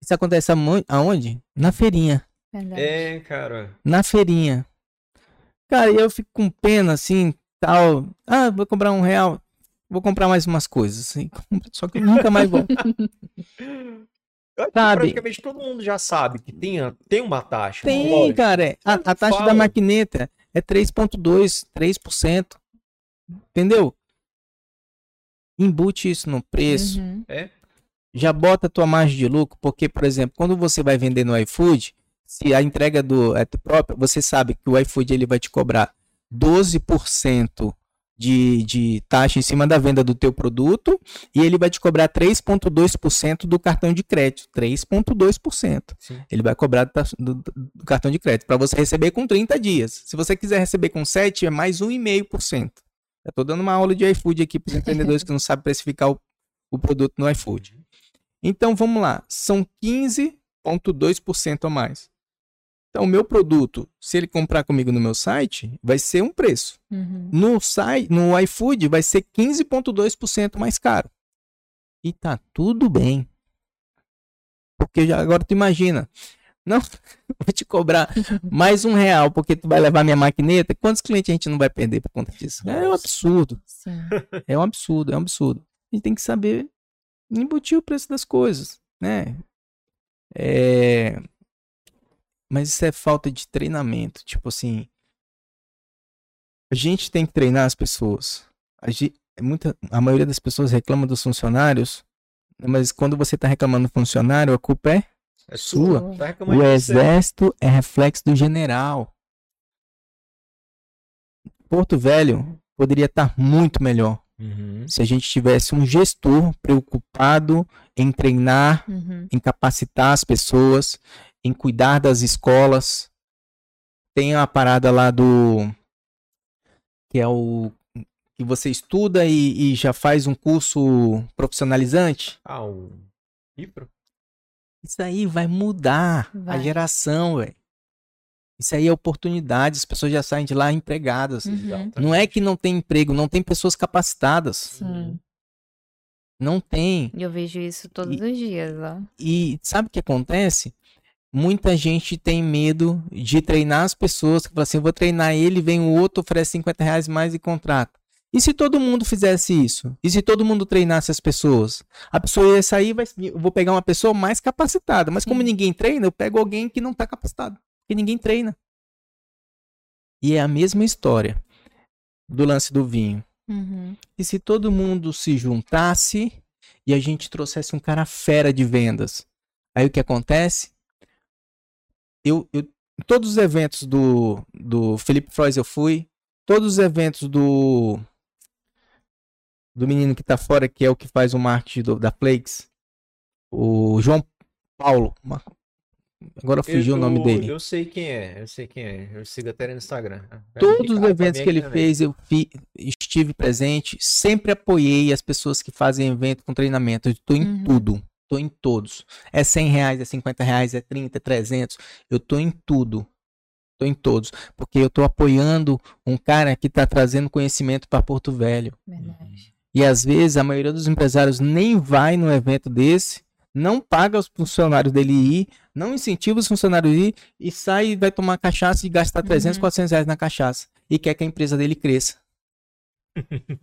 Isso acontece aonde? Na feirinha. Verdade. É, cara. Na feirinha. Cara, e eu fico com pena assim, tal. Ah, vou comprar um real. Vou comprar mais umas coisas. assim, Só que eu nunca mais [laughs] que Sabe? Praticamente todo mundo já sabe que tem, tem uma taxa. Tem, cara. é. A, a taxa da Fala. maquineta é 3,2%, 3%. Entendeu? Embute isso no preço. Uhum. Já bota a tua margem de lucro, porque, por exemplo, quando você vai vender no iFood, se a entrega do é própria, você sabe que o iFood ele vai te cobrar 12% de, de taxa em cima da venda do teu produto e ele vai te cobrar 3,2% do cartão de crédito. 3,2%. Sim. Ele vai cobrar do, do- do cartão de crédito para você receber com 30 dias. Se você quiser receber com 7, é mais 1,5%. Eu tô dando uma aula de iFood aqui para os [laughs] empreendedores que não sabem precificar o, o produto no iFood. Então vamos lá, são 15,2% a mais. Então, o meu produto, se ele comprar comigo no meu site, vai ser um preço. Uhum. No site, no iFood, vai ser 15,2% mais caro. E tá tudo bem. Porque já, agora tu imagina, não, [laughs] vou te cobrar mais um real porque tu vai levar minha maquineta. Quantos clientes a gente não vai perder por conta disso? É um absurdo. Sim. É um absurdo, é um absurdo. A gente tem que saber embutir o preço das coisas, né? É... Mas isso é falta de treinamento. Tipo assim, a gente tem que treinar as pessoas. A, ge- muita, a maioria das pessoas reclama dos funcionários, mas quando você está reclamando do funcionário, a culpa é É Sua. Tá o exército é reflexo do general. Porto Velho poderia estar muito melhor Uhum. se a gente tivesse um gestor preocupado em treinar, Uhum. em capacitar as pessoas, em cuidar das escolas. Tem a parada lá do que é o que você estuda e, e já faz um curso profissionalizante. Ah, um? Isso aí vai mudar a Vai. geração, velho. Isso aí é oportunidade, as pessoas já saem de lá empregadas. Uhum. Não é que não tem emprego, não tem pessoas capacitadas. Sim. Não tem. Eu vejo isso todos E- os dias lá. E sabe o que acontece? Muita gente tem medo de treinar as pessoas. Que fala assim, eu vou treinar ele, vem o outro, oferece 50 reais mais e contrata. E se todo mundo fizesse isso? E se todo mundo treinasse as pessoas? A pessoa ia sair, vai, eu vou pegar uma pessoa mais capacitada. Mas como ninguém treina, eu pego alguém que não está capacitado. Porque ninguém treina. E é a mesma história do lance do vinho. Uhum. E se todo mundo se juntasse e a gente trouxesse um cara fera de vendas? Aí o que acontece? Eu, eu todos os eventos do, do Felipe Frois eu fui, todos os eventos do do menino que tá fora, que é o que faz o marketing do- da Flakes, o João Paulo. Agora fugiu o nome Eu- dele. Eu sei quem é, eu sei quem é. Eu sigo até no Instagram. Todos os eventos que ele também. fez, eu fi- estive presente, sempre apoiei as pessoas que fazem evento com treinamento. Eu tô em Uhum. tudo, tô em todos. É 100 reais, é 50 reais, é 30, é 300. Eu tô em tudo, tô em todos. Porque eu tô apoiando um cara que tá trazendo conhecimento para Porto Velho. Verdade. E às vezes a maioria dos empresários nem vai num evento desse, não paga os funcionários dele ir, não incentiva os funcionários ir e sai e vai tomar cachaça e gastar 300, Uhum. 400 reais na cachaça. E quer que a empresa dele cresça. [laughs]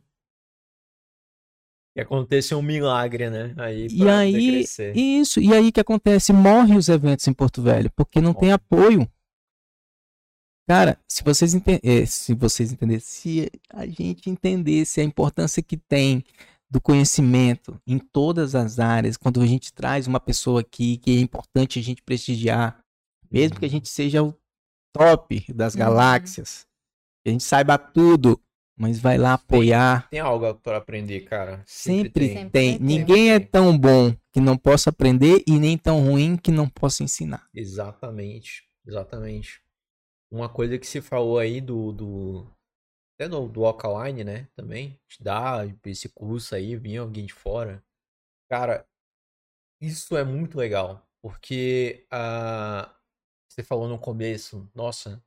Que aconteça um milagre, né? Aí E aí, crescer. isso, e aí que acontece? Morre os eventos em Porto Velho, porque não tem Morre. apoio. Cara, se vocês entenderem, se vocês entenderem, se a gente entendesse a importância que tem do conhecimento em todas as áreas, quando a gente traz uma pessoa aqui que é importante a gente prestigiar, mesmo que a gente seja o top das Uhum. galáxias, que a gente saiba tudo, mas vai lá apoiar, Tem algo pra aprender, cara. Sempre, tem. Sempre tem. ter. Ninguém é Tem. tão bom que não possa aprender e nem tão ruim que não possa ensinar. Exatamente, exatamente. Uma coisa que se falou aí do, do até do, do Alkaline, né, também, te dá esse curso aí, vinha alguém de fora. Cara, isso é muito legal, porque ah, você falou no começo, nossa,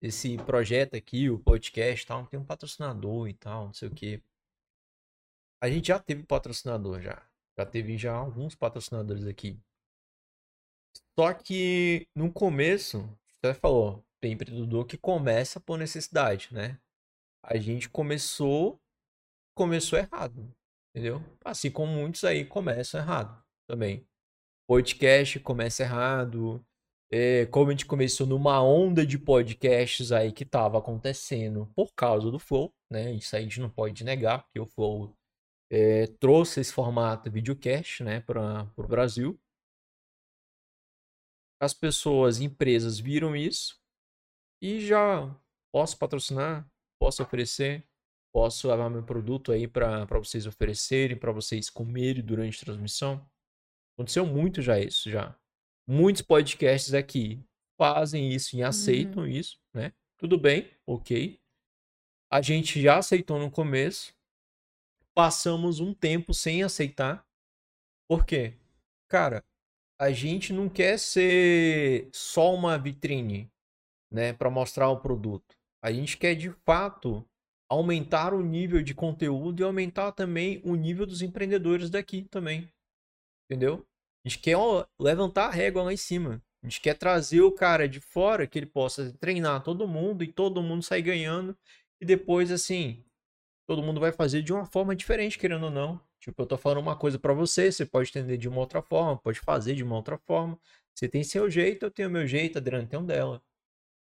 esse projeto aqui, o podcast tal, tem um patrocinador e tal, não sei o quê. A gente já teve patrocinador já. Já teve já alguns patrocinadores aqui. Só que no começo, você falou, tem empreendedor que começa por necessidade, né? A gente começou, começou errado, entendeu? Assim como muitos aí começam errado também. Podcast começa errado. É, como a gente começou numa onda de podcasts aí que tava acontecendo por causa do Flow, né? Isso aí a gente não pode negar, porque o Flow é, trouxe esse formato videocast, né, para o Brasil. As pessoas, empresas viram isso e já posso patrocinar, posso oferecer, posso levar meu produto aí para vocês oferecerem, para vocês comerem durante a transmissão. Aconteceu muito já isso, já. Muitos podcasts aqui fazem isso e aceitam isso, né? Tudo bem, ok. A gente já aceitou no começo. Passamos um tempo sem aceitar. Por quê? Cara, a gente não quer ser só uma vitrine, né, para mostrar o produto. A gente quer de fato aumentar o nível de conteúdo e aumentar também o nível dos empreendedores daqui também. Entendeu? A gente quer levantar a régua lá em cima. A gente quer trazer o cara de fora que ele possa treinar todo mundo e todo mundo sair ganhando. E depois, assim, todo mundo vai fazer de uma forma diferente, querendo ou não. Tipo, eu tô falando uma coisa pra você, você pode entender de uma outra forma, pode fazer de uma outra forma. Você tem seu jeito, eu tenho meu jeito, a Adriana tem um dela.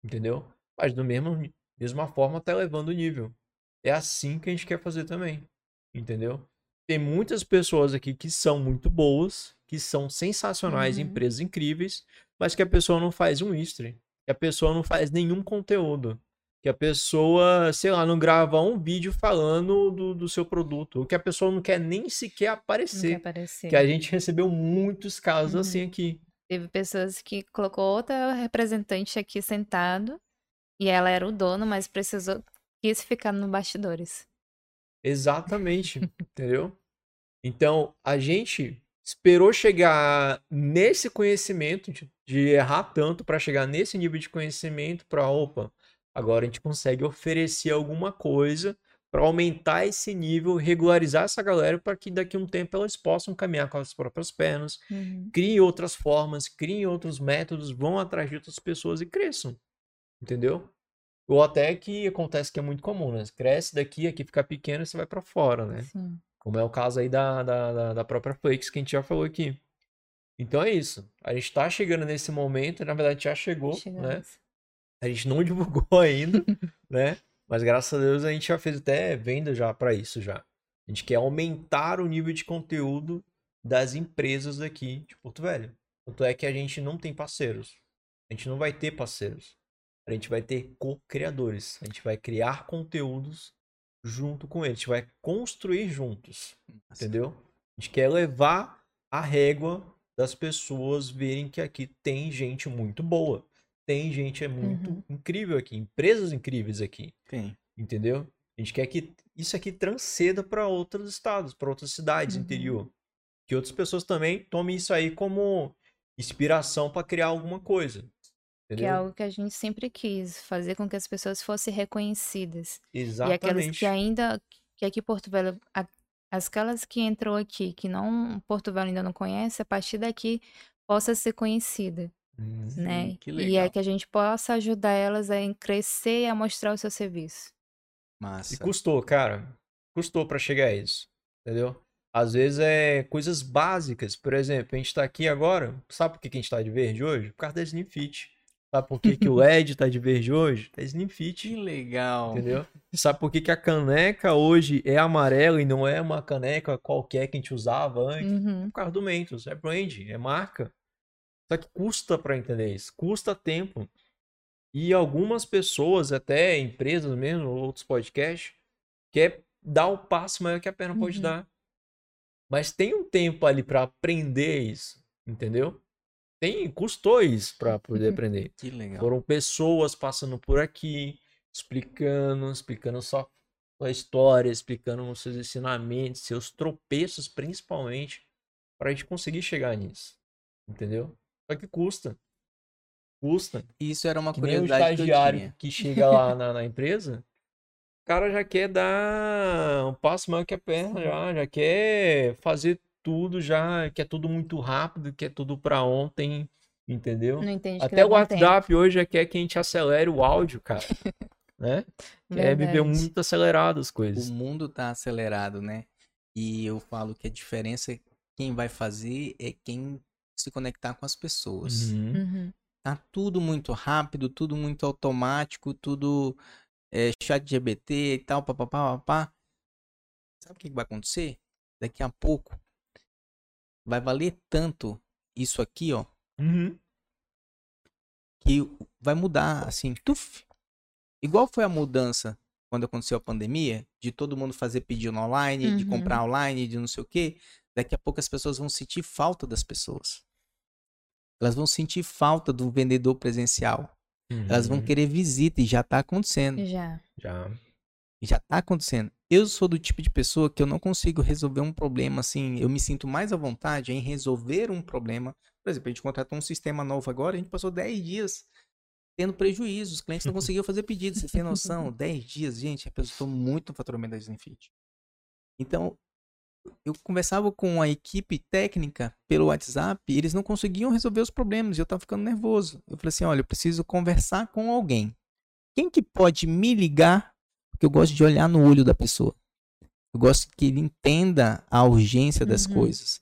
Entendeu? Mas do mesmo mesma forma tá elevando o nível. É assim que a gente quer fazer também. Entendeu? Tem muitas pessoas aqui que são muito boas, que são sensacionais, Uhum. empresas incríveis, mas que a pessoa não faz um history, que a pessoa não faz nenhum conteúdo, que a pessoa, sei lá, não grava um vídeo falando do, do seu produto, ou que a pessoa não quer nem sequer Não quer aparecer. aparecer. Que a gente recebeu muitos casos Uhum. assim aqui. Teve pessoas que colocou outra representante aqui sentado e ela era o dono, mas precisou quis ficar no bastidores. Exatamente, entendeu? Então, a gente esperou chegar nesse conhecimento, de, de errar tanto para chegar nesse nível de conhecimento, para, opa, agora a gente consegue oferecer alguma coisa para aumentar esse nível, regularizar essa galera para que daqui a um tempo elas possam caminhar com as próprias pernas, Uhum. criem outras formas, criem outros métodos, vão atrás de outras pessoas e cresçam. Entendeu? Ou até que acontece que é muito comum, né? Cresce daqui, aqui fica pequeno e você vai pra fora, né? Sim. Como é o caso aí da, da, da, própria Flakes que a gente já falou aqui. Então é isso. A gente tá chegando nesse momento, na verdade já chegou, né? Chegamos. A gente não [laughs] divulgou ainda, né? Mas graças a Deus a gente já fez até venda já para isso já. A gente quer aumentar o nível de conteúdo das empresas daqui de Porto Velho. Tanto é que a gente não tem parceiros. A gente não vai ter parceiros. A gente vai ter co-criadores. A gente vai criar conteúdos junto com eles. A gente vai construir juntos. Entendeu? A gente quer levar a régua das pessoas verem que aqui tem gente muito boa. Tem gente é muito Uhum. incrível aqui, empresas incríveis aqui, Tem. entendeu? A gente quer que isso aqui transcenda para outros estados, para outras cidades, Uhum. interior. Que outras pessoas também tomem isso aí como inspiração para criar alguma coisa. Que é Entendeu? algo que a gente sempre quis, fazer com que as pessoas fossem reconhecidas. E aquelas Exatamente. que ainda, que aqui em Porto Velho a- Aquelas que entrou aqui, que não Porto Velho ainda não conhece, a partir daqui possa ser conhecida, Hum, né? que E é que a gente possa ajudar elas a crescer e a mostrar o seu serviço. E Massa. custou, cara. Custou pra chegar a isso. Entendeu? Às vezes é coisas básicas. Por exemplo, a gente tá aqui agora. Sabe por que que a gente tá de verde hoje? Por causa da Slim Fit. Sabe por que, que o Ed tá de verde hoje? Da Slim Que Fit. legal. Entendeu? Sabe por que, que a caneca hoje é amarela e não é uma caneca qualquer que a gente usava antes? Uhum. Por causa do Mentos. É brand, é marca. Só que custa pra entender isso. Custa tempo. E algumas pessoas, até empresas mesmo, outros podcasts, quer dar um passo maior que a perna pode Uhum. dar. Mas tem um tempo ali pra aprender isso, entendeu? Tem, custou isso pra poder aprender. Que legal. Foram pessoas passando por aqui, explicando, explicando só sua história, explicando os seus ensinamentos, seus tropeços, principalmente, para a gente conseguir chegar nisso. Entendeu? Só que custa. Custa. Isso era uma Que nem o curiosidade que eu estagiário tinha. que chega lá na, na [laughs] empresa, o cara já quer dar um passo maior que a perna, já, já quer fazer tudo, já quer tudo muito rápido, quer tudo para ontem, entendeu? Não entende que Até o um tempo. WhatsApp hoje já quer que a gente acelere o áudio, cara. [laughs] né? Quer viver Verdade. muito acelerado as O coisas. mundo tá acelerado, né? E eu falo que a diferença, quem vai fazer é quem se conectar com as pessoas. Uhum. Uhum. Tá tudo muito rápido, tudo muito automático, tudo é, chat GBT e tal, papapá, papá. Sabe o que que vai acontecer? Daqui a pouco vai valer tanto isso aqui, ó, Uhum. que vai mudar assim, tuf. Igual foi a mudança quando aconteceu a pandemia, de todo mundo fazer pedido online, de Uhum. comprar online, de não sei o quê. Daqui a pouco as pessoas vão sentir falta das pessoas. Elas vão sentir falta do vendedor presencial. Elas vão Uhum. querer visita e já tá acontecendo. Já. Já. Já tá acontecendo. Eu sou do tipo de pessoa que eu não consigo resolver um problema assim. Eu me sinto mais à vontade em resolver um problema. Por exemplo, a gente contratou um sistema novo agora, a gente passou 10 dias tendo prejuízo. Os clientes não [laughs] conseguiam fazer pedido. Você tem noção? 10 dias, gente, representou muito no faturamento da Slimfit. Então, eu conversava com a equipe técnica pelo WhatsApp e eles não conseguiam resolver os problemas. E eu tava ficando nervoso. Eu falei assim: olha, eu preciso conversar com alguém. Quem que pode me ligar? Porque eu gosto de olhar no olho da pessoa. Eu gosto que ele entenda a urgência das Uhum. coisas.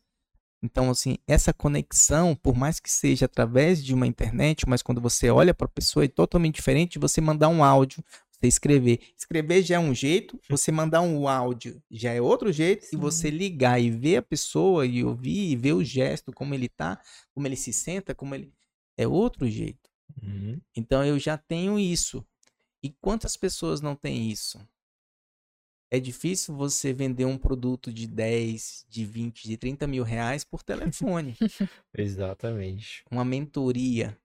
Então, assim, essa conexão, por mais que seja através de uma internet, mas quando você olha para a pessoa, é totalmente diferente de você mandar um áudio, você escrever. Escrever já é um jeito, você mandar um áudio já é outro jeito, e você Sim. ligar e ver a pessoa e ouvir e ver o gesto, como ele tá, como ele se senta, como ele. É outro jeito. Uhum. Então eu já tenho isso. E quantas pessoas não têm isso? É difícil você vender um produto de 10, de 20, de 30 mil reais por telefone. [laughs] Exatamente. uma mentoria.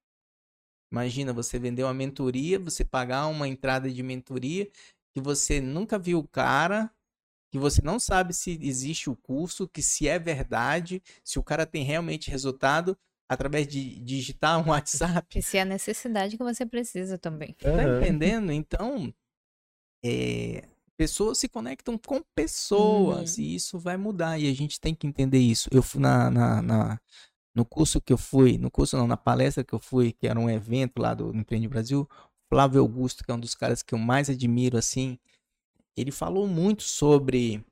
Imagina você vender uma mentoria, você pagar uma entrada de mentoria que você nunca viu o cara, que você não sabe se existe o curso, que se é verdade, se o cara tem realmente resultado através de digitar um [laughs] WhatsApp. E se é a necessidade que você precisa também. Tá Aham. entendendo? Então, é, pessoas se conectam com pessoas e isso vai mudar e a gente tem que entender isso. Eu fui na, na, na- no curso que eu fui, no curso não, na palestra que eu fui, que era um evento lá do Empreende Brasil, Flávio Augusto, que é um dos caras que eu mais admiro, assim, ele falou muito sobre.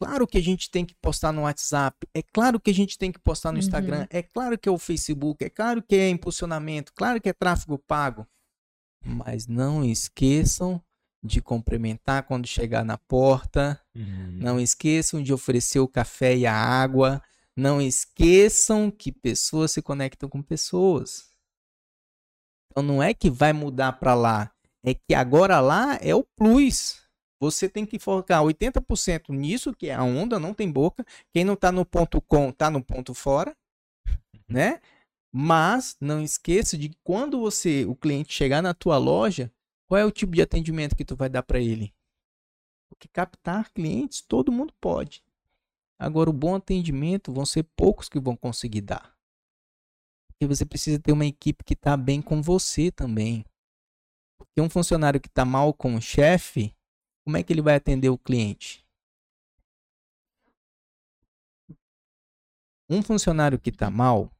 Claro que a gente tem que postar no WhatsApp, é claro que a gente tem que postar no Uhum. Instagram, é claro que é o Facebook, é claro que é impulsionamento, claro que é tráfego pago. Mas não esqueçam de cumprimentar quando chegar na porta, Uhum. não esqueçam de oferecer o café e a água, não esqueçam que pessoas se conectam com pessoas. Então não é que vai mudar para lá, é que agora lá é o plus. Você tem que focar 80% nisso, que é a onda, não tem boca. Quem não tá no ponto com, tá no ponto fora, né? Mas não esqueça de quando você, o cliente chegar na tua loja, qual é o tipo de atendimento que tu vai dar para ele? Porque captar clientes todo mundo pode. Agora o bom atendimento vão ser poucos que vão conseguir dar. Porque você precisa ter uma equipe que está bem com você também. Porque um funcionário que está mal com o chefe, como é que ele vai atender o cliente? Um funcionário que está mal,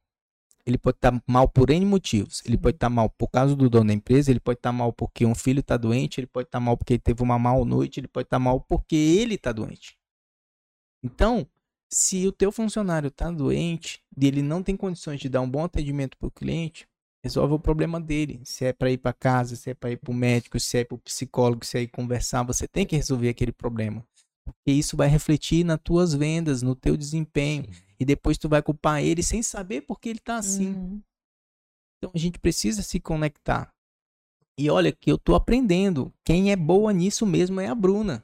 ele pode estar tá mal por N motivos. Ele pode estar tá mal por causa do dono da empresa, ele pode estar tá mal porque um filho está doente, ele pode estar mal porque teve uma mal noite, ele pode estar mal porque ele está doente. Então, se o teu funcionário está doente e ele não tem condições de dar um bom atendimento para o cliente, resolve o problema dele. Se é para ir para casa, se é para ir para o médico, se é para o psicólogo, se é ir conversar, você tem que resolver aquele problema. Porque isso vai refletir nas tuas vendas, no teu desempenho. E depois tu vai culpar ele sem saber por que ele tá assim. Uhum. Então a gente precisa se conectar. E olha que eu tô aprendendo. Quem é boa nisso mesmo é a Bruna.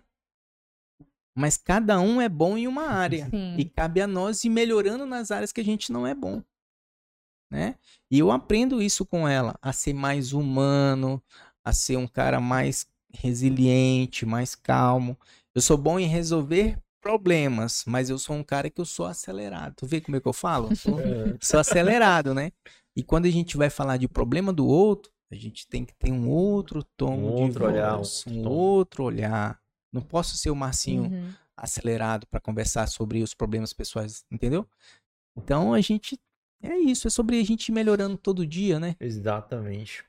Mas cada um é bom em uma área. Sim. E cabe a nós ir melhorando nas áreas que a gente não é bom. Né? E eu aprendo isso com ela, a ser mais humano, a ser um cara mais resiliente, mais calmo. Eu sou bom em resolver problemas, mas eu sou um cara que eu sou acelerado. Tu vê como é que eu falo? Eu sou, [laughs] sou acelerado, né? E quando a gente vai falar de problema do outro, a gente tem que ter um outro tom Um de outro olhar, voz, um um tom. outro olhar. Não posso ser o Marcinho Uhum. acelerado para conversar sobre os problemas pessoais, entendeu? Então a gente é isso, é sobre a gente ir melhorando todo dia, né? Exatamente.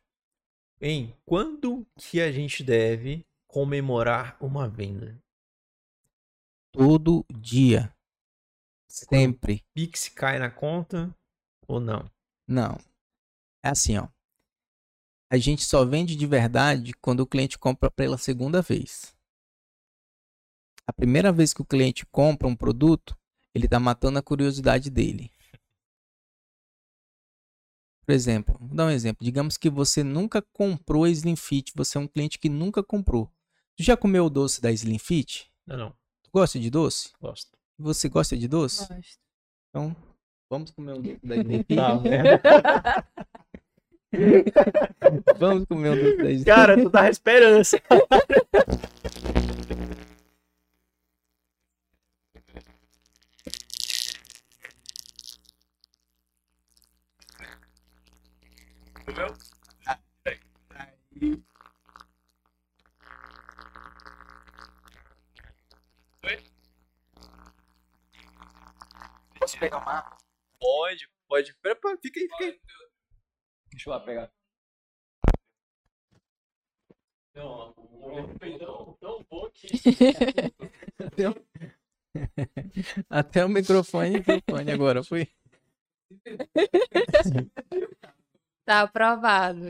Em quando que a gente deve comemorar uma venda? Todo dia. Sempre. Pix cai na conta ou não? Não. É assim, ó. A gente só vende de verdade quando o cliente compra pela segunda vez. A primeira vez que o cliente compra um produto, ele tá matando a curiosidade dele. Por exemplo, vou dar um exemplo. Digamos que você nunca comprou a Slim Fit, você é um cliente que nunca comprou. Tu já comeu o doce da Slim Fit? Não, não. Tu gosta de doce? Gosto. Você gosta de doce? Gosto. Então, vamos comer um doce da Slim [laughs] Fit. Tá, merda. [laughs] Vamos comer um doce da Slim Cara, tu tava esperando. [laughs] Posso pegar uma? Pode, pera, fica aí, fica aí. Deixa eu lá pegar. Não, o peidão tão bom que. Até o, [laughs] Até o microfone, microfone agora foi. Tá aprovado.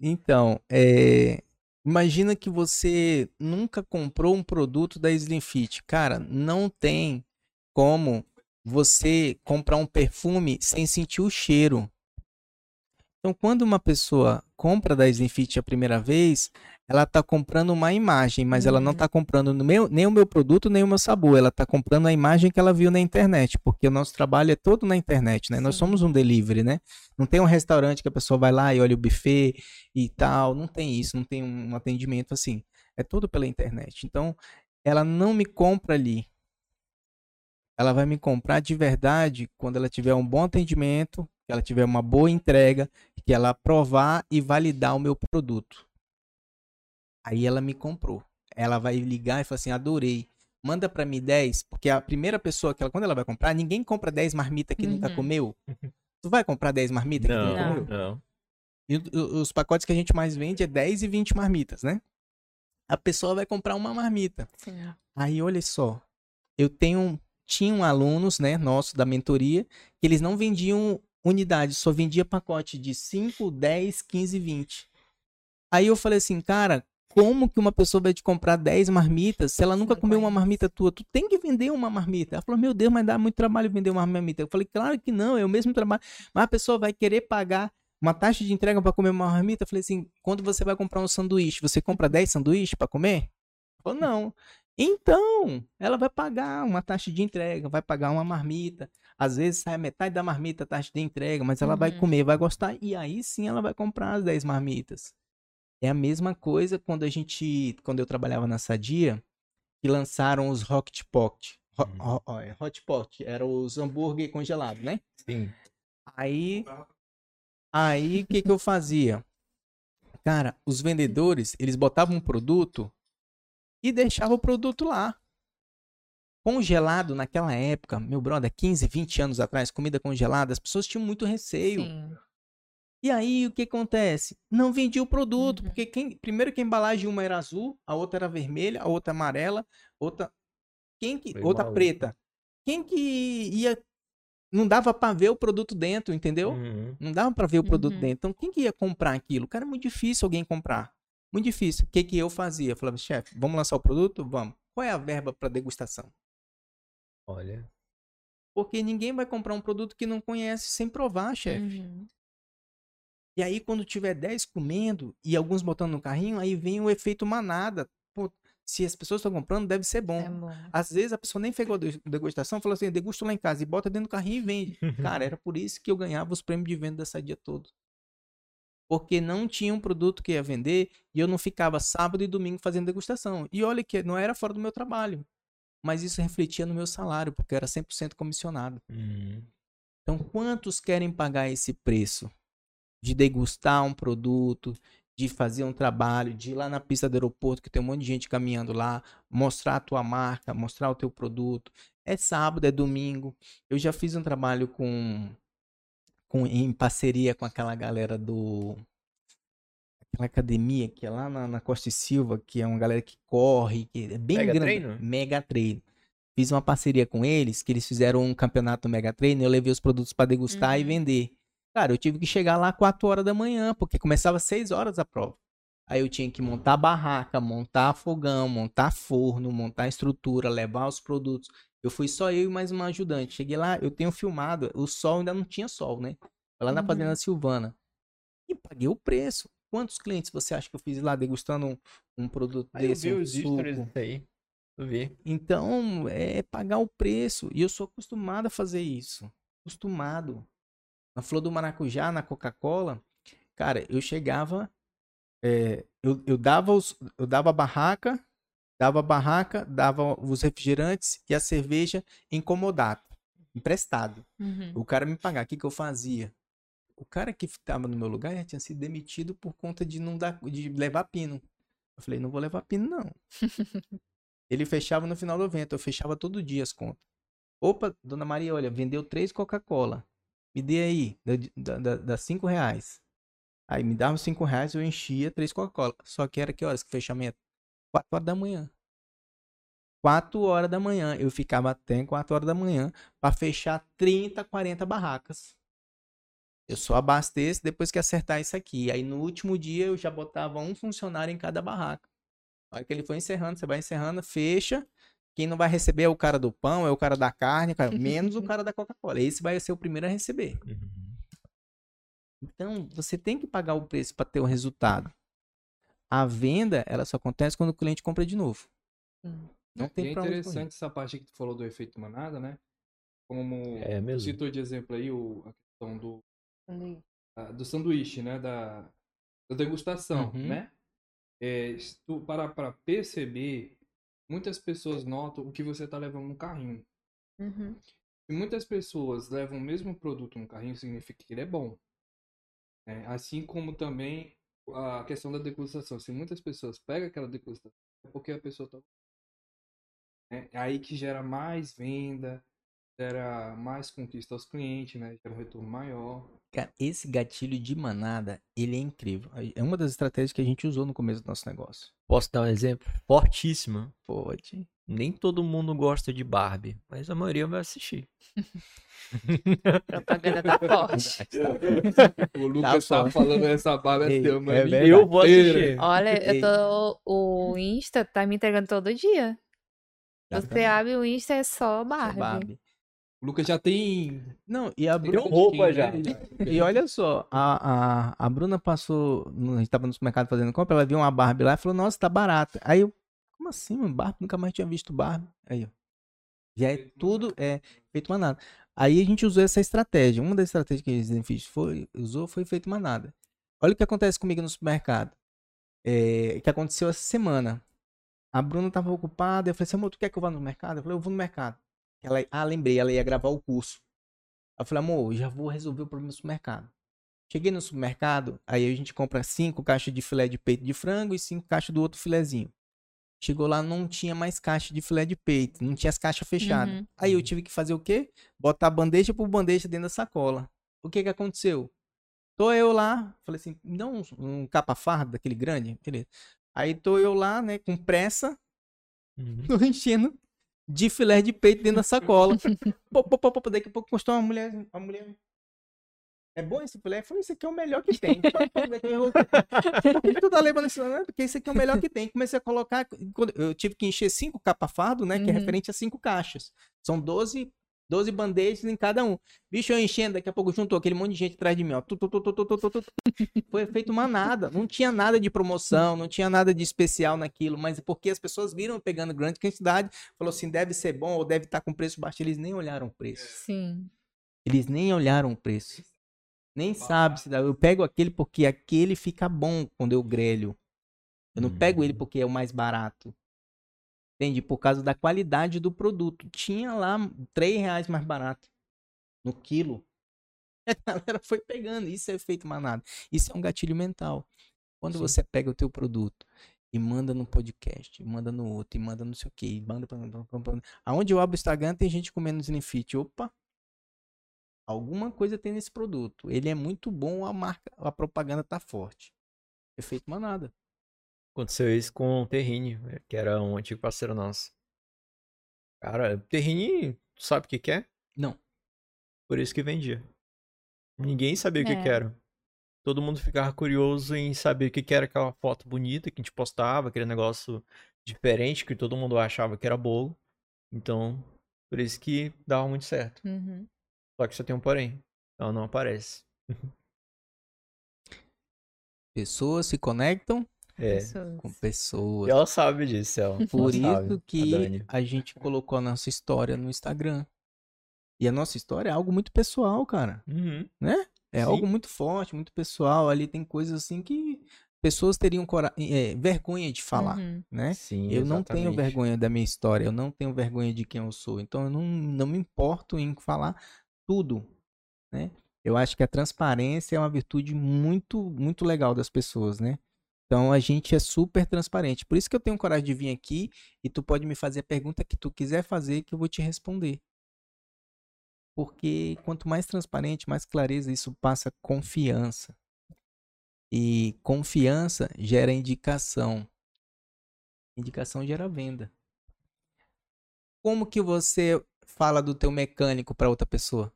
Então, é, imagina que você nunca comprou um produto da Slim Fit. Cara, não tem como você comprar um perfume sem sentir o cheiro. Então, quando uma pessoa compra da Slim Fit a primeira vez, ela está comprando uma imagem, mas ela não Uhum. está comprando no meu- nem o meu produto, nem o meu sabor. Ela está comprando a imagem que ela viu na internet, porque o nosso trabalho é todo na internet, né? Nós Sim. somos um delivery, né? Não tem um restaurante que a pessoa vai lá e olha o buffet e tal. Não tem isso, não tem um atendimento assim. É tudo pela internet. Então, ela não me compra ali. Ela vai me comprar de verdade quando ela tiver um bom atendimento, que ela tiver uma boa entrega, que ela aprovar e validar o meu produto. Aí ela me comprou. Ela vai ligar e falar assim: adorei. Manda pra mim 10, porque a primeira pessoa que ela, quando ela vai comprar, ninguém compra 10 marmitas que nunca Uhum. comeu. [laughs] Tu vai comprar 10 marmitas que Não, nunca Não. comeu? não. E os pacotes que a gente mais vende é 10 e 20 marmitas, né? A pessoa vai comprar uma marmita. Sim. Aí, olha só, eu tenho, tinham alunos, né, nossos da mentoria, que eles não vendiam unidade, só vendia pacote de 5, 10, 15, 20. Aí eu falei assim, cara, como que uma pessoa vai te comprar 10 marmitas se ela nunca comeu uma marmita tua? Tu tem que vender uma marmita. Ela falou, meu Deus, mas dá muito trabalho vender uma marmita. Eu falei, claro que não, é o mesmo trabalho. Mas a pessoa vai querer pagar uma taxa de entrega para comer uma marmita? Eu falei assim, quando você vai comprar um sanduíche, você compra 10 sanduíches para comer? Ela falou, não. Então, ela vai pagar uma taxa de entrega, vai pagar uma marmita. Às vezes sai a metade da marmita a taxa de entrega, mas ela vai Uhum. comer, vai gostar, e aí sim ela vai comprar as 10 marmitas. É a mesma coisa quando a gente, quando eu trabalhava na Sadia, que lançaram os Hot Pot. Ho- Uhum. ho- ó, é, Hot Pot, era os hambúrguer congelados, né? Sim. Aí, aí o que que eu fazia? Cara, os vendedores, eles botavam um produto e deixavam o produto lá. congelado naquela época, meu brother, 15, 20 anos atrás, comida congelada, as pessoas tinham muito receio. Sim. E aí o que acontece? Não vendia o produto, Uhum. porque quem, primeiro que a embalagem uma era azul, a outra era vermelha, a outra amarela, outra quem que, outra maluco. preta. Quem que ia não dava pra ver o produto dentro, entendeu? Uhum. Não dava pra ver o produto Uhum. dentro. Então quem que ia comprar aquilo? Cara, é muito difícil alguém comprar. Muito difícil. O que que eu fazia? Eu falava, chefe, vamos lançar o produto? Vamos. Qual é a verba para degustação? Olha. Porque ninguém vai comprar um produto que não conhece sem provar, chefe. Uhum. E aí, quando tiver 10 comendo e alguns botando no carrinho, aí vem o efeito manada. Pô, se as pessoas estão comprando, deve ser bom. É bom. Às vezes a pessoa nem fez a de- degustação, falou assim: degusto lá em casa e bota dentro do carrinho e vende. [laughs] Cara, era por isso que eu ganhava os prêmios de venda dessa dia todo. Porque não tinha um produto que ia vender e eu não ficava sábado e domingo fazendo degustação. E olha que não era fora do meu trabalho. Mas isso refletia no meu salário, porque eu era 100% comissionado. Uhum. Então, quantos querem pagar esse preço? De degustar um produto, de fazer um trabalho, de ir lá na pista do aeroporto, que tem um monte de gente caminhando lá, mostrar a tua marca, mostrar o teu produto. É sábado, é domingo. Eu já fiz um trabalho com, com em parceria com aquela galera do aquela academia que é lá na, na Costa e Silva, que é uma galera que corre, que é bem Mega grande. Treino? Mega Treino. Fiz uma parceria com eles, que eles fizeram um campeonato Mega Treino, eu levei os produtos para degustar e Uhum. vender. Cara, eu tive que chegar lá 4 horas da manhã, porque começava às 6 horas a prova. Aí eu tinha que montar barraca, montar fogão, montar forno, montar estrutura, levar os produtos. Eu fui só eu e mais uma ajudante. Cheguei lá, eu tenho filmado, o sol ainda não tinha sol, né? Lá na Uhum. Fazenda Silvana. E paguei o preço. Quantos clientes você acha que eu fiz lá degustando um, um produto Aí eu desse? vi um os suco? aí. Eu vi. Então, é pagar o preço. E eu sou acostumado a fazer isso. Acostumado. Na Flor do Maracujá, na Coca-Cola, cara, eu chegava, é, eu, eu dava os, eu dava a barraca, dava a barraca, dava os refrigerantes e a cerveja incomodado, emprestado. Uhum. O cara me pagar, o que que eu fazia? O cara que estava no meu lugar já tinha sido demitido por conta de não dar, de levar pino. Eu falei, não vou levar pino não. [laughs] Ele fechava no final do evento, eu fechava todo dia as contas. Opa, dona Maria, olha, vendeu três Coca-Cola. Me dê aí, dá, dá, dá cinco reais. Aí me dava cinco reais, eu enchia três Coca-Cola. Só que era que horas que fechamento? Quatro horas da manhã. Quatro horas da manhã. Eu ficava até quatro horas da manhã para fechar 30, 40 barracas. Eu só abasteço depois que acertar isso aqui. Aí no último dia eu já botava um funcionário em cada barraca. Na hora que ele foi encerrando, você vai encerrando, fecha. Quem não vai receber é o cara do pão, é o cara da carne, cara- [laughs] menos o cara da Coca-Cola. Esse vai ser o primeiro a receber. Uhum. Então, você tem que pagar o preço para ter o resultado. A venda, ela só acontece quando o cliente compra de novo. Sim. Não E tem é pra onde correr. interessante essa parte que tu falou do efeito manada, né? Como É tu mesmo. citou de exemplo aí o, a questão do, Sanduíche. a- do sanduíche, né? Da, da degustação, Uhum. né? É, se tu parar perceber, muitas pessoas notam o que você tá levando no carrinho. Uhum. Se muitas pessoas levam o mesmo produto no carrinho, significa que ele é bom. né? Assim como também a questão da degustação. Se muitas pessoas pegam aquela degustação, é porque a pessoa tá. É é aí que gera mais venda, gera mais conquista aos clientes, né? Gera um retorno maior. Cara, esse gatilho de manada, ele é incrível. É uma das estratégias que a gente usou no começo do nosso negócio. Posso dar um exemplo? Fortíssima. Pode. Nem todo mundo gosta de Barbie, mas a maioria vai assistir. [laughs] Propaganda tá forte. [laughs] O Lucas tá, forte. falando essa barba Ei, é teu, é mano. verdade. Eu vou assistir. Olha, eu tô. O Insta tá me entregando todo dia. Você abre o Insta é só Só Barbie. O Lucas já tem. Não, e a tem Bruna. roupa skin, já. né? E olha só, a, a, a Bruna passou. A gente tava no supermercado fazendo compra, ela viu uma Barbie lá e falou, nossa, tá barata. Aí eu, como assim, mano? Barbie? Nunca mais tinha visto Barbie. Aí, ó. Já é tudo, é feito manada. Aí a gente usou essa estratégia. Uma das estratégias que a Zenfish foi, usou foi feito manada. Olha o que acontece comigo no supermercado. É, que aconteceu essa semana. A Bruna tava ocupada, eu falei assim, amor, tu quer que eu vá no mercado? Eu falei, eu vou no mercado. Ela, ah, lembrei, ela ia gravar o curso. Eu falei, amor, já vou resolver o problema do supermercado. Cheguei no supermercado, aí a gente compra cinco caixas de filé de peito de frango e cinco caixas do outro filezinho. Chegou lá, não tinha mais caixa de filé de peito, não tinha as caixas fechadas. Uhum. Aí eu tive que fazer o quê? Botar bandeja por bandeja dentro da sacola. O que que aconteceu? Tô eu lá, falei assim, me dá um, um capa farda daquele grande, beleza. Aí tô eu lá, né, com pressa, Uhum. [laughs] tô enchendo de filé de peito dentro da sacola. [laughs] pô, pô, pô, pô, daqui a pouco postou uma mulher, uma mulher. É bom esse filé? Eu falei, isso aqui é o melhor que tem. [laughs] [laughs] Por que tu tá levando isso? Não, porque esse aqui é o melhor que tem. Comecei a colocar. Eu tive que encher cinco capa fardo, né? Que é Uhum. referente a cinco caixas. São 12, 12 bandejas em cada um. Bicho, eu enchendo, daqui a pouco juntou aquele monte de gente atrás de mim, ó. Tu, tu, tu, tu, tu, tu, tu, tu. Foi feito uma nada. Não tinha nada de promoção, não tinha nada de especial naquilo, mas porque as pessoas viram pegando grande quantidade, falou assim, deve ser bom ou deve estar com preço baixo. Eles nem olharam o preço. Sim. Eles nem olharam o preço. Nem sabe se dá. Eu pego aquele porque aquele fica bom quando eu grelho. Eu não pego ele Hum. porque é o mais barato. Entende? Por causa da qualidade do produto. Tinha lá 3 reais mais barato no quilo. [laughs] A galera foi pegando. Isso é efeito manada. Isso é um gatilho mental. Quando Sim. você pega o teu produto e manda no podcast, e manda no outro, e manda não sei o que, e manda pra... pra- pra- Aonde eu abro o Instagram tem gente comendo Slimfit. Opa! Alguma coisa tem nesse produto. Ele é muito bom, a marca, a propaganda tá forte. Efeito manada. Aconteceu isso com o Terrine, que era um antigo parceiro nosso. Cara, Terrine, tu sabe o que que é? Não. Por isso que vendia. Ninguém sabia o que É. que era. Todo mundo ficava curioso em saber o que que era aquela foto bonita que a gente postava, aquele negócio diferente que todo mundo achava que era bolo. Então, por isso que dava muito certo. Uhum. Só que só tem um porém. Ela não aparece. [laughs] Pessoas se conectam É. Pessoas. com E pessoas. ela sabe disso, ela. Por ela sabe, isso a que Dani. a gente colocou a nossa história no Instagram. E a nossa história é algo muito pessoal, cara. Uhum. É Sim. algo muito forte, muito pessoal. Ali tem coisas assim que pessoas teriam cora- é, vergonha de falar, Uhum. né? Sim, Eu não tenho exatamente. vergonha da minha história, eu não tenho vergonha de quem eu sou. Então eu não, não me importo em falar tudo, né? Eu acho que a transparência é uma virtude muito, muito legal das pessoas, né? Então a gente é super transparente. Por isso que eu tenho coragem de vir aqui e tu pode me fazer a pergunta que tu quiser fazer que eu vou te responder. Porque quanto mais transparente, mais clareza, isso passa confiança. E confiança gera indicação. Indicação gera venda. Como que você fala do teu mecânico para outra pessoa?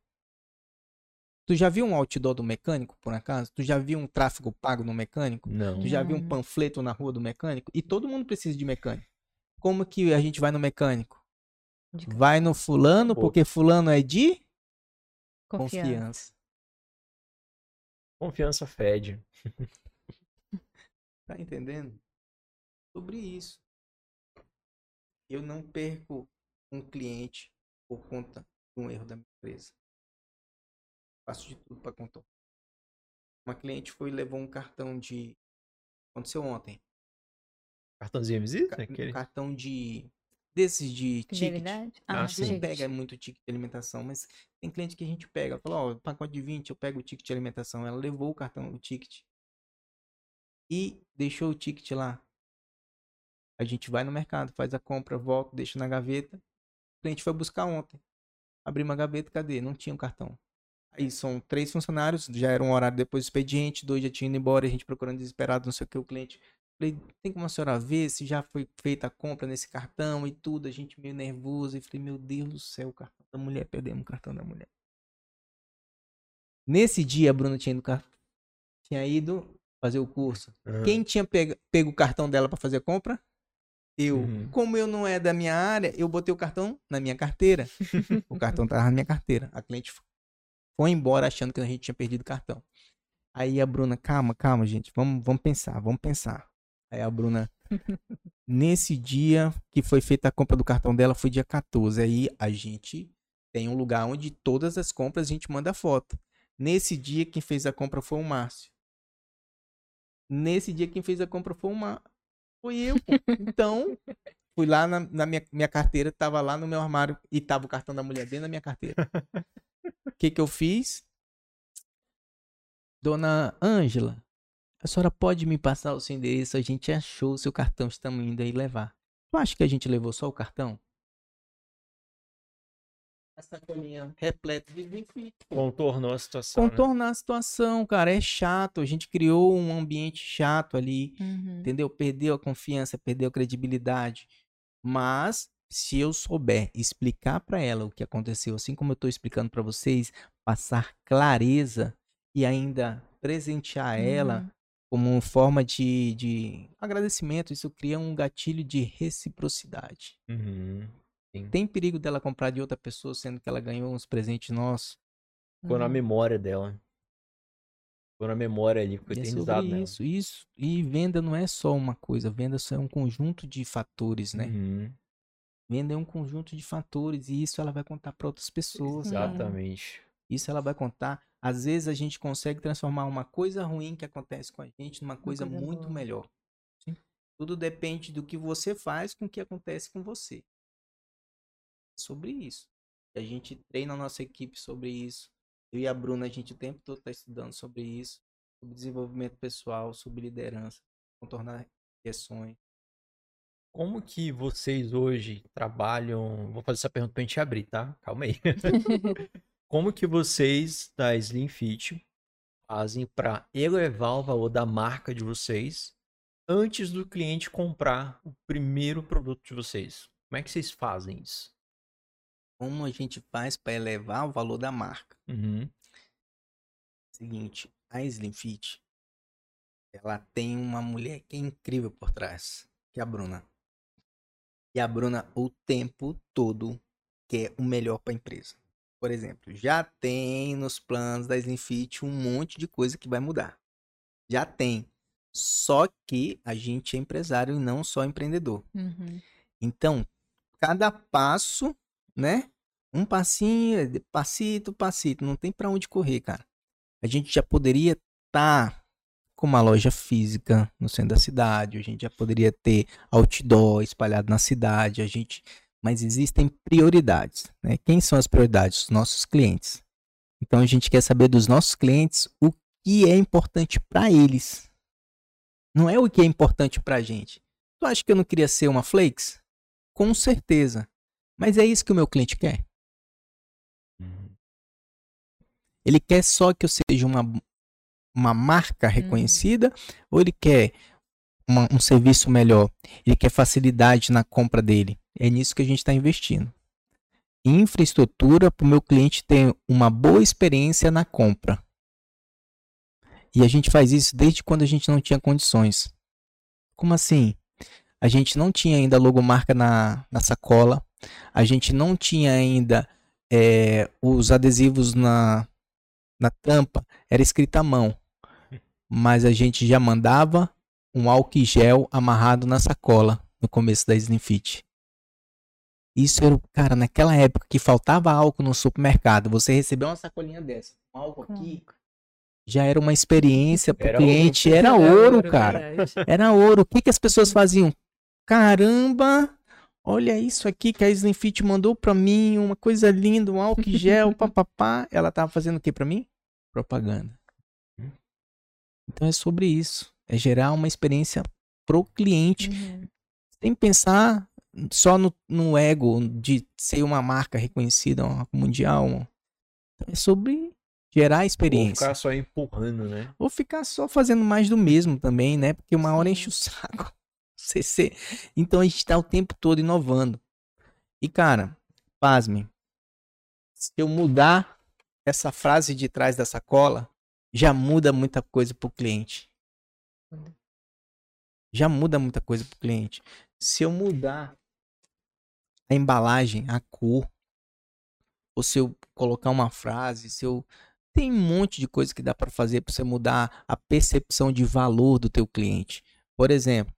Tu já viu um outdoor do mecânico, por acaso? Tu já viu um tráfego pago no mecânico? Não. Tu já viu um panfleto na rua do mecânico? E todo mundo precisa de mecânico. Como que a gente vai no mecânico? Vai no fulano porque fulano é de confiança. confiança. Confiança fede. [laughs] Tá entendendo? Sobre isso. Eu não perco um cliente por conta de um erro da minha empresa. Faço de tudo para contar. Uma cliente foi e levou um cartão de. Aconteceu ontem. Cartãozinho visita? Ca- Aquele... Cartão de. Desses de ticket. Ah, a gente não pega muito ticket de alimentação, mas tem cliente que a gente pega. Fala, ó, pacote de 20, eu pego o ticket de alimentação. Ela levou o cartão, o ticket. E deixou o ticket lá. A gente vai no mercado, faz a compra, volta, deixa na gaveta. O cliente foi buscar ontem. Abri uma gaveta, cadê? Não tinha o cartão. Aí são três funcionários, já era um horário depois do expediente, dois já tinham ido embora, a gente procurando desesperado, não sei o que, o cliente. Falei, tem como a senhora ver se já foi feita a compra nesse cartão e tudo? A gente meio nervoso. E falei, meu Deus do céu, o cartão da mulher, perdemos o cartão da mulher. Nesse dia, a Bruna tinha ido, tinha ido fazer o curso. Aham. Quem tinha pego, pego o cartão dela para fazer a compra? Eu. Uhum. Como eu não é da minha área, eu botei o cartão na minha carteira. [laughs] o cartão tava na minha carteira. A cliente foi embora achando que a gente tinha perdido o cartão. Aí a Bruna, calma, calma, gente, vamos, vamos pensar, vamos pensar. Aí a Bruna, [laughs] nesse dia que foi feita a compra do cartão dela, foi dia 14. Aí a gente tem um lugar onde todas as compras a gente manda foto. Nesse dia, quem fez a compra foi o Márcio. Nesse dia, quem fez a compra foi o Márcio. Foi eu. Então, fui lá na, na minha, minha carteira, tava lá no meu armário e tava o cartão da mulher dentro da minha carteira. [laughs] O que que eu fiz? Dona Ângela, a senhora pode me passar o seu endereço? A gente achou o seu cartão, estamos indo aí levar. Tu acha que a gente levou só o cartão? A sacolinha repleta de Slim Contornou a situação. né? Contornar a situação, cara, é chato. A gente criou um ambiente chato ali, Uhum. entendeu? Perdeu a confiança, perdeu a credibilidade. Mas se eu souber explicar pra ela o que aconteceu, assim como eu tô explicando pra vocês, passar clareza e ainda presentear ela Uhum. como forma de, de agradecimento, isso cria um gatilho de reciprocidade. Uhum. Tem perigo dela comprar de outra pessoa, sendo que ela ganhou uns presentes nossos. Ficou na Uhum. memória dela. Ficou na memória ali, ficou é eternizado sobre nela. isso, isso. E venda não é só uma coisa, venda é um conjunto de fatores, né? Uhum. Venda é um conjunto de fatores e isso ela vai contar para outras pessoas. Sim. cara. Exatamente. Isso ela vai contar. Às vezes a gente consegue transformar uma coisa ruim que acontece com a gente numa coisa, coisa muito boa. melhor. Tudo depende do que você faz com o que acontece com você. Sobre isso. A gente treina a nossa equipe sobre isso. Eu e a Bruna, a gente o tempo todo está estudando sobre isso. Sobre desenvolvimento pessoal, sobre liderança, contornar questões. Como que vocês hoje trabalham? Vou fazer essa pergunta pra gente abrir, tá? Calma aí. [laughs] [laughs] Como que vocês da Slim Fit fazem para elevar o valor da marca de vocês antes do cliente comprar o primeiro produto de vocês? Como é que vocês fazem isso? Como a gente faz para elevar o valor da marca? Uhum. Seguinte, a Slim Fit, ela tem uma mulher que é incrível por trás, que é a Bruna. E a Bruna o tempo todo quer o melhor para a empresa. Por exemplo, já tem nos planos da Slim Fit um monte de coisa que vai mudar. Já tem. Só que a gente é empresário e não só empreendedor. Uhum. Então, cada passo, né? Um passinho, é passito, passito, não tem pra onde correr, cara. A gente já poderia estar com uma loja física no centro da cidade, a gente já poderia ter outdoor espalhado na cidade, a gente, mas existem prioridades, né? Quem são as prioridades? Os nossos clientes. Então a gente quer saber dos nossos clientes o que é importante pra eles. Não é o que é importante pra gente. Tu acha que eu não queria ser uma Flakes? Com certeza. Mas é isso que o meu cliente quer. Ele quer só que eu seja uma, uma marca reconhecida ou ele quer uma- um serviço melhor? Ele quer facilidade na compra dele. É nisso que a gente está investindo. Infraestrutura para o meu cliente ter uma boa experiência na compra. E a gente faz isso desde quando a gente não tinha condições. Como assim? A gente não tinha ainda logomarca na, na sacola. A gente não tinha ainda eh, os adesivos na, na tampa. Era escrito à mão. Mas a gente já mandava um álcool gel amarrado na sacola no começo da Slim Fit. Isso era, o- cara, naquela época que faltava álcool no supermercado, você recebeu uma sacolinha dessa, um álcool aqui, já era uma experiência pro Era cliente, era ouro, cara. [laughs] Era ouro. O que, que as pessoas faziam? Caramba, olha isso aqui que a Slim Fit mandou pra mim, uma coisa linda, um álcool gel, [laughs] papapá. Ela tava fazendo o que pra mim? Propaganda. Então é sobre isso. É gerar uma experiência pro cliente, Uhum. sem pensar só no, no ego de ser uma marca reconhecida, uma mundial. É sobre gerar Ou experiência ficar só empurrando, né? ou ficar só fazendo mais do mesmo também, né? Porque uma hora enche o saco. [laughs] CC. Então a gente tá o tempo todo inovando. E cara, pasmem. Se eu mudar essa frase de trás da sacola, já muda muita coisa pro cliente. Já muda muita coisa pro cliente. Se eu mudar a embalagem, a cor, ou se eu colocar uma frase, se eu tem um monte de coisa que dá para fazer para você mudar a percepção de valor do teu cliente. Por exemplo,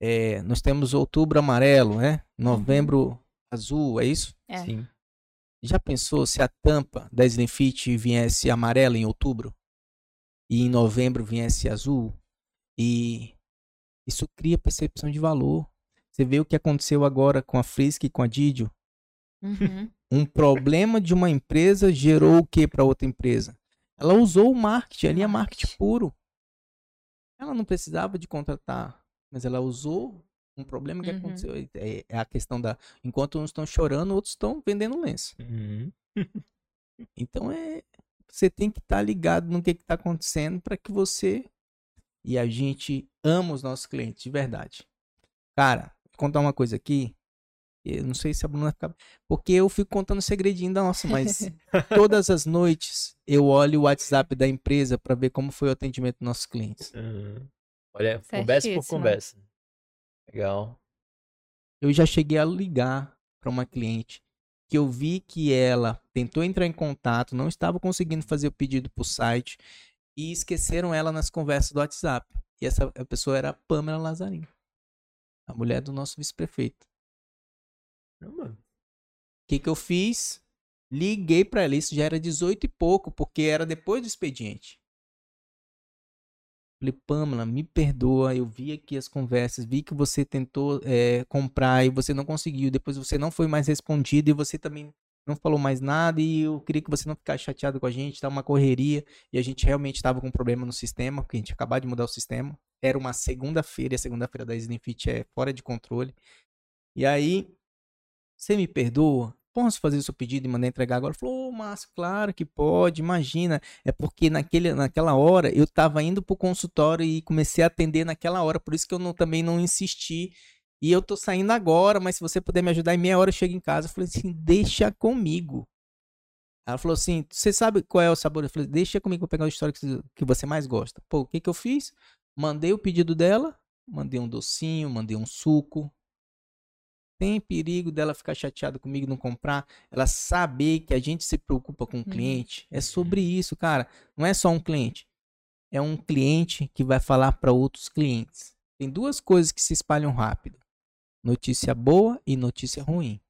é, nós temos outubro amarelo, né? Novembro azul, é isso? É. Sim. Já pensou se a tampa da Slim Fit viesse amarela em outubro e em novembro viesse azul? E isso cria percepção de valor. Você vê o que aconteceu agora com a Frisk e com a Didio? Uhum. [laughs] Um problema de uma empresa gerou o que para outra empresa? Ela usou o marketing, ali é marketing puro. Ela não precisava de contratar, mas ela usou um problema que Uhum. aconteceu. É, é a questão da. Enquanto uns estão chorando, outros estão vendendo lenço. Uhum. [laughs] Então é. Você tem que estar ligado no que está acontecendo para que você. E a gente ama os nossos clientes, de verdade. Cara, vou contar uma coisa aqui. Eu não sei se a Bruna vai ficar. Porque eu fico contando segredinho da nossa, mas [laughs] todas as noites eu olho o WhatsApp da empresa para ver como foi o atendimento dos nossos clientes. Uhum. Olha, conversa por Certíssimo. conversa. Legal. Eu já cheguei a ligar para uma cliente que eu vi que ela tentou entrar em contato, não estava conseguindo fazer o pedido por site e esqueceram ela nas conversas do WhatsApp. E essa pessoa era a Pamela Lazarinho, a mulher do nosso vice-prefeito. O que, que eu fiz? Liguei para ela, isso já era 18 e pouco, porque era depois do expediente. Falei, Pamela, me perdoa, eu vi aqui as conversas, vi que você tentou eh, comprar e você não conseguiu, depois você não foi mais respondido e você também não falou mais nada e eu queria que você não ficasse chateado com a gente, tá uma correria e a gente realmente estava com um problema no sistema, porque a gente acabou de mudar o sistema. Era uma segunda-feira, e a segunda-feira da Slimfit é fora de controle. E aí, você me perdoa? Posso fazer o seu pedido e mandar entregar agora? Falou, ô Márcio, claro que pode, imagina. É porque naquele, naquela hora eu estava indo pro consultório e comecei a atender naquela hora, por isso que eu não- também não insisti. E eu tô saindo agora, mas se você puder me ajudar, em meia hora eu chego em casa. Eu falei assim, deixa comigo. Ela falou assim, você sabe qual é o sabor? Eu falei, deixa comigo, vou pegar o histórico que você mais gosta. Pô, o que que eu fiz? Mandei o pedido dela, mandei um docinho, mandei um suco, tem perigo dela ficar chateada comigo e não comprar, ela saber que a gente se preocupa com o Uhum. cliente. É sobre isso, cara. Não é só um cliente. É um cliente que vai falar para outros clientes. Tem duas coisas que se espalham rápido: notícia boa e notícia ruim.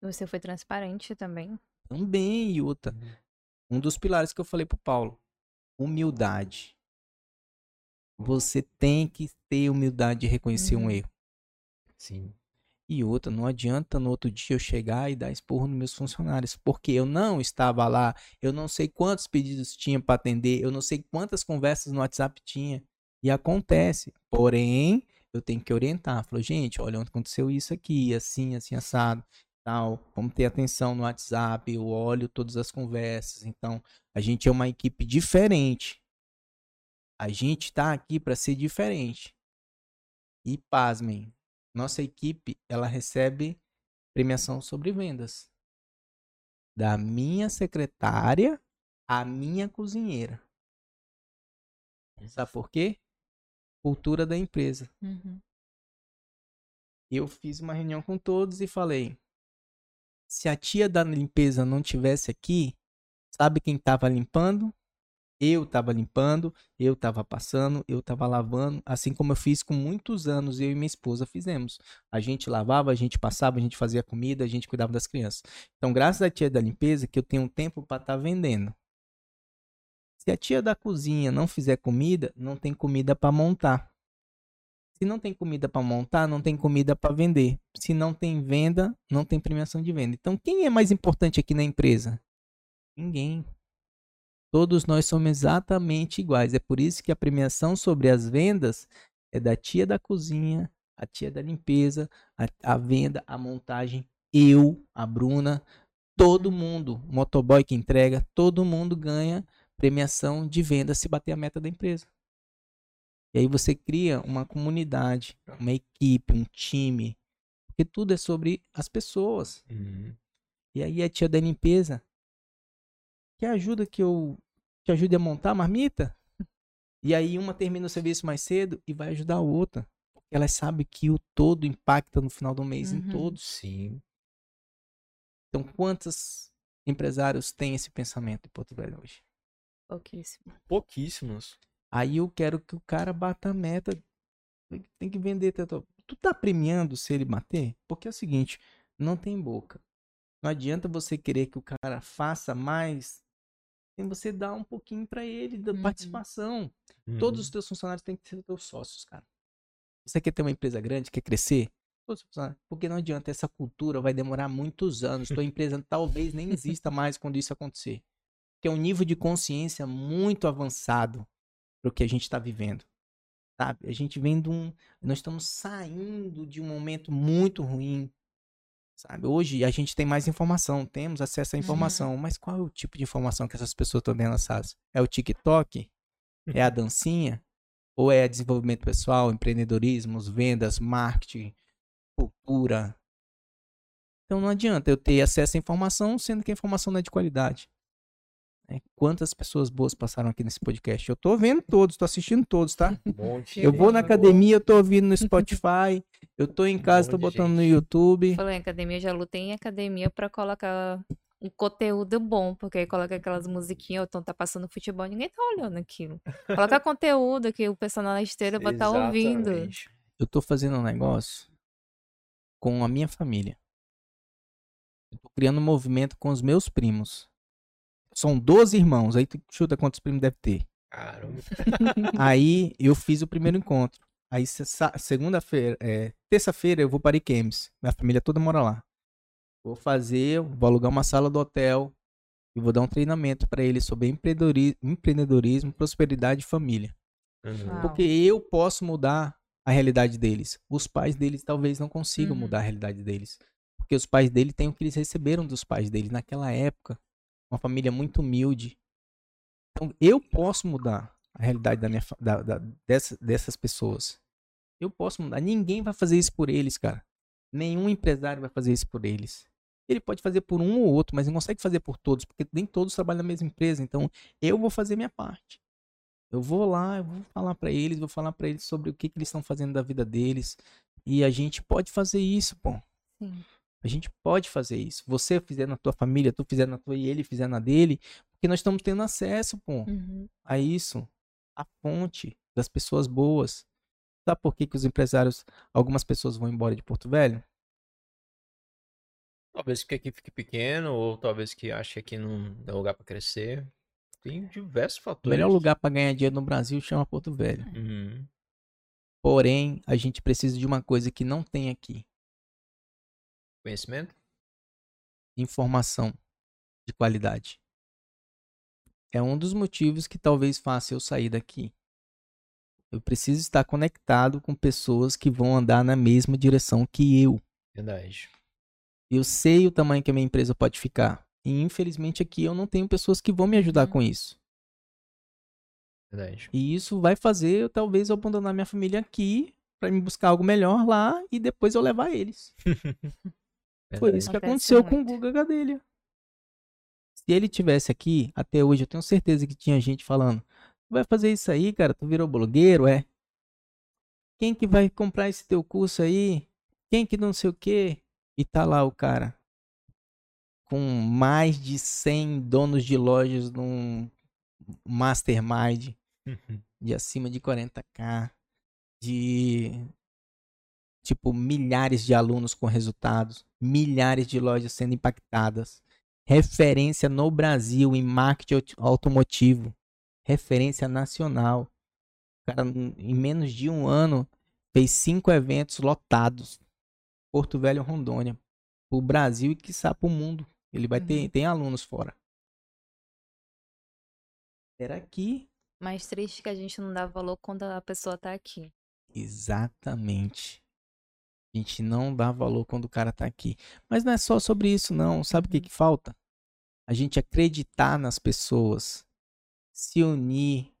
Você foi transparente também. Também, e outra. Um dos pilares que eu falei pro Paulo: humildade. Você tem que ter humildade de reconhecer um Uhum. erro. Sim. E outra, não adianta no outro dia eu chegar e dar esporro nos meus funcionários, porque eu não estava lá, eu não sei quantos pedidos tinha para atender, eu não sei quantas conversas no WhatsApp tinha. E acontece. Porém, eu tenho que orientar. Falou, gente, olha, ontem aconteceu isso aqui, assim, assim, assado, tal. Vamos ter atenção no WhatsApp, eu olho todas as conversas. Então, a gente é uma equipe diferente. A gente tá aqui para ser diferente. E pasmem, nossa equipe, ela recebe premiação sobre vendas. Da minha secretária à minha cozinheira. Sabe por quê? Cultura da empresa. Uhum. Eu fiz uma reunião com todos e falei: se a tia da limpeza não tivesse aqui, sabe quem estava limpando? Eu estava limpando, eu estava passando, eu estava lavando, assim como eu fiz com muitos anos, eu e minha esposa fizemos. A gente lavava, a gente passava, a gente fazia comida, a gente cuidava das crianças. Então, graças à tia da limpeza, que eu tenho um tempo para estar vendendo. Se a tia da cozinha não fizer comida, não tem comida para montar. Se não tem comida para montar, não tem comida para vender. Se não tem venda, não tem premiação de venda. Então, quem é mais importante aqui na empresa? Ninguém. Todos nós somos exatamente iguais. É por isso que a premiação sobre as vendas é da tia da cozinha, a tia da limpeza, a, a venda, a montagem, eu, a Bruna, todo mundo, o motoboy que entrega, todo mundo ganha premiação de venda se bater a meta da empresa. E aí você cria uma comunidade, uma equipe, um time, porque tudo é sobre as pessoas. Uhum. E aí a tia da limpeza quer ajuda que eu te ajude a montar a marmita? E aí uma termina o serviço mais cedo e vai ajudar a outra. Porque elas sabem que o todo impacta no final do mês em Uhum. todos. Sim. Então quantos empresários têm esse pensamento em Porto Velho hoje? Pouquíssimo. Pouquíssimos. Aí eu quero que o cara bata a meta. Tem que- vender. tanto- Tu tá premiando se ele bater? Porque é o seguinte, não tem boca. Não adianta você querer que o cara faça mais você dar um pouquinho pra ele da Uhum. participação. Uhum. Todos os teus funcionários têm que ser teus sócios, cara. Você quer ter uma empresa grande, quer crescer? Todos os funcionários. Porque não adianta, essa cultura vai demorar muitos anos. Tua empresa talvez nem [laughs] exista mais quando isso acontecer. Porque é um nível de consciência muito avançado pro que a gente está vivendo. sabe? A gente vem de um. Nós estamos saindo de um momento muito ruim, sabe? Hoje a gente tem mais informação, temos acesso à informação, mas qual é o tipo de informação que essas pessoas estão tendo acesso? É o TikTok? É a dancinha? Ou é desenvolvimento pessoal, empreendedorismo, vendas, marketing, cultura? Então não adianta eu ter acesso à informação, sendo que a informação não é de qualidade. É, Quantas pessoas boas passaram aqui nesse podcast? Eu tô vendo todos, tô assistindo todos, tá? [laughs] Um monte. Eu vou na academia, eu tô ouvindo no Spotify, eu tô em casa, tô botando no gente. YouTube. Falou em academia, já lutei em academia pra colocar um conteúdo bom, porque aí coloca aquelas musiquinhas, ou então tá passando futebol, ninguém tá olhando aquilo. Coloca [laughs] conteúdo que o pessoal na esteira vai estar ouvindo. Exatamente. Eu tô fazendo um negócio com a minha família. Eu tô criando um movimento com os meus primos. São 12 irmãos, aí tu chuta quantos primos deve ter. Caramba. [laughs] Aí eu fiz o primeiro encontro. Aí segunda-feira, é, terça-feira eu vou para Iquemes. Minha família toda mora lá. Vou fazer, vou alugar uma sala do hotel e vou dar um treinamento para eles sobre empreendedori- empreendedorismo, prosperidade e família. Uhum. Porque eu posso mudar a realidade deles. Os pais deles talvez não consigam Uhum. mudar a realidade deles. Porque os pais dele têm o que eles receberam dos pais deles naquela época. Uma família muito humilde. Então eu posso mudar a realidade da minha, da, da- dessa- dessas pessoas. Eu posso mudar. Ninguém vai fazer isso por eles, cara. Nenhum empresário vai fazer isso por eles. Ele pode fazer por um ou outro, mas não consegue fazer por todos, porque nem todos trabalham na mesma empresa. Então, eu vou fazer minha parte. Eu vou lá, eu vou falar pra eles, vou falar pra eles sobre o que, que eles estão fazendo da vida deles. E a gente pode fazer isso, pô. Sim. A gente pode fazer isso. Você fizer na tua família, tu fizer na tua e ele fizer na dele, porque nós estamos tendo acesso, pô, Uhum. a isso. A fonte das pessoas boas. Sabe por que, que os empresários, algumas pessoas vão embora de Porto Velho? Talvez que aqui fique pequeno, ou talvez que ache que aqui não tem lugar pra crescer. Tem diversos O fatores. melhor lugar para ganhar dinheiro no Brasil chama Porto Velho. Uhum. Porém, a gente precisa de uma coisa que não tem aqui: Conhecimento? informação de qualidade. É um dos motivos que talvez faça eu sair daqui. Eu preciso estar conectado com pessoas que vão andar na mesma direção que eu. Verdade. Eu sei o tamanho que a minha empresa pode ficar. E infelizmente aqui eu não tenho pessoas que vão me ajudar Uhum. com isso. Verdade. E isso vai fazer eu talvez eu abandonar minha família aqui para me buscar algo melhor lá e depois eu levar eles. [laughs] Foi isso que Acontece aconteceu com o muito. Guga Gadelha. Se ele tivesse aqui, até hoje, eu tenho certeza que tinha gente falando: "Tu vai fazer isso aí, cara? Tu virou blogueiro, é? Quem que vai comprar esse teu curso aí? Quem que não sei o quê?" E tá lá o cara com mais de 100 donos de lojas num mastermind de acima de 40k, de tipo milhares de alunos com resultados, milhares de lojas sendo impactadas, referência no Brasil em marketing aut- automotivo, referência nacional. O cara, em menos de um ano, fez cinco eventos lotados. Porto Velho, Rondônia, o Brasil e quiçá pro mundo. Ele vai ter Uhum. tem alunos fora. Era aqui Mais triste que a gente não dá valor quando a pessoa tá aqui. Exatamente. A gente não dá valor quando o cara tá aqui. Mas não é só sobre isso, não. Sabe o que, Uhum. que falta? A gente acreditar nas pessoas. Se unir.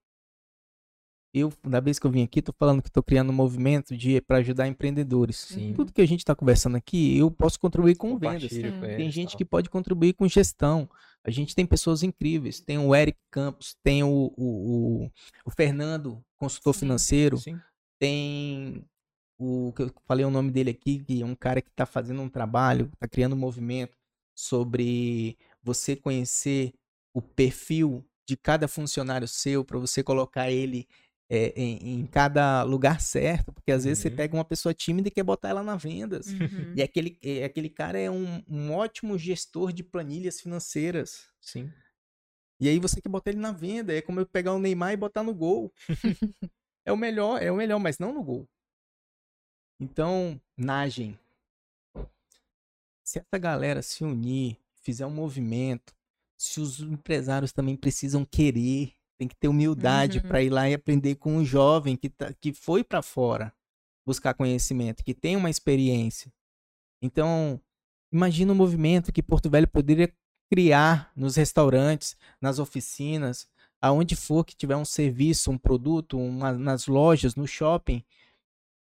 Eu, da vez que eu vim aqui, tô falando que tô criando um movimento de para ajudar empreendedores. Sim. Tudo que a gente tá conversando aqui, eu posso contribuir com vendas. Com Tem eles, gente tal. que pode contribuir com gestão. A gente tem pessoas incríveis. Tem o Eric Campos, tem o, o, o, o Fernando, consultor Sim. financeiro Sim. tem o que eu falei o nome dele aqui, que é um cara que está fazendo um trabalho, está criando um movimento sobre você conhecer o perfil de cada funcionário seu para você colocar ele é, em, em cada lugar certo, porque às vezes você Uhum. pega uma pessoa tímida e quer botar ela na vendas. Uhum. E aquele, é, aquele cara é um, um ótimo gestor de planilhas financeiras. Sim. E aí você quer botar ele na venda. É como eu pegar o Neymar e botar no gol. [laughs] é o melhor, é o melhor, mas não no gol. Então, Nagem. Se essa galera se unir, fizer um movimento, se os empresários também precisam querer, Tem que ter humildade Uhum. para ir lá e aprender com um jovem que, tá, que foi para fora buscar conhecimento, que tem uma experiência. Então, imagina o movimento que Porto Velho poderia criar nos restaurantes, nas oficinas, aonde for que tiver um serviço, um produto, uma- nas lojas, no shopping,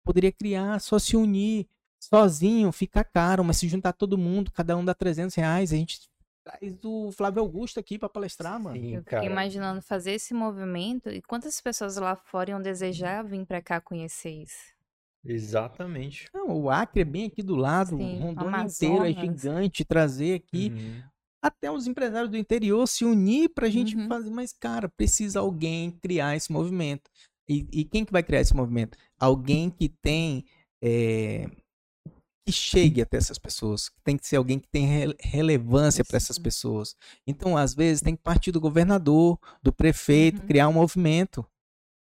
poderia criar, só se unir, sozinho fica caro, mas se juntar todo mundo, cada um dá 300 reais, a gente traz o Flávio Augusto aqui para palestrar, mano. Sim, Eu fiquei cara. imaginando fazer esse movimento e quantas pessoas lá fora iam desejar vir pra cá conhecer isso. Exatamente. Não, o Acre é bem aqui do lado, Sim, Rondônia inteiro é Amazonas. gigante, trazer aqui Uhum. até os empresários do interior se unir pra gente Uhum. fazer, mas cara, precisa alguém criar esse movimento. E, e quem que vai criar esse movimento? Alguém que tem é, que chegue até essas pessoas. Tem que ser alguém que tem rele- relevância para essas pessoas. Então, às vezes, tem que partir do governador, do prefeito, Uhum. criar um movimento.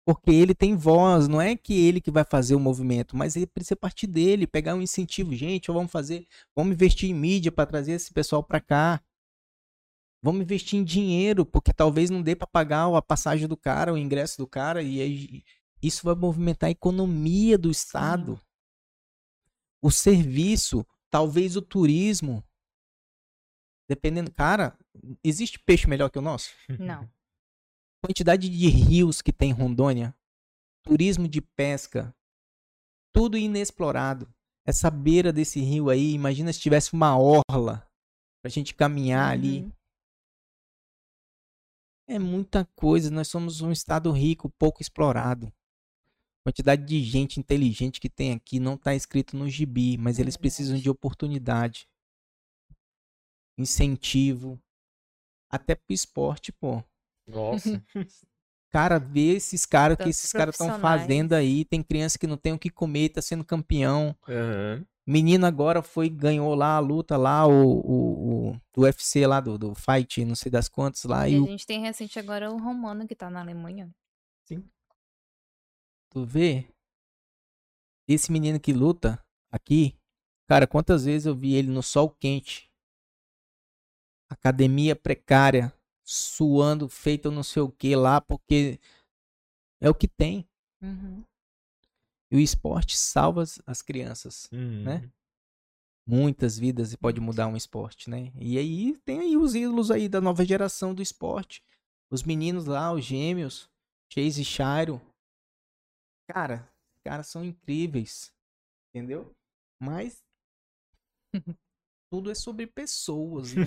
Porque ele tem voz, não é que ele que vai fazer o movimento, mas ele precisa partir dele, pegar um incentivo. Gente, vamos fazer, vamos investir em mídia para trazer esse pessoal para cá. Vamos investir em dinheiro, porque talvez não dê para pagar a passagem do cara, o ingresso do cara, e isso vai movimentar a economia do estado. O serviço, talvez o turismo. Dependendo, cara, existe peixe melhor que o nosso? Não. [laughs] quantidade de rios que tem em Rondônia, turismo de pesca, tudo inexplorado. Essa beira desse rio aí, imagina se tivesse uma orla pra gente caminhar ali. Uhum. É muita coisa, nós somos um estado rico, pouco explorado. Quantidade de gente inteligente que tem aqui não tá escrito no gibi, mas eles precisam de oportunidade. Incentivo. Até pro esporte, pô. Nossa. [laughs] [laughs] Cara, vê esses caras que esses caras estão fazendo aí. Tem criança que não tem o que comer, tá sendo campeão. Aham. Menino agora foi, ganhou lá a luta lá, o, o, o do UFC lá, do, do fight, não sei das quantas lá. E E a o, gente tem recente agora o Romano que tá na Alemanha. tu vê? Esse menino que luta aqui, cara, quantas vezes eu vi ele no sol quente, academia precária, suando, feito não sei o que lá, porque é o que tem. Uhum. E o esporte salva as, as crianças. Uhum. Né? Muitas vidas e pode mudar um esporte, né? E aí tem aí os ídolos aí da nova geração do esporte. Os meninos lá, os gêmeos, Chase e Shairo. Cara, os caras são incríveis. Entendeu? Mas tudo é sobre pessoas, né?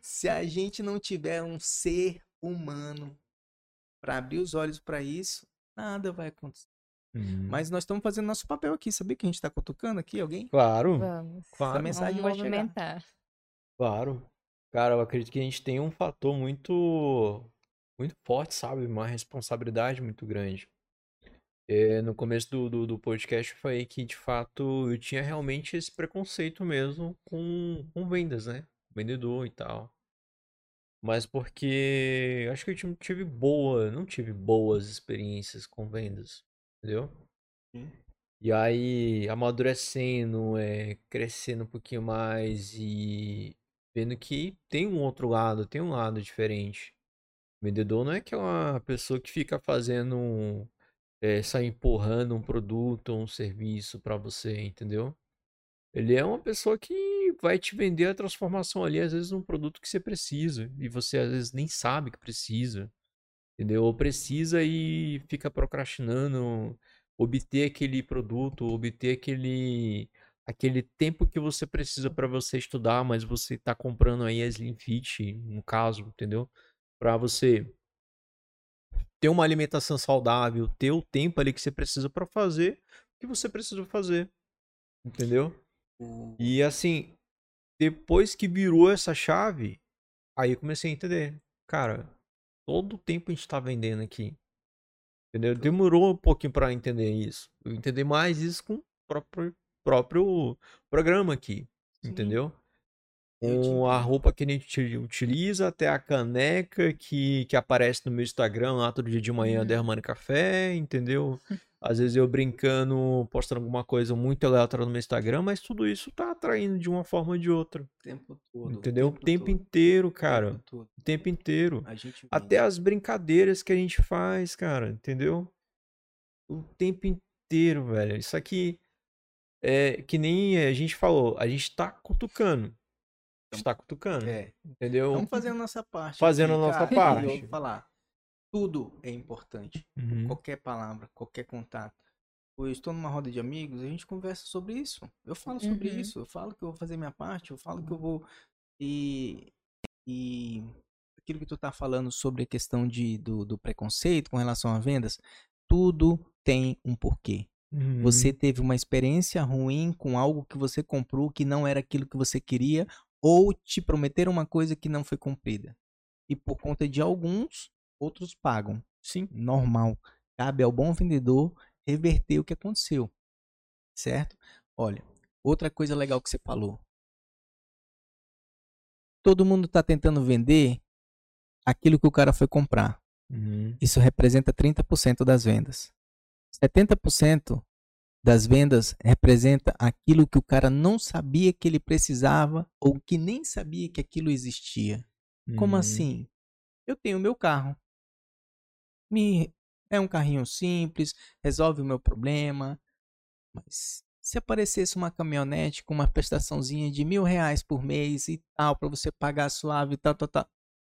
Se a gente não tiver um ser humano para abrir os olhos para isso, nada vai acontecer. Uhum. Mas nós estamos fazendo nosso papel aqui. Sabia que a gente tá cutucando aqui alguém? Claro, Vamos. Claro. Essa mensagem Vamos vai chegar. movimentar. claro. Cara, eu acredito que a gente tem um fator muito, muito forte, sabe? Uma responsabilidade muito grande. É, no começo do, do, do podcast eu falei que, de fato, eu tinha realmente esse preconceito mesmo com, com vendas, né? Vendedor e tal. Mas porque acho que eu tive boa, não tive boas experiências com vendas, entendeu? E aí, amadurecendo, é, crescendo um pouquinho mais e vendo que tem um outro lado, tem um lado diferente. O vendedor não é aquela pessoa que fica fazendo, é, só empurrando um produto ou um serviço para você, entendeu? Ele é uma pessoa que vai te vender a transformação ali, às vezes, num produto que você precisa e você às vezes nem sabe que precisa, entendeu? Ou precisa e fica procrastinando obter aquele produto, obter aquele aquele tempo que você precisa para você estudar, mas você está comprando aí a Slim Fit, no caso, entendeu? Para você ter uma alimentação saudável, ter o tempo ali que você precisa para fazer o que você precisa fazer, entendeu? E assim, depois que virou essa chave, aí eu comecei a entender, cara, todo o tempo a gente tá vendendo aqui. Entendeu? Demorou um pouquinho pra entender isso. Eu entendi mais isso com o próprio, próprio programa aqui. Sim. Entendeu? Eu te Com a roupa que a gente utiliza, até a caneca que, que aparece no meu Instagram lá todo dia de manhã Uhum. derramando café, entendeu? Às vezes eu brincando, postando alguma coisa muito aleatória no meu Instagram, mas tudo isso tá atraindo de uma forma ou de outra. O tempo todo. Entendeu? O tempo todo, inteiro, o cara. tempo todo. O tempo inteiro. A gente Até as brincadeiras que a gente faz, cara, entendeu? O tempo inteiro, velho. Isso aqui é que nem a gente falou, a gente tá cutucando. A gente tá cutucando, É. entendeu? Vamos fazer a nossa parte. Fazendo aqui, a nossa cara, [laughs] parte. Falar. Tudo é importante. Uhum. Qualquer palavra, qualquer contato. Eu estou numa roda de amigos, a gente conversa sobre isso. Eu falo sobre Uhum. isso. Eu falo que eu vou fazer minha parte. Eu falo que eu vou. E. E. Aquilo que tu tá falando sobre a questão de, do, do preconceito com relação a vendas, tudo tem um porquê. Uhum. Você teve uma experiência ruim com algo que você comprou que não era aquilo que você queria, ou te prometeram uma coisa que não foi cumprida. E por conta de alguns, outros pagam. Sim. Normal. Cabe ao bom vendedor reverter o que aconteceu. Certo? Olha, outra coisa legal que você falou. Todo mundo está tentando vender aquilo que o cara foi comprar. Uhum. Isso representa 30% das vendas. 70% das vendas representa aquilo que o cara não sabia que ele precisava ou que nem sabia que aquilo existia. Como Uhum. assim? Eu tenho meu carro. Me é um carrinho simples, resolve o meu problema. Mas se aparecesse uma caminhonete com uma prestaçãozinha de mil reais por mês e tal, para você pagar suave e tal, tal, tal.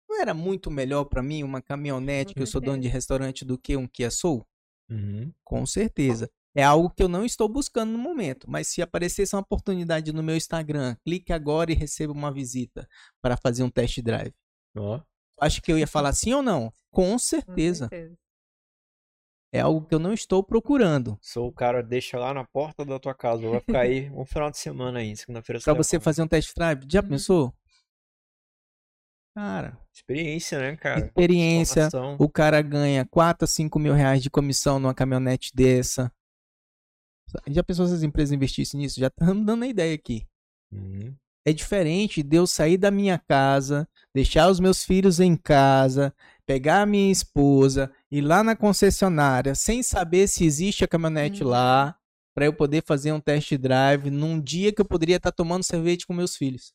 Não era muito melhor para mim uma caminhonete que eu sou dono de restaurante do que um Kia Soul? Uhum. Com certeza. É algo que eu não estou buscando no momento, mas se aparecesse uma oportunidade no meu Instagram, clique agora e receba uma visita para fazer um test drive. Ó. Acho que eu ia falar sim ou não? Com Com certeza. certeza. É algo que eu não estou procurando. Sou o cara deixa lá na porta da tua casa. Vai ficar aí [laughs] um final de semana aí, segunda-feira. Para leva você fazer um test drive, já Uhum. pensou? Cara, Experiência, né, cara? experiência. Informação. O cara ganha 4 a 5 mil reais de comissão numa caminhonete dessa. Já pensou se as empresas investissem nisso? Já estamos [laughs] dando a ideia aqui. Uhum. É diferente de eu sair da minha casa, deixar os meus filhos em casa, pegar a minha esposa, ir lá na concessionária, sem saber se existe a caminhonete Uhum. lá, para eu poder fazer um test drive num dia que eu poderia estar tomando sorvete com meus filhos.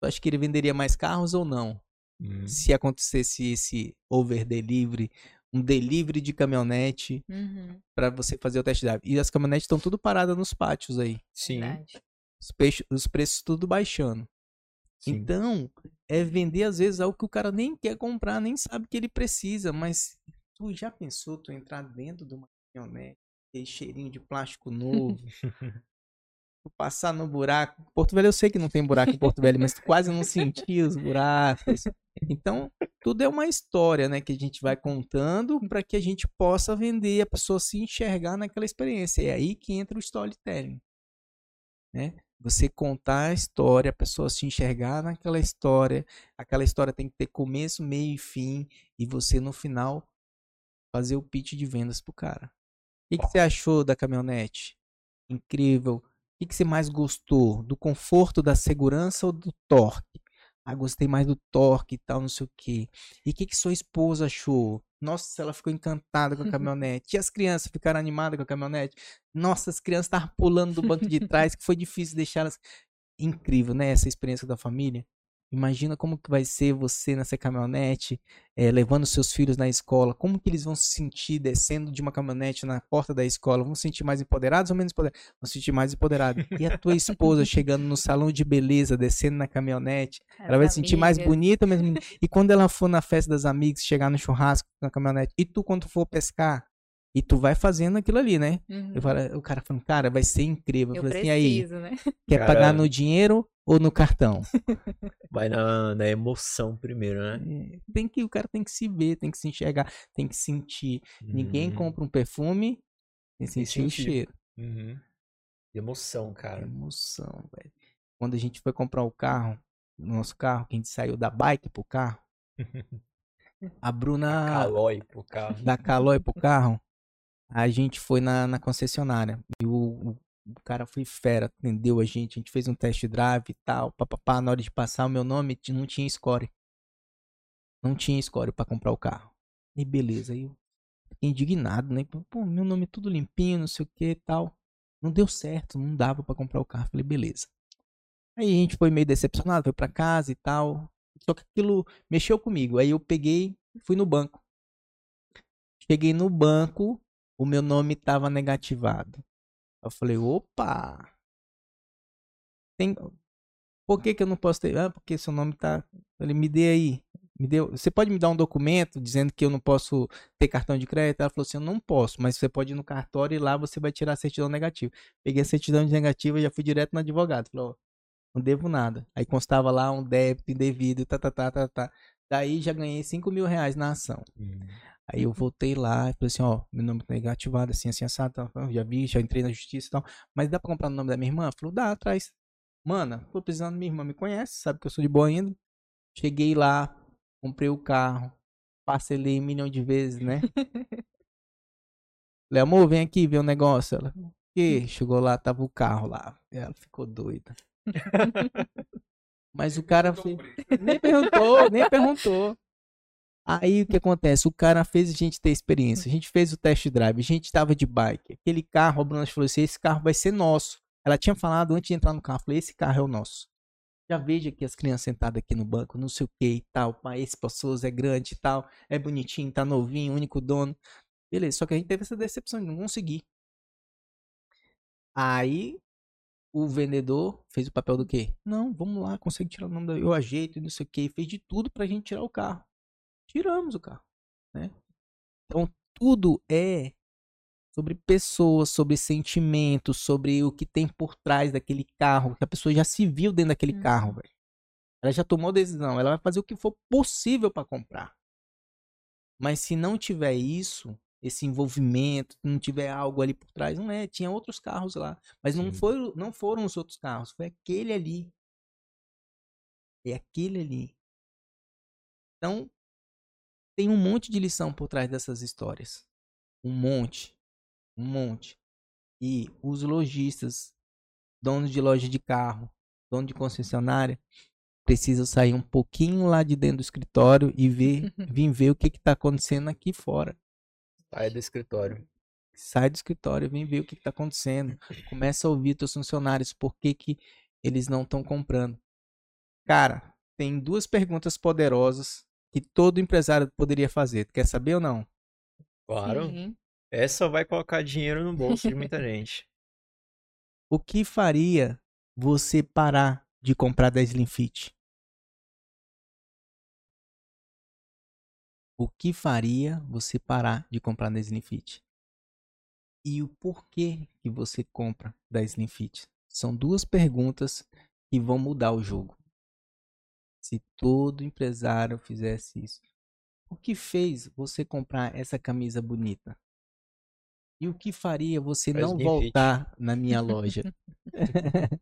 Tu acha que ele venderia mais carros ou não? Uhum. Se acontecesse esse over delivery, um delivery de caminhonete Uhum. para você fazer o test drive. E as caminhonetes estão tudo paradas nos pátios aí. Sim, Verdade. Os, peixes- os preços tudo baixando. sim. Então, é vender às vezes algo que o cara nem quer comprar, nem sabe que ele precisa, mas tu já pensou tu entrar dentro de uma caminhonete, aquele cheirinho de plástico novo, [laughs] tu passar no buraco. Porto Velho eu sei que não tem buraco em Porto Velho, mas tu quase não sentia os buracos. Então, tudo é uma história, né, que a gente vai contando para que a gente possa vender e a pessoa se enxergar naquela experiência. É aí que entra o storytelling, né? Você contar a história, a pessoa se enxergar naquela história, aquela história tem que ter começo, meio e fim, e você no final fazer o pitch de vendas pro cara. O que, que você achou da caminhonete? Incrível. O que, que você mais gostou? Do conforto, da segurança ou do torque? Ah, gostei mais do torque e tal, não sei o quê. E o que, que sua esposa achou? Nossa, ela ficou encantada com a [laughs] caminhonete. E as crianças ficaram animadas com a caminhonete? Nossa, as crianças estavam pulando do banco de trás, que foi difícil deixá-las. Incrível, né? Essa experiência da família. Imagina como que vai ser você nessa caminhonete, eh, levando seus filhos na escola. Como que eles vão se sentir descendo de uma caminhonete na porta da escola? Vão se sentir mais empoderados ou menos empoderados? Vão se sentir mais empoderados. E a tua esposa chegando no salão de beleza, descendo na caminhonete? Ela vai se sentir mais bonita mesmo. E quando ela for na festa das amigas, chegar no churrasco na caminhonete, e tu quando for pescar, e tu vai fazendo aquilo ali, né? Uhum. Eu falo, o cara falando, cara, vai ser incrível. Eu, Eu falei assim, e aí, preciso, né? quer Cara- pagar no dinheiro ou no cartão? [laughs] Vai na, na emoção primeiro, né? É, Tem que, o cara tem que se ver, tem que se enxergar, tem que sentir. Ninguém Uhum. compra um perfume sem sentir o cheiro. Uhum. Emoção, cara. Emoção, velho. Quando a gente foi comprar o carro, o nosso carro, que a gente saiu da bike pro carro, [laughs] a Bruna Calói pro carro. da Calói pro carro, a gente foi na, na concessionária. E o, o, cara foi fera, atendeu a gente, a gente fez um test drive e tal, papapá, na hora de passar o meu nome, não tinha score. Não tinha score pra comprar o carro. E beleza, aí eu Fiquei indignado, né? Pô, meu nome é tudo limpinho, não sei o que e tal. Não deu certo, não dava pra comprar o carro. Falei, beleza. Aí a gente foi meio decepcionado, foi pra casa e tal. Só que aquilo mexeu comigo. Aí eu peguei, fui no banco. Cheguei no banco, o meu nome tava negativado. Eu falei, opa! Tem... Por que, que eu não posso ter? Ah, porque seu nome tá. Ele me dê aí. Me deu. Você pode me dar um documento dizendo que eu não posso ter cartão de crédito? Ela falou assim: eu não posso, mas você pode ir no cartório e lá você vai tirar a certidão negativa. Peguei a certidão negativa e já fui direto no advogado. Falou, não devo nada. Aí constava lá um débito indevido, tá, tá, tá, tá, tá. Daí já ganhei 5 mil reais na ação. Hum. Aí eu voltei lá e falei assim, ó, meu nome tá negativado, assim, assim, assado, tá, já vi, já entrei na justiça e tal. Mas dá pra comprar no nome da minha irmã? Falou, dá, atrás. Mano, tô precisando, minha irmã me conhece, sabe que eu sou de boa ainda. Cheguei lá, comprei o carro, parcelei um milhão de vezes, né? [laughs] Falei, amor, vem aqui ver o um negócio. Ela, o quê? Chegou lá, tava o carro lá. Ela ficou doida. [laughs] Mas o cara fez... nem perguntou, nem perguntou. Aí o que acontece? O cara fez a gente ter experiência. A gente fez o test drive, a gente estava de bike. Aquele carro, a Bruna falou assim: esse carro vai ser nosso. Ela tinha falado antes de entrar no carro, falei, esse carro é o nosso. Já vejo aqui as crianças sentadas aqui no banco, não sei o que e tal. Pai, esse pessoas é grande e tal, é bonitinho, tá novinho, único dono. Beleza, só que a gente teve essa decepção de não conseguir. Aí o vendedor fez o papel do quê? Não, vamos lá, consegue tirar o nome da. Eu ajeito e não sei o que. Fez de tudo pra gente tirar o carro. Tiramos o carro. Né? Então, tudo é sobre pessoas, sobre sentimentos, sobre o que tem por trás daquele carro, que a pessoa já se viu dentro daquele Uhum. carro, velho. Ela já tomou decisão, ela vai fazer o que for possível para comprar. Mas se não tiver isso, esse envolvimento, não tiver algo ali por trás, não é, tinha outros carros lá, mas não foram, não foram os outros carros, foi aquele ali. É aquele ali. Então, tem um monte de lição por trás dessas histórias. Um monte. Um monte. E os lojistas, donos de loja de carro, dono de concessionária, precisam sair um pouquinho lá de dentro do escritório e ver, [laughs] vir ver o que está acontecendo aqui fora. Sai do escritório. Sai do escritório, vem ver o que está acontecendo. Começa a ouvir teus funcionários, por que, que eles não estão comprando. Cara, tem duas perguntas poderosas que todo empresário poderia fazer. Tu quer saber ou não? Claro. Sim. Essa vai colocar dinheiro no bolso de muita [laughs] gente. O que faria você parar de comprar da Slim Fit? O que faria você parar de comprar da Slim Fit? E o porquê que você compra da Slim Fit? São duas perguntas que vão mudar o jogo. Se todo empresário fizesse isso. O que fez você comprar essa camisa bonita? E o que faria você Da não Slim Fit. voltar na minha loja? [laughs]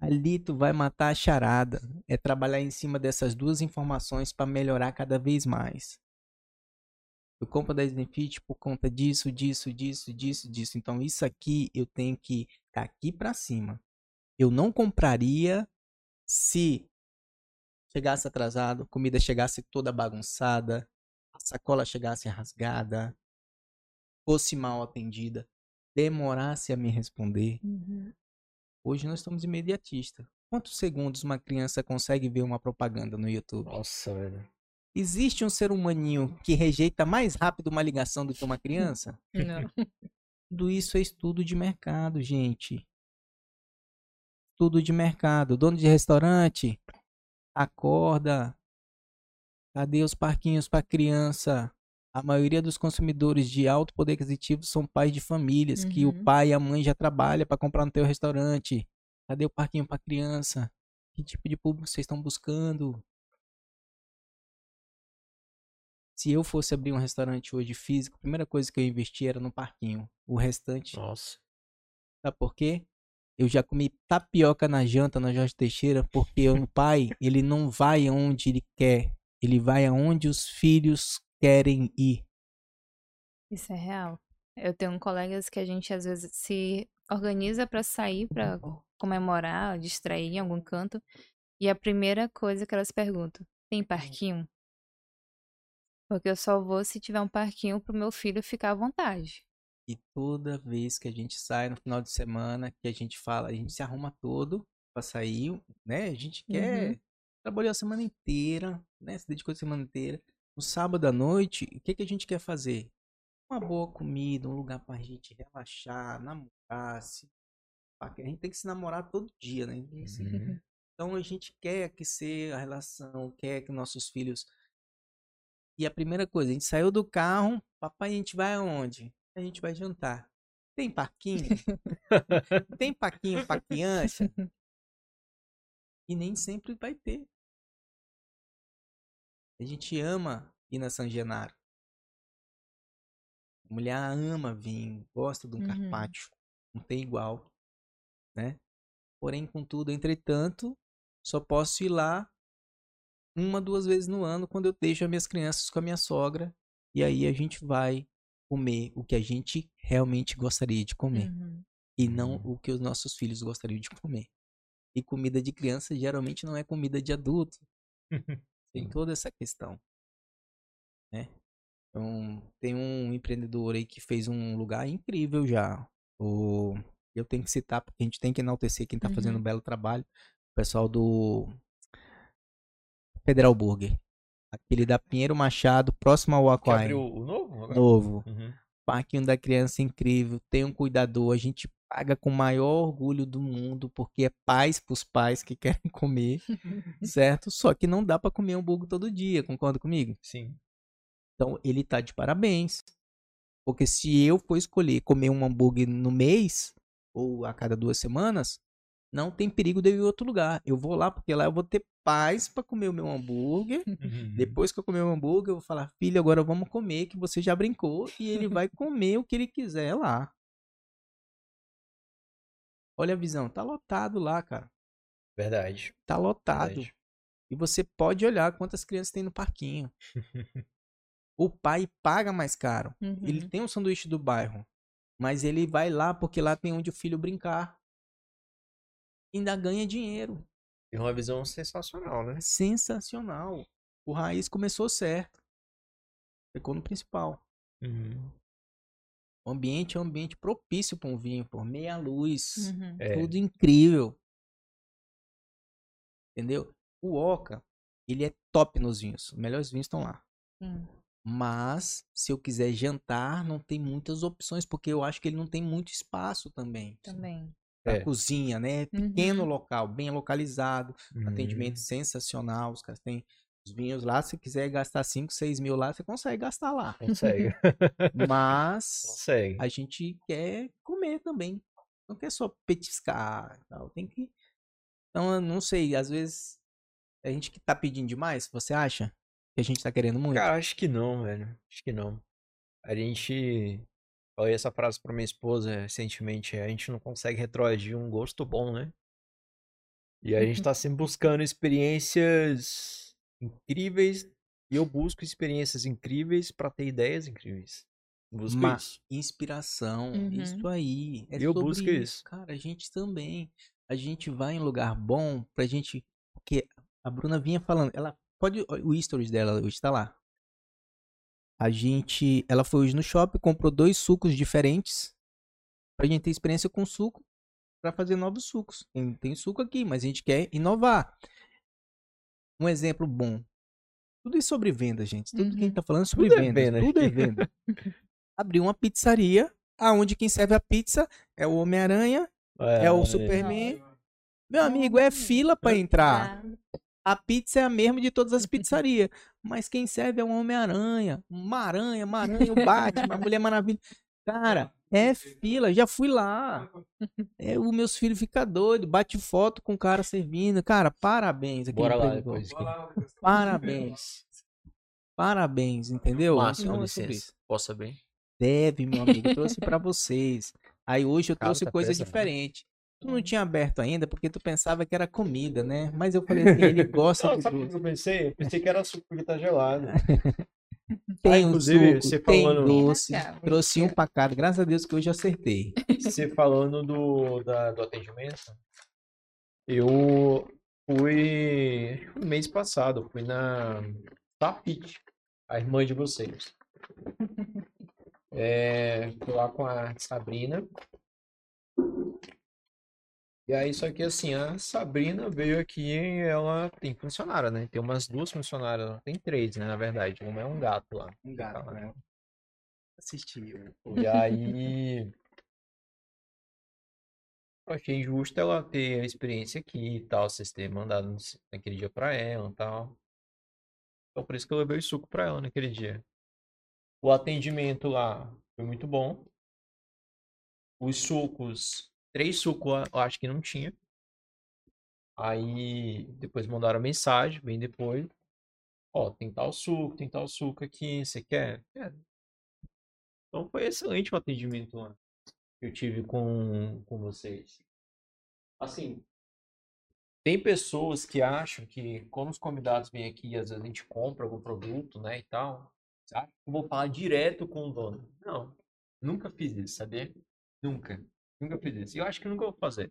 Ali tu vai matar a charada. É trabalhar em cima dessas duas informações para melhorar cada vez mais. Eu compro da Slim Fit por conta disso, disso, disso, disso, disso. Então isso aqui eu tenho que estar aqui para cima. Eu não compraria se chegasse atrasado, comida chegasse toda bagunçada, a sacola chegasse rasgada, fosse mal atendida, demorasse a me responder. Uhum. Hoje nós estamos imediatistas. Quantos segundos uma criança consegue ver uma propaganda no YouTube? Nossa, velho. Existe um ser humaninho que rejeita mais rápido uma ligação do que uma [laughs] criança? Não. Tudo isso é estudo de mercado, gente. Estudo de mercado. Dono de restaurante, acorda. Cadê os parquinhos para criança? A maioria dos consumidores de alto poder aquisitivo são pais de famílias que o Uhum. pai e a mãe já trabalham para comprar no teu restaurante. Cadê o parquinho para criança? Que tipo de público vocês estão buscando? Se eu fosse abrir um restaurante hoje físico, a primeira coisa que eu investi era no parquinho. O restante, Nossa. sabe por quê? Eu já comi tapioca na janta na Jorge Teixeira porque o pai, ele não vai aonde ele quer, ele vai aonde os filhos querem ir. Isso é real. Eu tenho colegas que a gente às vezes se organiza pra sair, pra comemorar, distrair em algum canto. E a primeira coisa que elas perguntam: tem parquinho? Porque eu só vou se tiver um parquinho pro meu filho ficar à vontade. E toda vez que a gente sai no final de semana, que a gente fala, a gente se arruma todo pra sair, né? A gente quer. Uhum. Trabalhou a semana inteira, né? Se dedicou a semana inteira. No sábado à noite, o que, que a gente quer fazer? Uma boa comida, um lugar pra gente relaxar, namorar, se... A gente tem que se namorar todo dia, né? Uhum. [laughs] Então a gente quer aquecer a relação, quer que nossos filhos. E a primeira coisa, a gente saiu do carro, papai, a gente vai aonde? A gente vai jantar. Tem parquinho? [laughs] Tem parquinho pra criança? [laughs] E nem sempre vai ter. A gente ama ir na San Genaro. A mulher ama vinho, gosta de um Uhum. carpaccio. Não tem igual, né? Porém, contudo, entretanto, só posso ir lá uma, duas vezes no ano quando eu deixo as minhas crianças com a minha sogra. E aí a gente vai comer o que a gente realmente gostaria de comer. Uhum. E não o que os nossos filhos gostariam de comer. E comida de criança geralmente não é comida de adulto. Tem [laughs] toda essa questão. Né? Então, tem um empreendedor aí que fez um lugar incrível já. O... Eu tenho que citar, porque a gente tem que enaltecer quem tá fazendo um Uhum. belo trabalho. O pessoal do Federal Burger. Aquele da Pinheiro Machado, próximo ao Que Aquário. abriu o novo? agora? Novo. Uhum. Parquinho da criança incrível, tem um cuidador, a gente paga com o maior orgulho do mundo, porque é paz pros pais que [laughs] querem comer, [laughs] certo? Só que não dá pra comer hambúrguer todo dia, concorda comigo? Sim. Então ele tá de parabéns. Porque se eu for escolher comer um hambúrguer no mês, ou a cada duas semanas, não tem perigo de eu ir em outro lugar. Eu vou lá, porque lá eu vou ter paz pra comer o meu hambúrguer. Uhum. Depois que eu comer o hambúrguer, eu vou falar, filho, agora vamos comer, que você já brincou, e ele vai comer o que ele quiser lá. Olha a visão, tá lotado lá, cara. Verdade. Tá lotado. verdade. E você pode olhar quantas crianças tem no parquinho. [laughs] o pai paga mais caro. Ele Uhum. tem um sanduíche do bairro, mas ele vai lá porque lá tem onde o filho brincar. Ainda ganha dinheiro. E uma visão sensacional, né? Sensacional. O Raiz começou certo. Ficou no principal. Uhum. O ambiente é um ambiente propício para um vinho, por meia luz, Uhum. É. tudo incrível. Entendeu? O Oca, ele é top nos vinhos. Os melhores vinhos estão lá. Sim. Mas, se eu quiser jantar, não tem muitas opções, porque eu acho que ele não tem muito espaço também. Também. É. cozinha, né? É Pequeno Uhum. local, bem localizado, Uhum. atendimento sensacional. Os caras têm os vinhos lá. Se quiser gastar 5, 6 mil lá, você consegue gastar lá. Consegue. Mas [laughs] Consegue. a gente quer comer também. Não quer só petiscar e tal. Tem que. Então, eu não sei, às vezes a gente que tá pedindo demais, você acha? Que a gente tá querendo muito? Cara, acho que não, velho. Acho que não. A gente. Falei essa frase pra minha esposa recentemente. A gente não consegue retroagir um gosto bom, né? E a gente tá sempre buscando experiências incríveis. E eu busco experiências incríveis pra ter ideias incríveis. Busco isso. Inspiração, Uhum. isso aí. É Eu busco isso. Cara, a gente também. A gente vai em lugar bom pra gente. Porque a Bruna vinha falando, ela pode. O stories dela hoje tá lá. A gente. Ela foi hoje no shopping, comprou dois sucos diferentes. Pra gente ter experiência com suco. Pra fazer novos sucos. Tem, tem suco aqui, mas a gente quer inovar. Um exemplo bom. Tudo isso sobre venda, gente. Tudo que a gente Uhum. tá falando é sobre Tudo é vendas. venda Tudo é venda. [laughs] Abriu uma pizzaria, aonde quem serve a pizza é o Homem-Aranha, é o Superman. Meu amigo, é fila pra entrar. A pizza é a mesma de todas as [laughs] pizzarias. Mas quem serve é um Homem-Aranha, uma aranha, uma aranha, o Batman, a Mulher Maravilha. Cara, é fila, já fui lá. É, os meus filhos ficam doidos, bate foto com o cara servindo. Cara, parabéns. aquele Bora lá depois. Parabéns. Parabéns, entendeu? Márcio, com licença. Posso saber? Deve, meu amigo. Trouxe pra vocês. Aí hoje eu trouxe tá coisa pesado. diferente. Tu não tinha aberto ainda porque tu pensava que era comida, né? Mas eu falei assim, ele [laughs] gosta Não, de sabe o doce. que eu pensei? Eu pensei que era suco porque tá gelado. [laughs] Tem Ah, um inclusive, suco, você tem falando- doce. Bem legal, Trouxe um pra cada. Graças a Deus que hoje eu acertei. Você falando do, da- do atendimento, eu fui que no mês passado, fui na Tapit. a irmã de vocês. [laughs] É, tô lá com a Sabrina. E aí, só que assim, a Sabrina veio aqui e ela tem funcionária, né? Tem umas duas funcionárias, tem três, né? Na verdade, uma é um gato lá. Um gato, né? Assisti. E [laughs] aí. Eu achei injusto ela ter a experiência aqui e tal, vocês terem mandado naquele dia pra ela e tal. Então por isso que eu levei o suco pra ela naquele dia. O atendimento lá foi muito bom. Os sucos, três sucos eu acho que não tinha. Aí depois mandaram mensagem, bem depois. Ó, tem tal suco, tem tal suco aqui, você quer? Quero. Então foi excelente o atendimento lá que eu tive com, com vocês. Assim, tem pessoas que acham que quando os convidados vêm aqui, às vezes a gente compra algum produto, né, e tal, sabe? Eu vou falar direto com o dono. Não, nunca fiz isso, sabia? Nunca, nunca fiz isso. E eu acho que nunca vou fazer.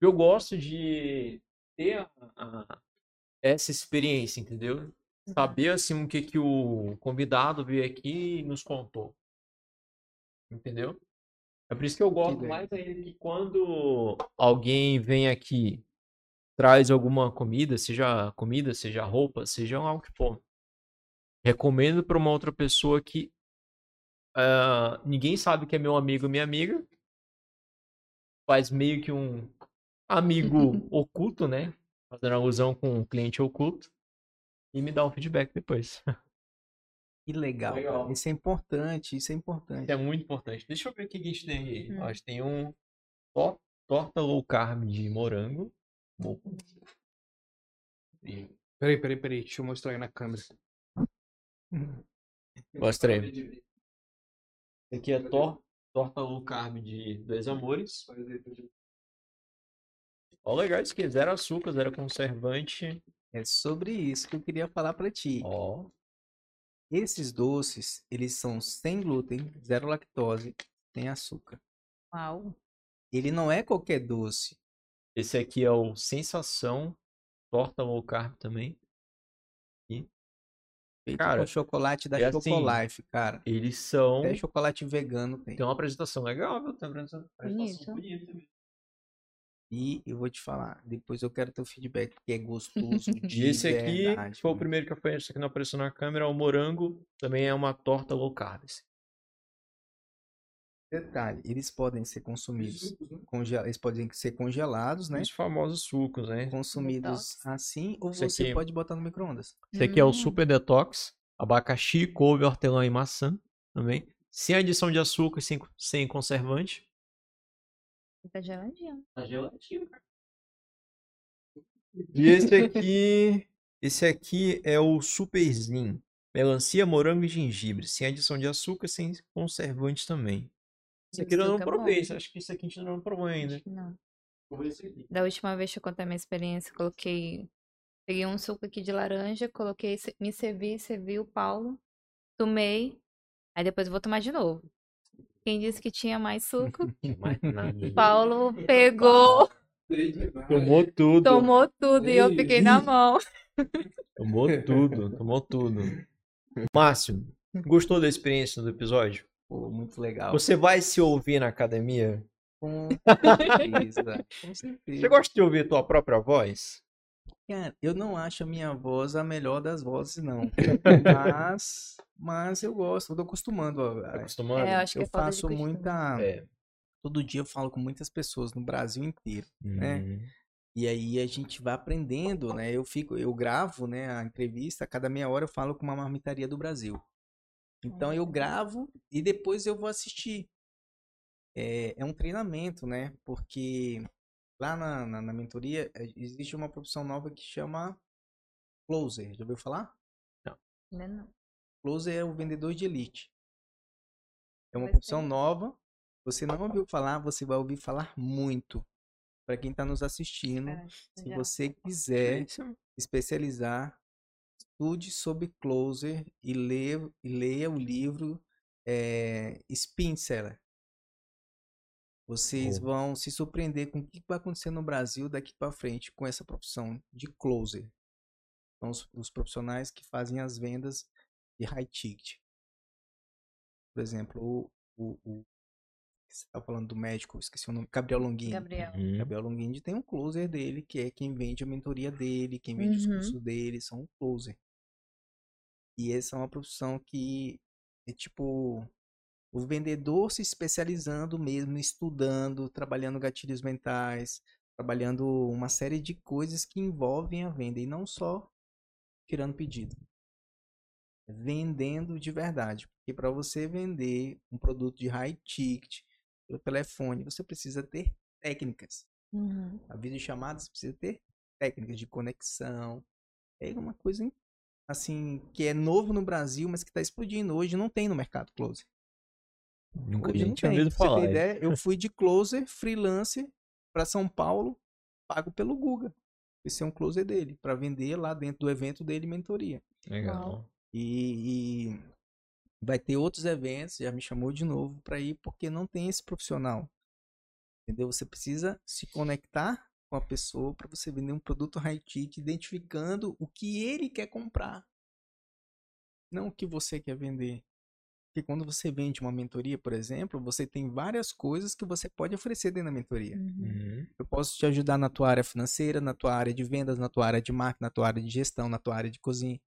Eu gosto de ter a- a- essa experiência, entendeu? Saber assim o que que o convidado veio aqui e nos contou. Entendeu? É por isso que eu gosto legal. mais ainda que quando alguém vem aqui, traz alguma comida, seja comida, seja roupa, seja algo que for. Recomendo para uma outra pessoa que ah, ninguém sabe que é meu amigo ou minha amiga. Faz meio que um amigo [laughs] oculto, né? Fazendo alusão com um cliente oculto. E me dá um feedback depois. [laughs] Que legal. Legal. Isso é importante, isso é importante. Isso é muito importante. Deixa eu ver o que a gente tem aí. Hum. Ó, A gente tem um to- torta low carb de morango. Bom. E- Peraí, peraí, peraí. Deixa eu mostrar aí na câmera. Mostrei. Esse aqui é tor torta low carb de dois amores. Ó, legal isso aqui. Zero açúcar, zero conservante. É sobre isso que eu queria falar pra ti. Ó, Esses doces, eles são sem glúten, zero lactose, sem açúcar. Uau. Ele não é qualquer doce. esse aqui é o Sensação Torta low carb também. Feito Cara, com chocolate da é assim, Chocolife, cara. Eles são. Até chocolate vegano tem. Tem uma apresentação legal, viu? Tem uma apresentação bonita. E eu vou te falar, depois eu quero teu feedback, porque é gostoso [laughs] E de esse aqui verdade, foi o mano. primeiro que apareceu, esse aqui não apareceu na câmera, o morango. Também é uma torta low carb. esse. Detalhe, eles podem ser consumidos, conge- eles podem ser congelados, né? Os famosos sucos, né? Consumidos Detox. assim, ou Esse você aqui- pode botar no micro-ondas. Esse aqui é o Hum. Super Detox. Abacaxi, couve, hortelã e maçã também. Sem adição de açúcar e sem, sem conservante. Fica geladinho. Tá geladinho, cara. E esse aqui. Esse aqui é o Super Slim. Melancia, morango e gengibre. Sem adição de açúcar, sem conservante também. Esse E o aqui eu não é provei. Acho que esse aqui a gente não provou ainda. Que Não. Da última vez que eu contei a minha experiência, coloquei. Peguei um suco aqui de laranja, coloquei, me servi, servi o Paulo, tomei, aí depois eu vou tomar de novo. Quem disse que tinha mais suco? [laughs] Mais nada. Paulo pegou, Tomou tudo. tomou tudo e eu fiquei na mão. Tomou tudo. Tomou tudo. [laughs] Márcio, gostou da experiência do episódio? Pô, muito legal. Você vai se ouvir na academia? Com [laughs] certeza. Com certeza. Você gosta de ouvir a tua própria voz? Cara, eu não acho a minha voz a melhor das vozes, não. [laughs] Mas, mas eu gosto, eu tô acostumando. Tá a- acostumado? É, eu acho que eu é faço muita. É. Todo dia eu falo com muitas pessoas no Brasil inteiro. né? Hum. E aí a gente vai aprendendo, né? Eu fico, eu gravo, né, a entrevista, a cada meia hora eu falo com uma marmitaria do Brasil. Então eu gravo e depois eu vou assistir. É, é um treinamento, né? Porque lá na, na, na mentoria eh, existe uma profissão nova que chama closer. Já ouviu falar? Ainda não. Closer é o vendedor de elite. É uma Vai profissão ser. nova. Você não ouviu falar, você vai ouvir falar muito. Para quem está nos assistindo, Cara, se já. você quiser especializar, estude sobre closer e leia, leia o livro é, Spin Seller. Vocês Boa. vão se surpreender com o que vai acontecer no Brasil daqui para frente com essa profissão de closer. São os, os profissionais que fazem as vendas de high ticket. Por exemplo, o, o, o você tá falando do médico, esqueci o nome, Gabriel Longini. Gabriel. Uhum. Gabriel tem um closer dele, que é quem vende a mentoria dele, quem vende os Uhum. cursos dele, são um closer. E essa é uma profissão que é tipo o vendedor se especializando mesmo, estudando, trabalhando gatilhos mentais, trabalhando uma série de coisas que envolvem a venda e não só tirando pedido. Vendendo de verdade. Porque para você vender um produto de high ticket pelo telefone, você precisa ter técnicas. Uhum. A videochamada você precisa ter técnicas de conexão. É uma coisa assim que é novo no Brasil, mas que está explodindo hoje, não tem no mercado closer. Nunca Hoje nem não tinha tem. ouvido Pra você falar. ter ideia, eu [laughs] fui de closer freelancer para São Paulo, pago pelo Guga. Esse é um closer dele, para vender lá dentro do evento dele mentoria. Legal. E, e vai ter outros eventos, já me chamou de novo para ir, porque não tem esse profissional. Entendeu? Você precisa se conectar com a pessoa para você vender um produto high ticket, identificando o que ele quer comprar. Não o que você quer vender. Porque quando você vende uma mentoria, por exemplo, você tem várias coisas que você pode oferecer dentro da mentoria. Uhum. Uhum. Eu posso te ajudar na tua área financeira, na tua área de vendas, na tua área de marketing, na tua área de gestão, na tua área de cozinha.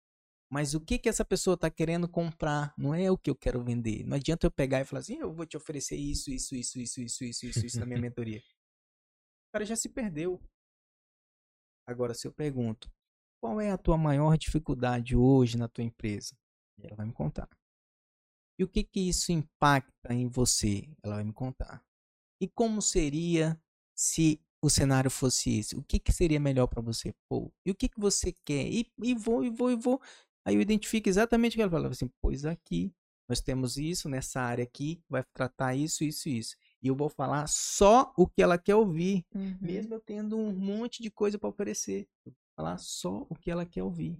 Mas o que que essa pessoa está querendo comprar? Não é o que eu quero vender. Não adianta eu pegar e falar assim, eu vou te oferecer isso, isso, isso, isso, isso, isso, isso, isso na minha [laughs] mentoria. Cara já se perdeu. Agora, se eu pergunto, qual é a tua maior dificuldade hoje na tua empresa? Ela vai me contar. E o que que isso impacta em você? Ela vai me contar. E como seria se o cenário fosse esse? O que que seria melhor para você? Pô, e o que que você quer? E, e vou, e vou, e vou. Aí eu identifico exatamente o que ela fala. Assim, pois aqui, nós temos isso nessa área aqui, vai tratar isso, isso, isso. E eu vou falar só o que ela quer ouvir, Uhum. mesmo eu tendo um monte de coisa para oferecer. Eu vou falar só o que ela quer ouvir.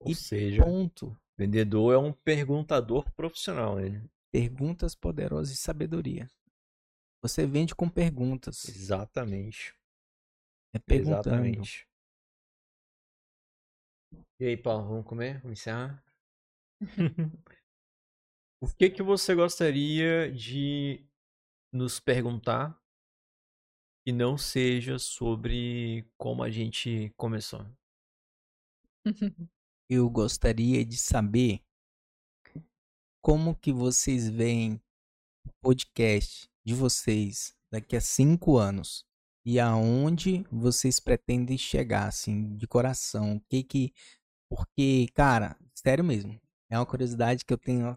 Ou E seja, Ponto. vendedor é um perguntador profissional, né? Perguntas poderosas de sabedoria. Você vende com perguntas. Exatamente. É perguntando. Exatamente. E aí, Paulo, vamos comer? Vamos encerrar? [laughs] [laughs] o que que você gostaria de nos perguntar que não seja sobre como a gente começou? [laughs] Eu gostaria de saber como que vocês veem o podcast de vocês daqui a cinco anos e aonde vocês pretendem chegar, assim, de coração. O que que... Porque, cara, sério mesmo, é uma curiosidade que eu tenho, ó,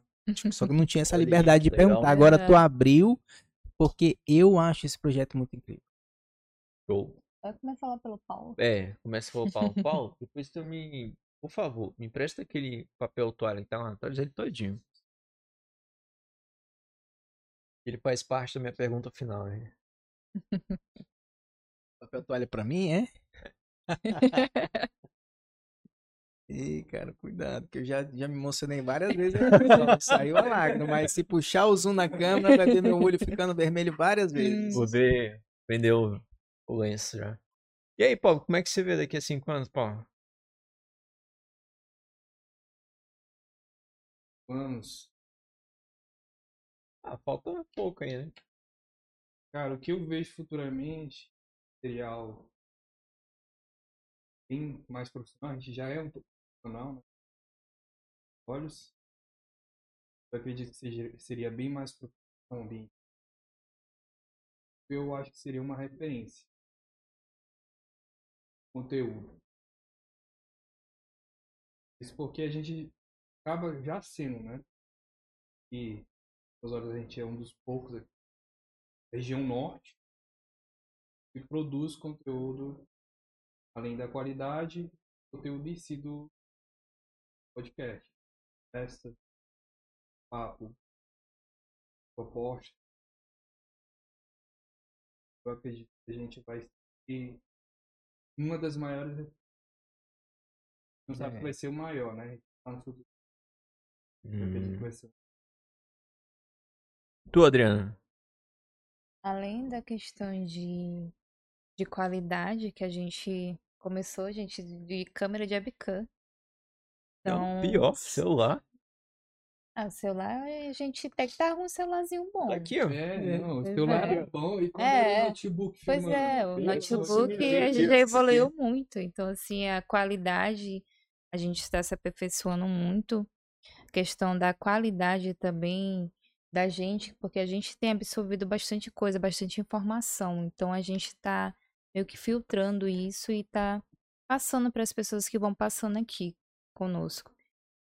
só que eu não tinha essa [laughs] liberdade de legal. perguntar. Agora tu Aham. abriu, porque eu acho esse projeto muito incrível. Show. Vai começar lá pelo Paulo. É, começa pelo Paulo. Paulo, depois tu me. Por favor, me empresta aquele papel toalha que tá lá atrás ele todinho. Ele faz parte da minha pergunta final, né? [laughs] Papel toalha pra mim, é? [laughs] [laughs] Ih, cara, cuidado, que eu já, já me emocionei várias vezes. [laughs] Saiu a lágrima, mas se puxar o zoom na câmera, vai ver meu olho ficando vermelho várias vezes. Poder vender o, o lenço já. E aí, Paulo, como é que você vê daqui a cinco anos, Paulo? Anos. Ah, falta pouco aí, né? Cara, o que eu vejo futuramente seria algo bem mais profissional. A gente já é um pouco profissional, né? Olhos. Eu acredito que seja, seria bem mais profissional bem. Eu acho que seria uma referência. Conteúdo. Isso porque a gente acaba já sendo, né? E, às horas, a gente é um dos poucos aqui região norte e produz conteúdo além da qualidade, conteúdo em si do podcast, festa, papo, proposta. Eu acredito que a gente vai ser uma das maiores. Não sabe É. que vai ser o maior, né? Tá no futuro. Eu acredito que Hum. vai ser. Tu, Adriana? Além da questão de, de qualidade que a gente começou, gente, de câmera de webcam. Não, Então, pior, celular. Ah, celular, a gente tem que estar com um celularzinho bom. Tá aqui, ó. É, não, o celular é. é bom. E quando É, o notebook, Pois filmando? é, o notebook assim, a meu gente já evoluiu muito. Então, assim, a qualidade, a gente está se aperfeiçoando muito. A questão da qualidade também da gente, porque a gente tem absorvido bastante coisa, bastante informação. Então, a gente está meio que filtrando isso e está passando para as pessoas que vão passando aqui conosco.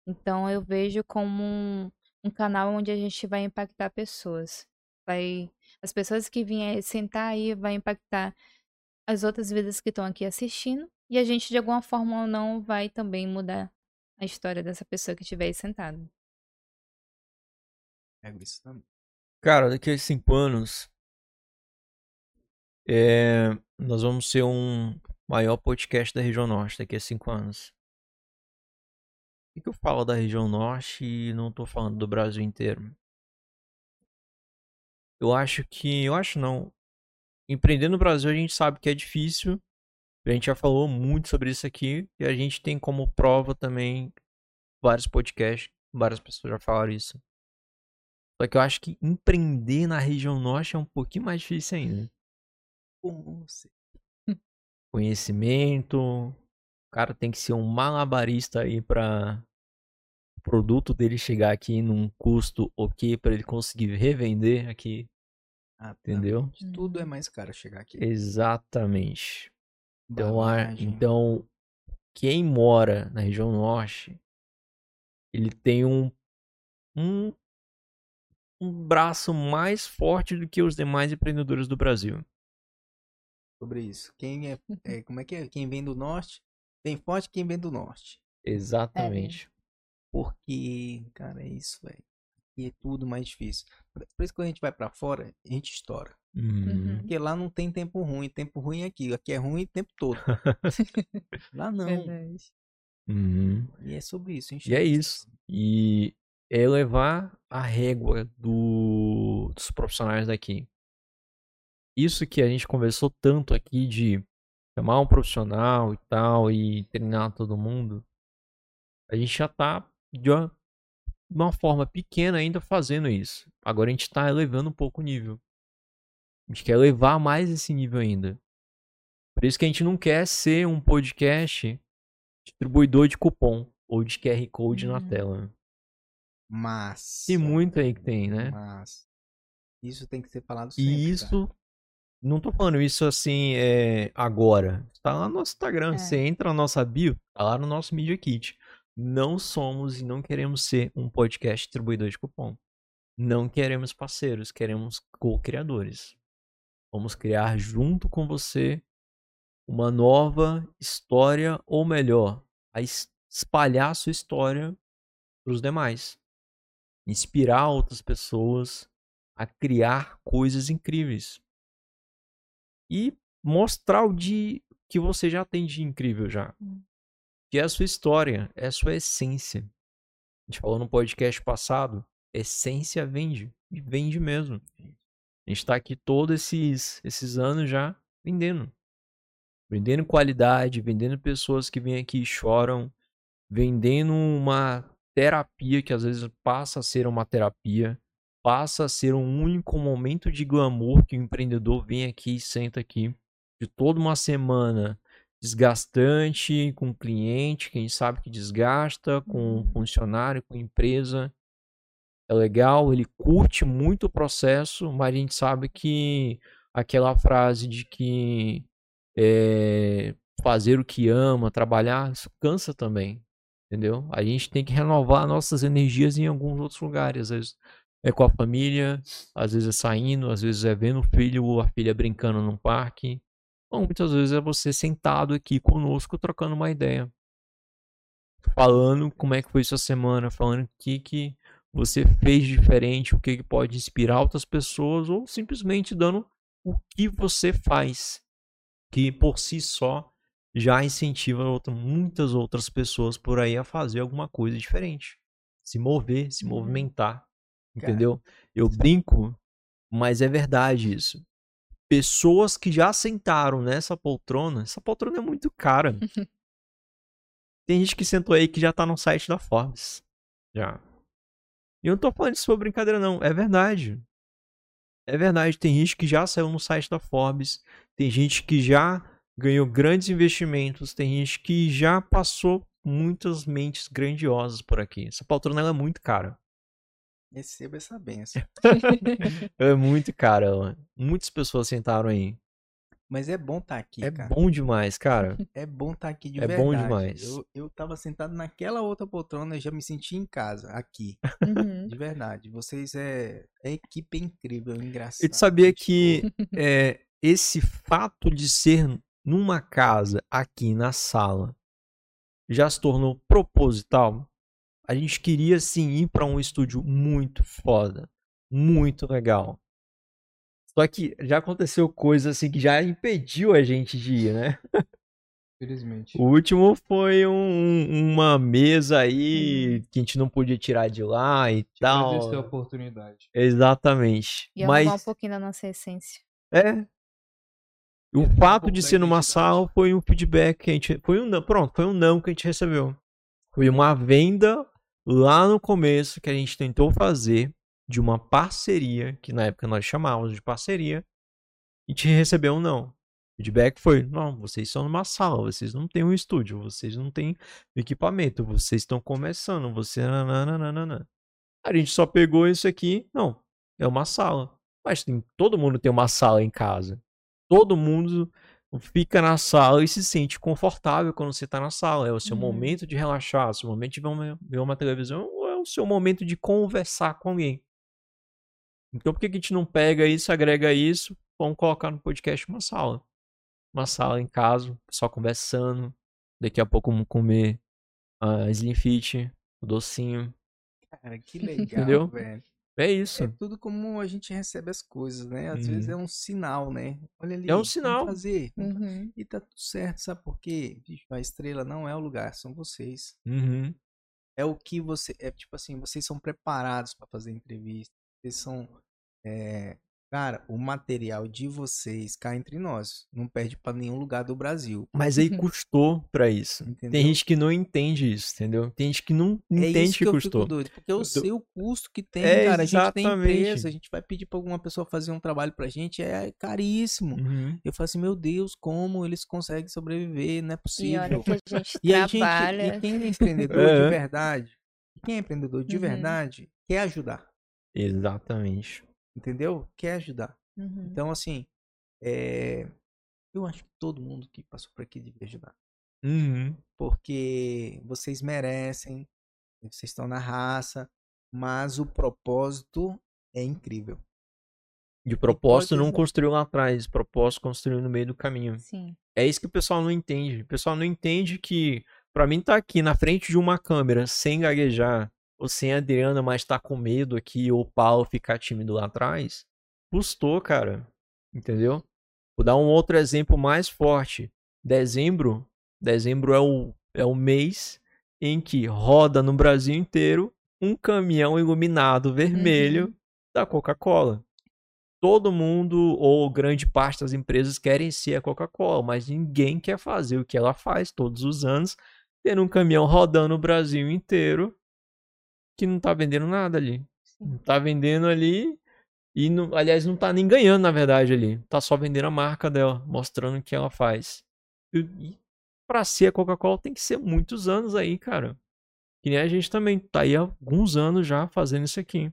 Então, eu vejo como um, um canal onde a gente vai impactar pessoas. Vai, as pessoas que vêm sentar aí vai impactar as outras vidas que estão aqui assistindo. E a gente, de alguma forma ou não, vai também mudar a história dessa pessoa que estiver aí sentada. Pego isso também. Cara, daqui a cinco anos, é, nós vamos ser um maior podcast da região norte daqui a cinco anos. Que, eu falo da região norte e não tô falando do Brasil inteiro? Eu acho que, eu acho não. Empreender no Brasil a gente sabe que é difícil. A gente já falou muito sobre isso aqui e a gente tem como prova também vários podcasts, várias pessoas já falaram isso. Só que eu acho que empreender na região norte é um pouquinho mais difícil ainda. Com certeza. Conhecimento, o cara tem que ser um malabarista aí para o produto dele chegar aqui num custo ok para ele conseguir revender aqui, Ah, tá. entendeu? Tudo é mais caro chegar aqui. Exatamente. Então, a- então, quem mora na região norte, ele tem um, um, um braço mais forte do que os demais empreendedores do Brasil. sobre isso. Quem é, [laughs] é, como é que é? Quem vem do norte, tem forte quem vem do norte. Exatamente. Porque, cara, é isso, velho. E é tudo mais difícil. Por isso que quando a gente vai pra fora, a gente estoura. Uhum. Porque lá não tem tempo ruim, tempo ruim é aqui. Aqui é ruim o tempo todo. [laughs] lá não. Verdade. Uhum. E é sobre isso. a gente E é isso. E é elevar a régua do, dos profissionais daqui. Isso que a gente conversou tanto aqui de chamar um profissional e tal e treinar todo mundo, a gente já tá de uma, de uma forma pequena ainda fazendo isso. Agora a gente tá elevando um pouco o nível. A gente quer elevar mais esse nível ainda. Por isso que a gente não quer ser um podcast distribuidor de cupom ou de QR Code na Uhum. tela. Mas. Tem muito aí que tem, né? Mas. Isso tem que ser falado sempre. E cara. isso. Não tô falando isso assim é, agora. Tá lá no nosso Instagram. É. Você entra na nossa bio, tá lá no nosso Media Kit. Não somos e não queremos ser um podcast distribuidor de cupom. Não queremos parceiros, queremos co-criadores. Vamos criar junto com você uma nova história, ou melhor, a es- espalhar a sua história para os demais. Inspirar outras pessoas a criar coisas incríveis. E mostrar o de que você já tem de incrível já. Hum. Que é a sua história, é a sua essência. A gente falou no podcast passado, essência vende. E vende mesmo. A gente tá aqui todos esses, esses anos já vendendo. Vendendo qualidade, vendendo pessoas que vêm aqui e choram, vendendo uma terapia que às vezes passa a ser uma terapia, passa a ser um único momento de glamour que o empreendedor vem aqui e senta aqui de toda uma semana desgastante com o cliente, quem sabe que desgasta, com o funcionário, com a empresa. É legal, ele curte muito o processo, mas a gente sabe que aquela frase de que é, fazer o que ama, trabalhar, isso cansa também. Entendeu? A gente tem que renovar nossas energias em alguns outros lugares. Às vezes é com a família, às vezes é saindo, às vezes é vendo o filho ou a filha brincando num parque. Ou muitas vezes é você sentado aqui conosco trocando uma ideia. Falando como é que foi sua semana, falando o que, que você fez diferente, o que, que pode inspirar outras pessoas, ou simplesmente dando o que você faz, que por si só já incentiva outra- muitas outras pessoas por aí a fazer alguma coisa diferente. Se mover, se Uhum. movimentar. Entendeu? Eu brinco, mas é verdade isso. Pessoas que já sentaram nessa poltrona, essa poltrona é muito cara. Tem gente que sentou aí que já tá no site da Forbes. Já. E eu não tô falando isso por brincadeira, não. É verdade. É verdade. Tem gente que já saiu no site da Forbes. Tem gente que já ganhou grandes investimentos. Tem gente que já passou muitas mentes grandiosas por aqui. Essa poltrona é muito cara. Receba essa benção. [laughs] É muito cara. ó. Muitas pessoas sentaram aí. Mas é bom estar aqui, É cara. bom demais, cara. É bom estar aqui de É verdade. bom demais. Eu, eu tava sentado naquela outra poltrona e já me senti em casa, aqui. Uhum. De verdade. Vocês é. A equipe é incrível, engraçado. E tu sabia gente que é, esse fato de ser numa casa, aqui na sala, já se tornou proposital? A gente queria sim ir para um estúdio muito foda, muito legal. Só que já aconteceu coisa assim que já impediu a gente de ir, né? Infelizmente. [laughs] O último foi um- uma mesa aí que a gente não podia tirar de lá e Agradecer a tal. oportunidade. Exatamente. E arrumar um Mas pouquinho da nossa essência. É. O É, fato de ser numa sala foi um feedback que a gente. Foi um não, pronto, foi um não que a gente recebeu. Foi uma venda lá no começo que a gente tentou fazer de uma parceria, que na época nós chamávamos de parceria, a gente recebeu um não. O feedback foi: não, vocês são numa sala, vocês não têm um estúdio, vocês não têm equipamento, vocês estão começando, você. nananana." A gente só pegou isso aqui, não, é uma sala. Mas tem, todo mundo tem uma sala em casa. Todo mundo fica na sala e se sente confortável quando você está na sala. É o seu Uhum. momento de relaxar, é o seu momento de ver uma, ver uma televisão, ou é o seu momento de conversar com alguém. Então por que que a gente não pega isso, agrega isso, vamos colocar no podcast uma sala? Uma sala em casa, só conversando. Daqui a pouco vamos comer a Slim Fit, o docinho. Cara, que [laughs] legal, Entendeu? velho. É isso. É tudo como a gente recebe as coisas, né? Às vezes é um sinal, né? Olha ali. É um sinal. fazer. Uhum. E tá tudo certo, sabe por quê? Bicho, a estrela não é o lugar, são vocês. Uhum. É o que você. É tipo assim, vocês são preparados pra fazer entrevista. Vocês são. é, Cara, o material de vocês cá entre nós. Não perde pra nenhum lugar do Brasil. Mas aí [laughs] custou pra isso. Entendeu? Tem gente que não entende isso, entendeu? Tem gente que não É entende isso que, que eu custou. fico doido, porque eu Do- sei o custo que tem, É, cara. A gente tem exatamente. empresa, a gente vai pedir pra alguma pessoa fazer um trabalho pra gente, é caríssimo. Uhum. Eu falo assim, meu Deus, como eles conseguem sobreviver? Não é E possível. olha que a gente E a gente, trabalha. e quem é empreendedor [laughs] É. de verdade, quem é empreendedor de Uhum. verdade, quer ajudar, Exatamente. Entendeu? Quer ajudar. Uhum. Então, assim, é, eu acho que todo mundo que passou por aqui devia ajudar. Uhum. Porque vocês merecem, vocês estão na raça, mas o propósito é incrível. De propósito não construiu lá atrás, propósito construiu no meio do caminho. Sim. É isso que o pessoal não entende. O pessoal não entende que, pra mim, tá aqui na frente de uma câmera, sem gaguejar, ou sem a Adriana, mas tá com medo aqui, ou o Paulo ficar tímido lá atrás, custou, cara. Entendeu? Vou dar um outro exemplo mais forte. Dezembro. Dezembro é o, é o mês em que roda no Brasil inteiro um caminhão iluminado vermelho Uhum. da Coca-Cola todo mundo ou grande parte das empresas querem ser a Coca-Cola, mas ninguém quer fazer o que ela faz todos os anos, tendo um caminhão rodando o Brasil inteiro que não tá vendendo nada ali. Não tá vendendo ali e não, aliás não tá nem ganhando na verdade ali. Tá só vendendo a marca dela, mostrando o que ela faz. E, e para ser a Coca-Cola tem que ser muitos anos aí, cara. Que nem a gente também tá aí há alguns anos já fazendo isso aqui.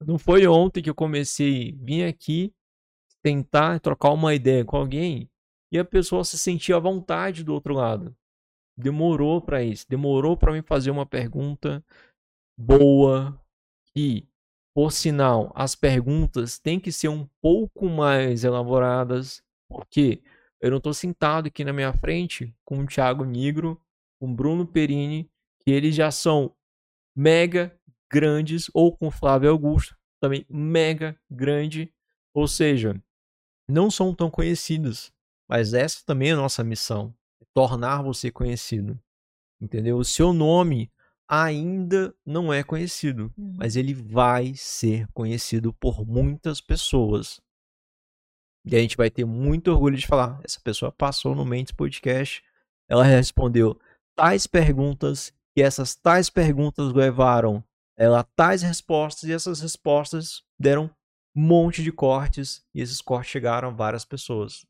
Não foi ontem que eu comecei, vim aqui tentar trocar uma ideia com alguém e a pessoa se sentia à vontade do outro lado. Demorou pra isso, demorou pra mim fazer uma pergunta boa e, por sinal, as perguntas têm que ser um pouco mais elaboradas, porque eu não tô sentado aqui na minha frente com o Thiago Nigro, com o Bruno Perini, que eles já são mega grandes, ou com Flávio Augusto, também mega grande, ou seja, não são tão conhecidos, mas essa também é a nossa missão, é tornar você conhecido, entendeu? O seu nome ainda não é conhecido, Uhum. mas ele vai ser conhecido por muitas pessoas. E a gente vai ter muito orgulho de falar, essa pessoa passou no Mentes Podcast, ela respondeu tais perguntas e essas tais perguntas levaram ela tais respostas e essas respostas deram um monte de cortes e esses cortes chegaram a várias pessoas.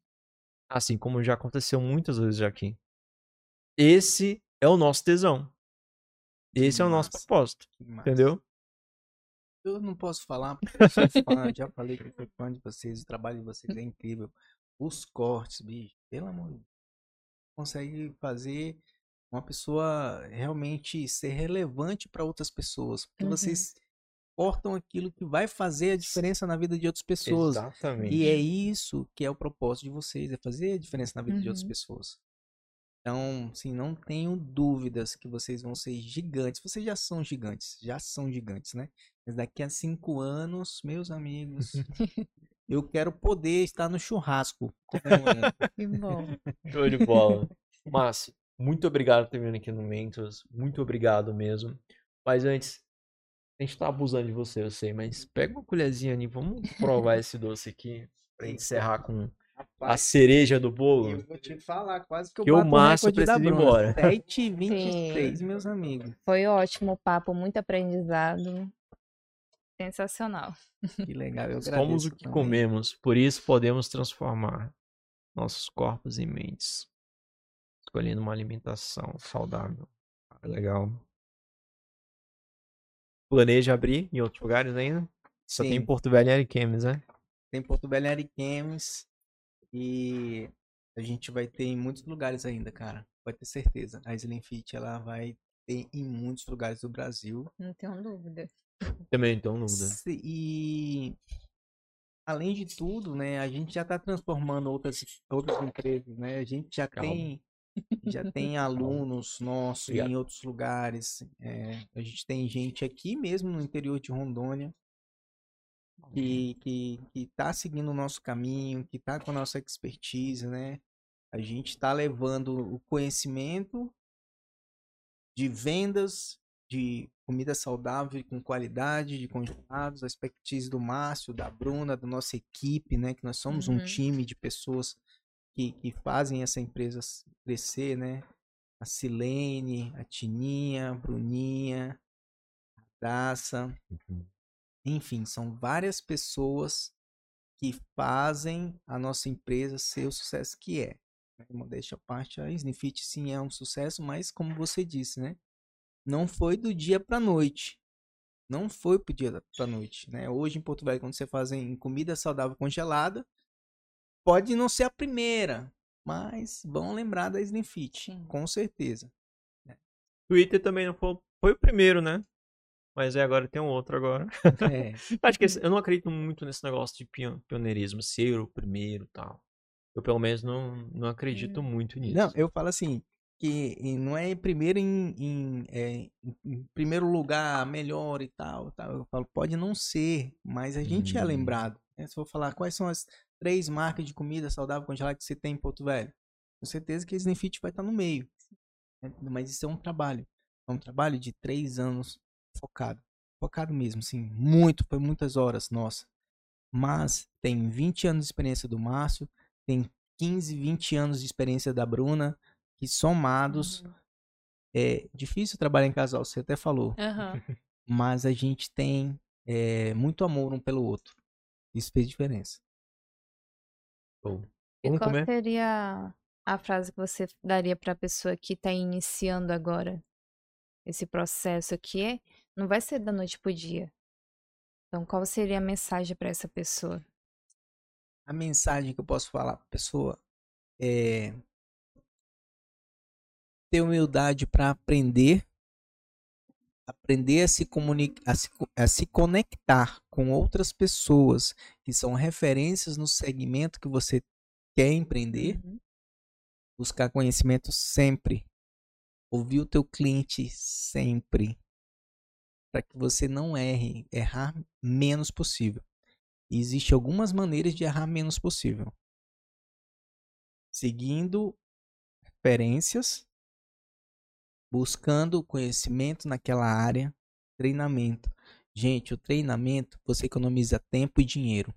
Assim como já aconteceu muitas vezes aqui. Esse é o nosso tesão. Esse é o nosso massa. propósito, entendeu? Eu não posso falar porque eu sou fã, [laughs] já falei que eu sou fã de vocês, o trabalho de vocês é incrível. Os cortes, bicho, pelo amor de Deus. Consegue fazer uma pessoa realmente ser relevante para outras pessoas. Porque Uhum. vocês cortam aquilo que vai fazer a diferença na vida de outras pessoas. Exatamente. E é isso que é o propósito de vocês, é fazer a diferença na vida de outras Uhum. pessoas. Então, assim, não tenho dúvidas que vocês vão ser gigantes. Vocês já são gigantes, já são gigantes, né? Mas daqui a cinco anos, meus amigos, [laughs] eu quero poder estar no churrasco. [laughs] Que bom. Show de bola. Márcio, muito obrigado por ter vindo aqui no Mentos. Muito obrigado mesmo. Mas antes, a gente tá abusando de você, eu sei, mas pega uma colherzinha ali, vamos provar [laughs] esse doce aqui pra encerrar com a Rapaz, cereja do bolo. eu vou te falar, quase que eu Que o bato recorde da precisa ir embora. 7h23, meus amigos. Foi ótimo o papo, muito aprendizado. Sensacional. Que legal, eu Somos o que também. comemos, por isso podemos transformar nossos corpos e mentes. Escolhendo uma alimentação saudável. Legal. Planeja abrir em outros lugares ainda? Só tem Sim. em Porto Velho e Ariquemes, né? Tem Porto Velho e Ariquemes. E a gente vai ter em muitos lugares ainda, cara. Pode ter certeza. A Slim Fit, ela vai ter em muitos lugares do Brasil. Não tenho dúvida. Também então não dúvida. Se- E além de tudo, né, a gente já está transformando outras, outras empresas, né? A gente já Calma. tem já tem [laughs] alunos nossos em outros lugares. é, a gente tem gente aqui mesmo no interior de Rondônia que, que, que tá seguindo o nosso caminho, que tá com a nossa expertise, né? A gente está levando o conhecimento de vendas de comida saudável e com qualidade, de congelados, a expertise do Márcio, da Bruna, da nossa equipe, né? Que nós somos um Uhum. time de pessoas que, que fazem essa empresa crescer, né? A Silene, a Tininha, a Bruninha, a Daça, enfim, são várias pessoas que fazem a nossa empresa ser o sucesso que é. né? Modéstia à parte, a Snifit sim é um sucesso, mas como você disse, né? Não foi do dia para noite. Não foi pro dia para noite, né? Hoje em Porto Velho, quando você faz em comida saudável congelada, pode não ser a primeira, mas vão lembrar da Sim. com certeza. Twitter também não foi, foi o primeiro, né? Mas é agora tem um outro agora. É. [laughs] Acho que esse- eu não acredito muito nesse negócio de pion- pioneirismo, ser o primeiro e tal. Eu pelo menos não, não acredito Hum. muito nisso. Não, eu falo assim, que não é primeiro em, em, é, em- primeiro lugar, melhor e tal, tal. Eu falo, pode não ser, mas a gente é Hum. lembrado. né? Se eu falar quais são as três marcas de comida saudável congelada que você tem em Porto Velho, com certeza que a Snifit vai estar no meio. né? Mas isso é um trabalho. É um trabalho de três anos focado. Focado mesmo, sim. Muito, foi muitas horas, nossa. Mas tem 20 anos de experiência do Márcio, tem 15, 20 anos de experiência da Bruna, que somados Uhum. é difícil trabalhar em casal, você até falou, Aham. [laughs] mas a gente tem é, muito amor um pelo outro. Isso fez diferença. Show. E qual comer? seria a frase que você daria para a pessoa que está iniciando agora esse processo que é, não vai ser da noite pro dia. Então, qual seria a mensagem para essa pessoa? A mensagem que eu posso falar para pessoa é ter humildade para aprender, aprender a se comunicar, a se, a se conectar com outras pessoas que são referências no segmento que você quer empreender. Uhum. buscar conhecimento sempre, ouvir o teu cliente sempre, para que você não erre, errar menos possível. E existe algumas maneiras de errar menos possível. Seguindo referências, buscando conhecimento naquela área, treinamento. Gente, o treinamento você economiza tempo e dinheiro.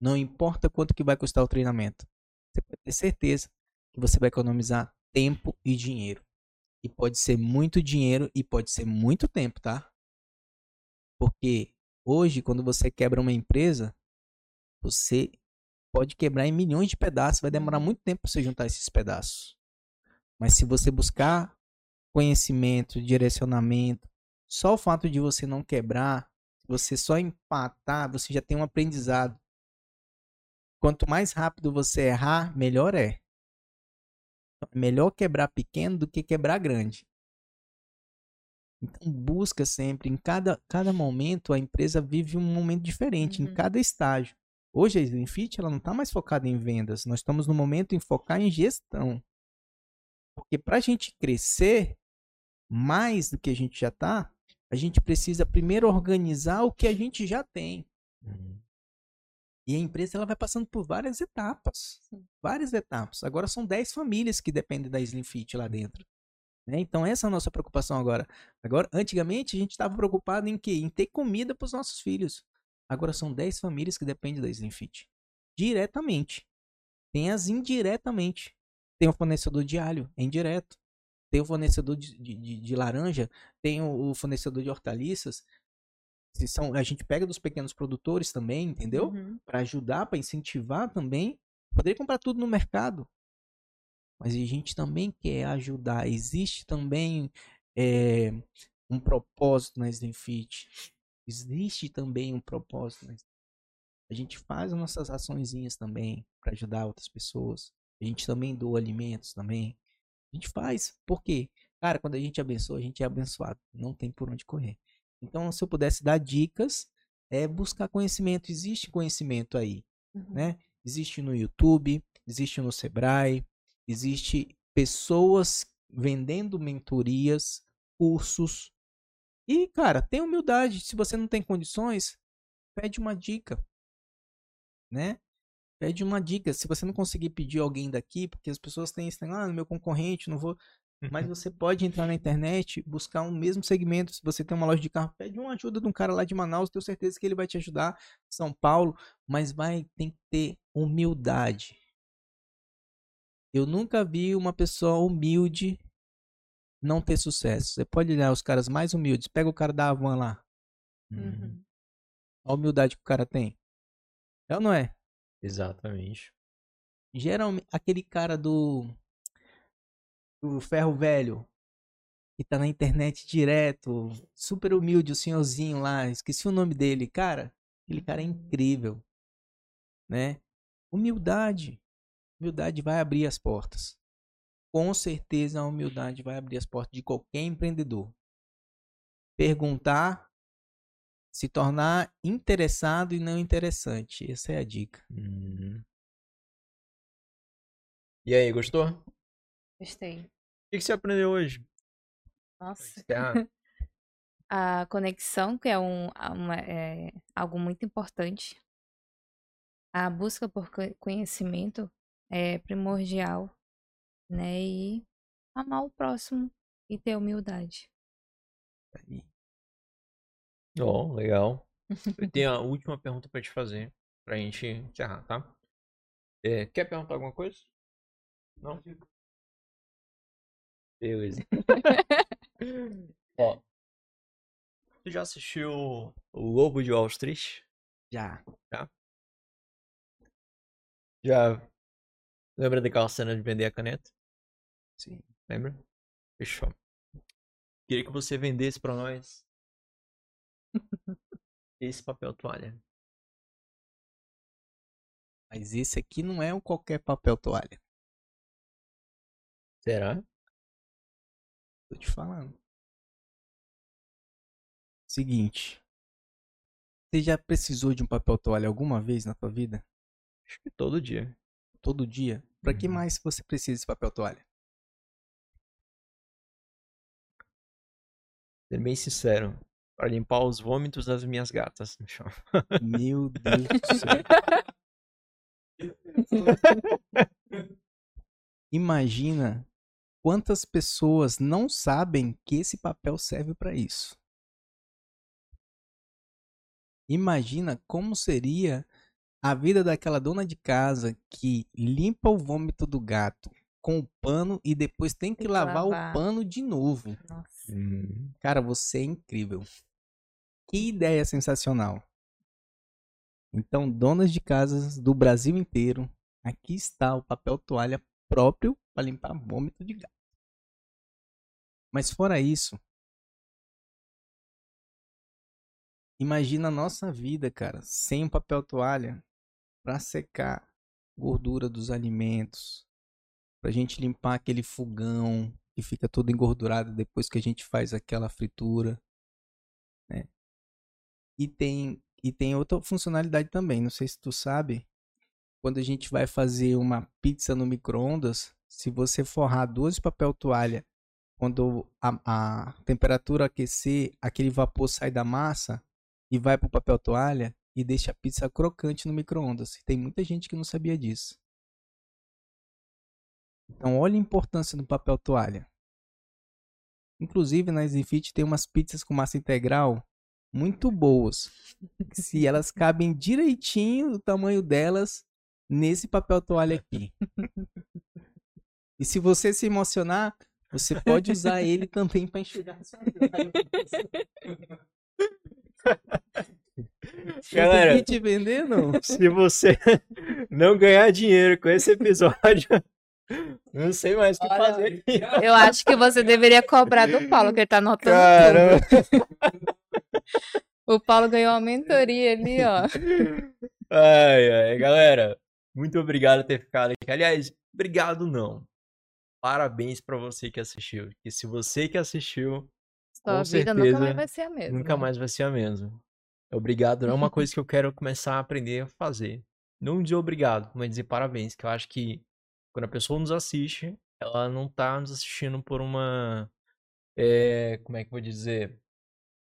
Não importa quanto que vai custar o treinamento. Você pode ter certeza que você vai economizar tempo e dinheiro. E pode ser muito dinheiro e pode ser muito tempo, tá? Porque hoje, quando você quebra uma empresa, você pode quebrar em milhões de pedaços, vai demorar Uhum. muito tempo para você juntar esses pedaços. Mas se você buscar conhecimento, direcionamento, só o fato de você não quebrar, você só empatar, você já tem um aprendizado. Quanto mais rápido você errar, melhor é. É melhor quebrar pequeno do que quebrar grande. Então busca sempre, em cada, cada momento a empresa vive um momento diferente, em Uhum. cada estágio. Hoje a Slimfit ela não está mais focada em vendas, nós estamos no momento em focar em gestão. Porque para a gente crescer mais do que a gente já está, a gente precisa primeiro organizar o que a gente já tem. Uhum. E a empresa ela vai passando por várias etapas. Várias etapas. Agora são 10 famílias que dependem da Slim Fit lá dentro. Né? Então essa é a nossa preocupação agora. Agora, antigamente a gente estava preocupado em quê? Em ter comida para os nossos filhos. Agora são 10 famílias que dependem da Slim Fit. Diretamente. Tem as indiretamente. Tem o fornecedor de alho, é indireto. Tem o fornecedor de, de, de- de laranja, tem o, o fornecedor de hortaliças. Se são, a gente pega dos pequenos produtores também, entendeu? Uhum. para ajudar, para incentivar também. Poderia comprar tudo no mercado. Mas a gente também quer ajudar. Existe também é, um propósito na Slim Fit. Existe também um propósito. Na... A gente faz as nossas açõezinhas também para ajudar outras pessoas. A gente também doa alimentos também. A gente faz. Por quê? Cara, quando a gente abençoa, a gente é abençoado. Não tem por onde correr. Então, se eu pudesse dar dicas, é buscar conhecimento. Existe conhecimento aí Uhum. né? Existe no YouTube, existe no Sebrae, existe pessoas vendendo mentorias, cursos. E, cara, tem humildade. Se você não tem condições, pede uma dica, né? Pede uma dica. Se você não conseguir pedir alguém daqui, porque as pessoas têm negócio, ah, meu concorrente, não vou. Mas você pode entrar na internet, buscar um mesmo segmento. Se você tem uma loja de carro, pede uma ajuda de um cara lá de Manaus, tenho certeza que ele vai te ajudar. São Paulo, mas vai tem que ter humildade. Eu nunca vi uma pessoa humilde não ter sucesso. Você pode olhar os caras mais humildes. Pega o cara da Avan lá. Uhum. A humildade que o cara tem. É ou não é? Exatamente. Geralmente, aquele cara do. Do ferro velho. Que tá na internet direto. Super humilde, o senhorzinho lá. Esqueci o nome dele. Cara, aquele cara é incrível. Né? Humildade. Humildade vai abrir as portas. Com certeza a humildade vai abrir as portas de qualquer empreendedor. Perguntar, se tornar interessado e não interessante. Essa é a dica. Uhum. E aí, gostou? O Gostei. que, que você aprendeu hoje? Nossa. Ah, [laughs] A conexão, que é, um, uma- é algo muito importante. A busca por co- conhecimento é primordial, né? E amar o próximo e ter humildade. Ó, legal. Eu tenho a última pergunta pra te fazer, pra gente encerrar, tá? É, quer perguntar alguma coisa? Não? Beleza. Ó, tu já assistiu o Lobo de Wall Street? Já. Já lembra daquela cena de vender a caneta? Sim. Lembra? Fechou. Queria que você vendesse pra nós [laughs] esse papel toalha. Mas esse aqui não é um qualquer papel toalha. Será? Tô te falando. Seguinte. Você já precisou de um papel toalha alguma vez na tua vida? Acho que todo dia. Todo dia? Pra que Uhum. mais você precisa desse papel toalha? Sendo bem sincero, para limpar os vômitos das minhas gatas no chão. Meu [laughs] Deus do céu. Imagina quantas pessoas não sabem que esse papel serve para isso. Imagina como seria a vida daquela dona de casa que limpa o vômito do gato com o pano e depois tem que Tem que lavar lavar. o pano de novo. Nossa. Hum, Cara, você é incrível. Que ideia sensacional. Então, donas de casas do Brasil inteiro, aqui está o papel toalha próprio para limpar vômito de gato. Mas fora isso, imagina a nossa vida, cara, sem o papel toalha para secar gordura dos alimentos, pra gente limpar aquele fogão que fica todo engordurado depois que a gente faz aquela fritura, né? E tem e tem outra funcionalidade também, não sei se tu sabe, quando a gente vai fazer uma pizza no micro-ondas, se você forrar duas papel toalha, quando a, a temperatura aquecer, aquele vapor sai da massa e vai pro papel toalha e deixa a pizza crocante no micro-ondas. Tem muita gente que não sabia disso. Então, olha a importância do papel toalha. Inclusive, na Exifit tem umas pizzas com massa integral muito boas. Se elas cabem direitinho o tamanho delas nesse papel toalha aqui. E se você se emocionar, você pode usar ele também para enxugar sua [laughs] Galera, te vender, não? [laughs] se você não ganhar dinheiro com esse episódio, não sei mais o que Olha, fazer. Eu acho que você deveria cobrar do Paulo, que ele tá anotando Caramba. tudo. O Paulo ganhou uma mentoria ali, ó. Ai, ai, galera, muito obrigado por ter ficado aqui. Aliás, obrigado não. Parabéns pra você que assistiu. Que se você que assistiu, Sua Com vida certeza, nunca mais vai ser a mesma. nunca mais vai ser a mesma. Obrigado não é uma [laughs] coisa que eu quero começar a aprender a fazer. Não dizer obrigado, mas dizer parabéns, que eu acho que quando a pessoa nos assiste, ela não tá nos assistindo por uma. é, como é que eu vou dizer?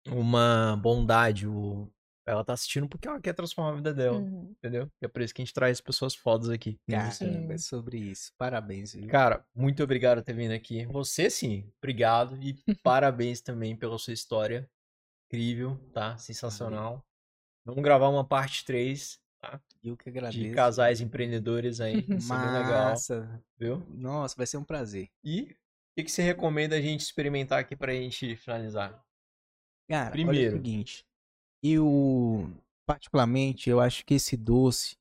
Uma bondade. Ou, ela tá assistindo porque ela quer transformar a vida dela, Uhum. entendeu? E é por isso que a gente traz pessoas fodas aqui. Caramba, é sobre isso. Parabéns, viu? Cara, muito obrigado por ter vindo aqui. Você sim, obrigado e [laughs] parabéns também pela sua história. Incrível, tá? Sensacional. Vamos gravar uma parte 3 Eu que de agradeço. casais empreendedores aí. [laughs] É bem legal, Massa. viu? Nossa, vai ser um prazer. E o que, que você recomenda a gente experimentar aqui pra gente finalizar? Cara, Primeiro. o seguinte. Eu, particularmente, eu acho que esse doce,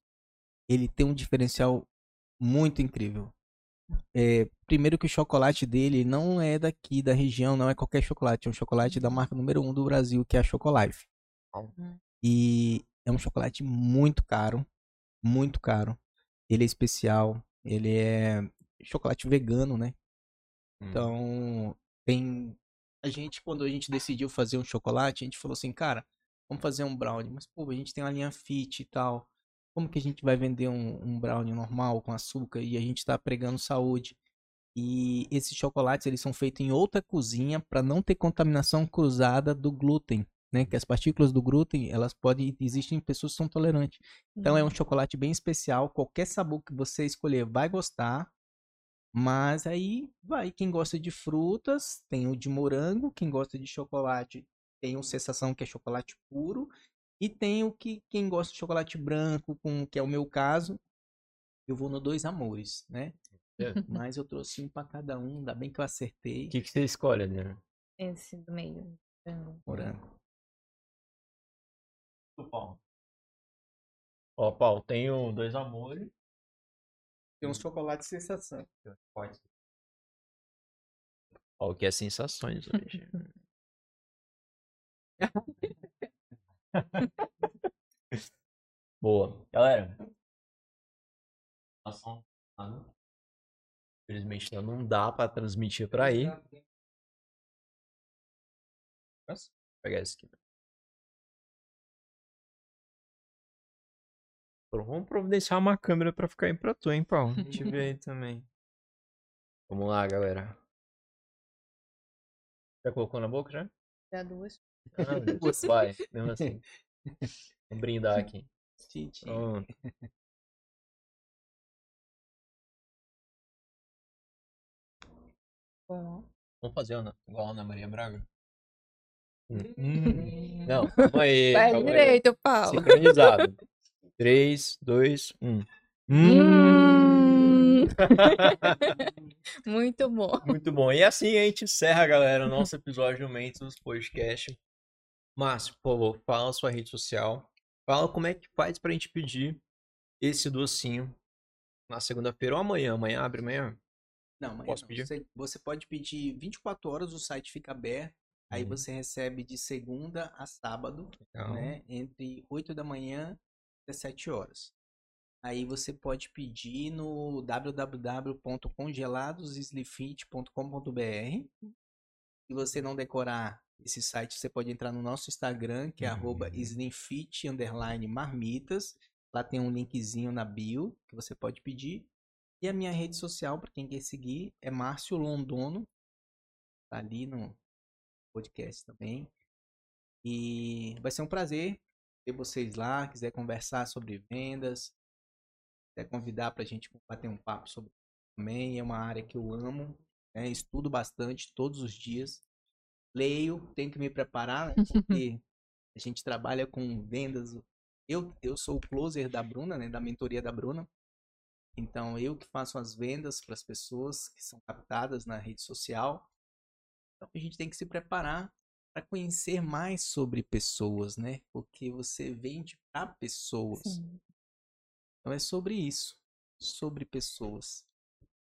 ele tem um diferencial muito incrível. É, primeiro que o chocolate dele não é daqui da região, não é qualquer chocolate, é um chocolate da marca número um do Brasil, que é a Chocolife. Hum. E é um chocolate muito caro, muito caro. Ele é especial, ele é chocolate vegano, né? Hum. Então, tem. A gente, quando a gente decidiu fazer um chocolate, a gente falou assim, cara, vamos fazer um brownie. Mas, pô, a gente tem uma linha fit e tal. Como que a gente vai vender um, um brownie normal com açúcar e a gente tá pregando saúde? E esses chocolates, eles são feitos em outra cozinha para não ter contaminação cruzada do glúten, né? Que as partículas do glúten, elas podem, existem pessoas que são tolerantes. Então é um chocolate bem especial. Qualquer sabor que você escolher vai gostar. Mas aí vai. Quem gosta de frutas, tem o de morango. Quem gosta de chocolate, tem o sensação que é chocolate puro. E tem o que quem gosta de chocolate branco, com, que é o meu caso, eu vou no Dois Amores, né? É. Mas eu trouxe um pra cada um, ainda bem que eu acertei. O que, que você escolhe, Adriano? Esse do meio. Morango. Ó, Paulo, tenho dois amores. Tem um chocolate sensação. Pode. Ó, o que é sensações hoje. [laughs] [laughs] Boa. Galera. Infelizmente não dá pra transmitir pra aí. Vou pegar esse aqui. Pô, Vamos providenciar uma câmera pra ficar aí pra tu, hein, Paulo? Gente vê aí também. Vamos lá, galera. Já colocou na boca já? Dá duas. Ah, Deus, [laughs] vai, mesmo assim. [laughs] Vamos brindar aqui. Pronto. Bom. Vamos fazer Ana, igual a Ana Maria Braga? Hum. Não, calma aí. Vai calma aí. direito, Paulo. Sincronizado. 3, 2, 1. Hum. [laughs] Muito bom. Muito bom. E assim a gente encerra, galera, o nosso episódio do Mentos Podcast. Márcio, por favor, fala a sua rede social. Fala como é que faz pra gente pedir esse docinho na segunda-feira ou amanhã. Amanhã abre amanhã? Não, amanhã Posso não. pedir? Você, você pode pedir 24 horas, o site fica aberto. Aí Uhum. você recebe de segunda a sábado, Legal. né? Entre 8 da manhã e 17 horas. Aí você pode pedir no www.congeladosslifit.com.br. Se você não decorar esse site, você pode entrar no nosso Instagram, que é Uhum. slimfit, marmitas. Lá tem um linkzinho na bio que você pode pedir. E a minha rede social, para quem quer seguir, é Márcio Londono. Tá ali no podcast também. E vai ser um prazer ter vocês lá. Quiser conversar sobre vendas, quiser convidar para a gente bater um papo sobre também. É uma área que eu amo. né? Estudo bastante todos os dias. Leio, tenho que me preparar, né? porque [laughs] a gente trabalha com vendas. Eu, eu sou o closer da Bruna, né? da mentoria da Bruna. Então, eu que faço as vendas para as pessoas que são captadas na rede social. Então, a gente tem que se preparar para conhecer mais sobre pessoas, né? Porque você vende para pessoas. Sim. Então, é sobre isso. Sobre pessoas.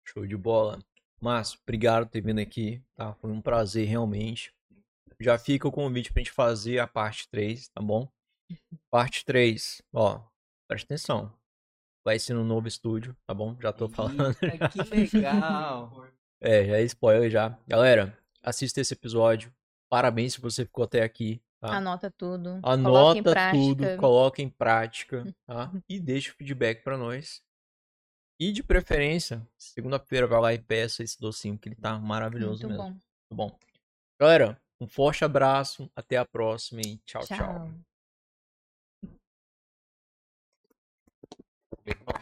Show de bola. Márcio, obrigado por ter vindo aqui, tá? Foi um prazer realmente. Já fica o convite pra gente fazer a parte 3, tá bom? [laughs] Parte 3, ó, presta atenção. Vai ser no novo estúdio, tá bom? Já tô falando. Eita, que legal! [laughs] É, já é spoiler já. Galera, assista esse episódio. Parabéns se você ficou até aqui, tá? Anota tudo. coloca Anota prática. tudo, coloca em prática, [laughs] tá? E deixa o feedback pra nós. E de preferência, segunda-feira vai lá e peça esse docinho que ele tá maravilhoso Muito mesmo. bom. Tá bom. Galera, um forte abraço, até a próxima e tchau, tchau. Tchau. tchau.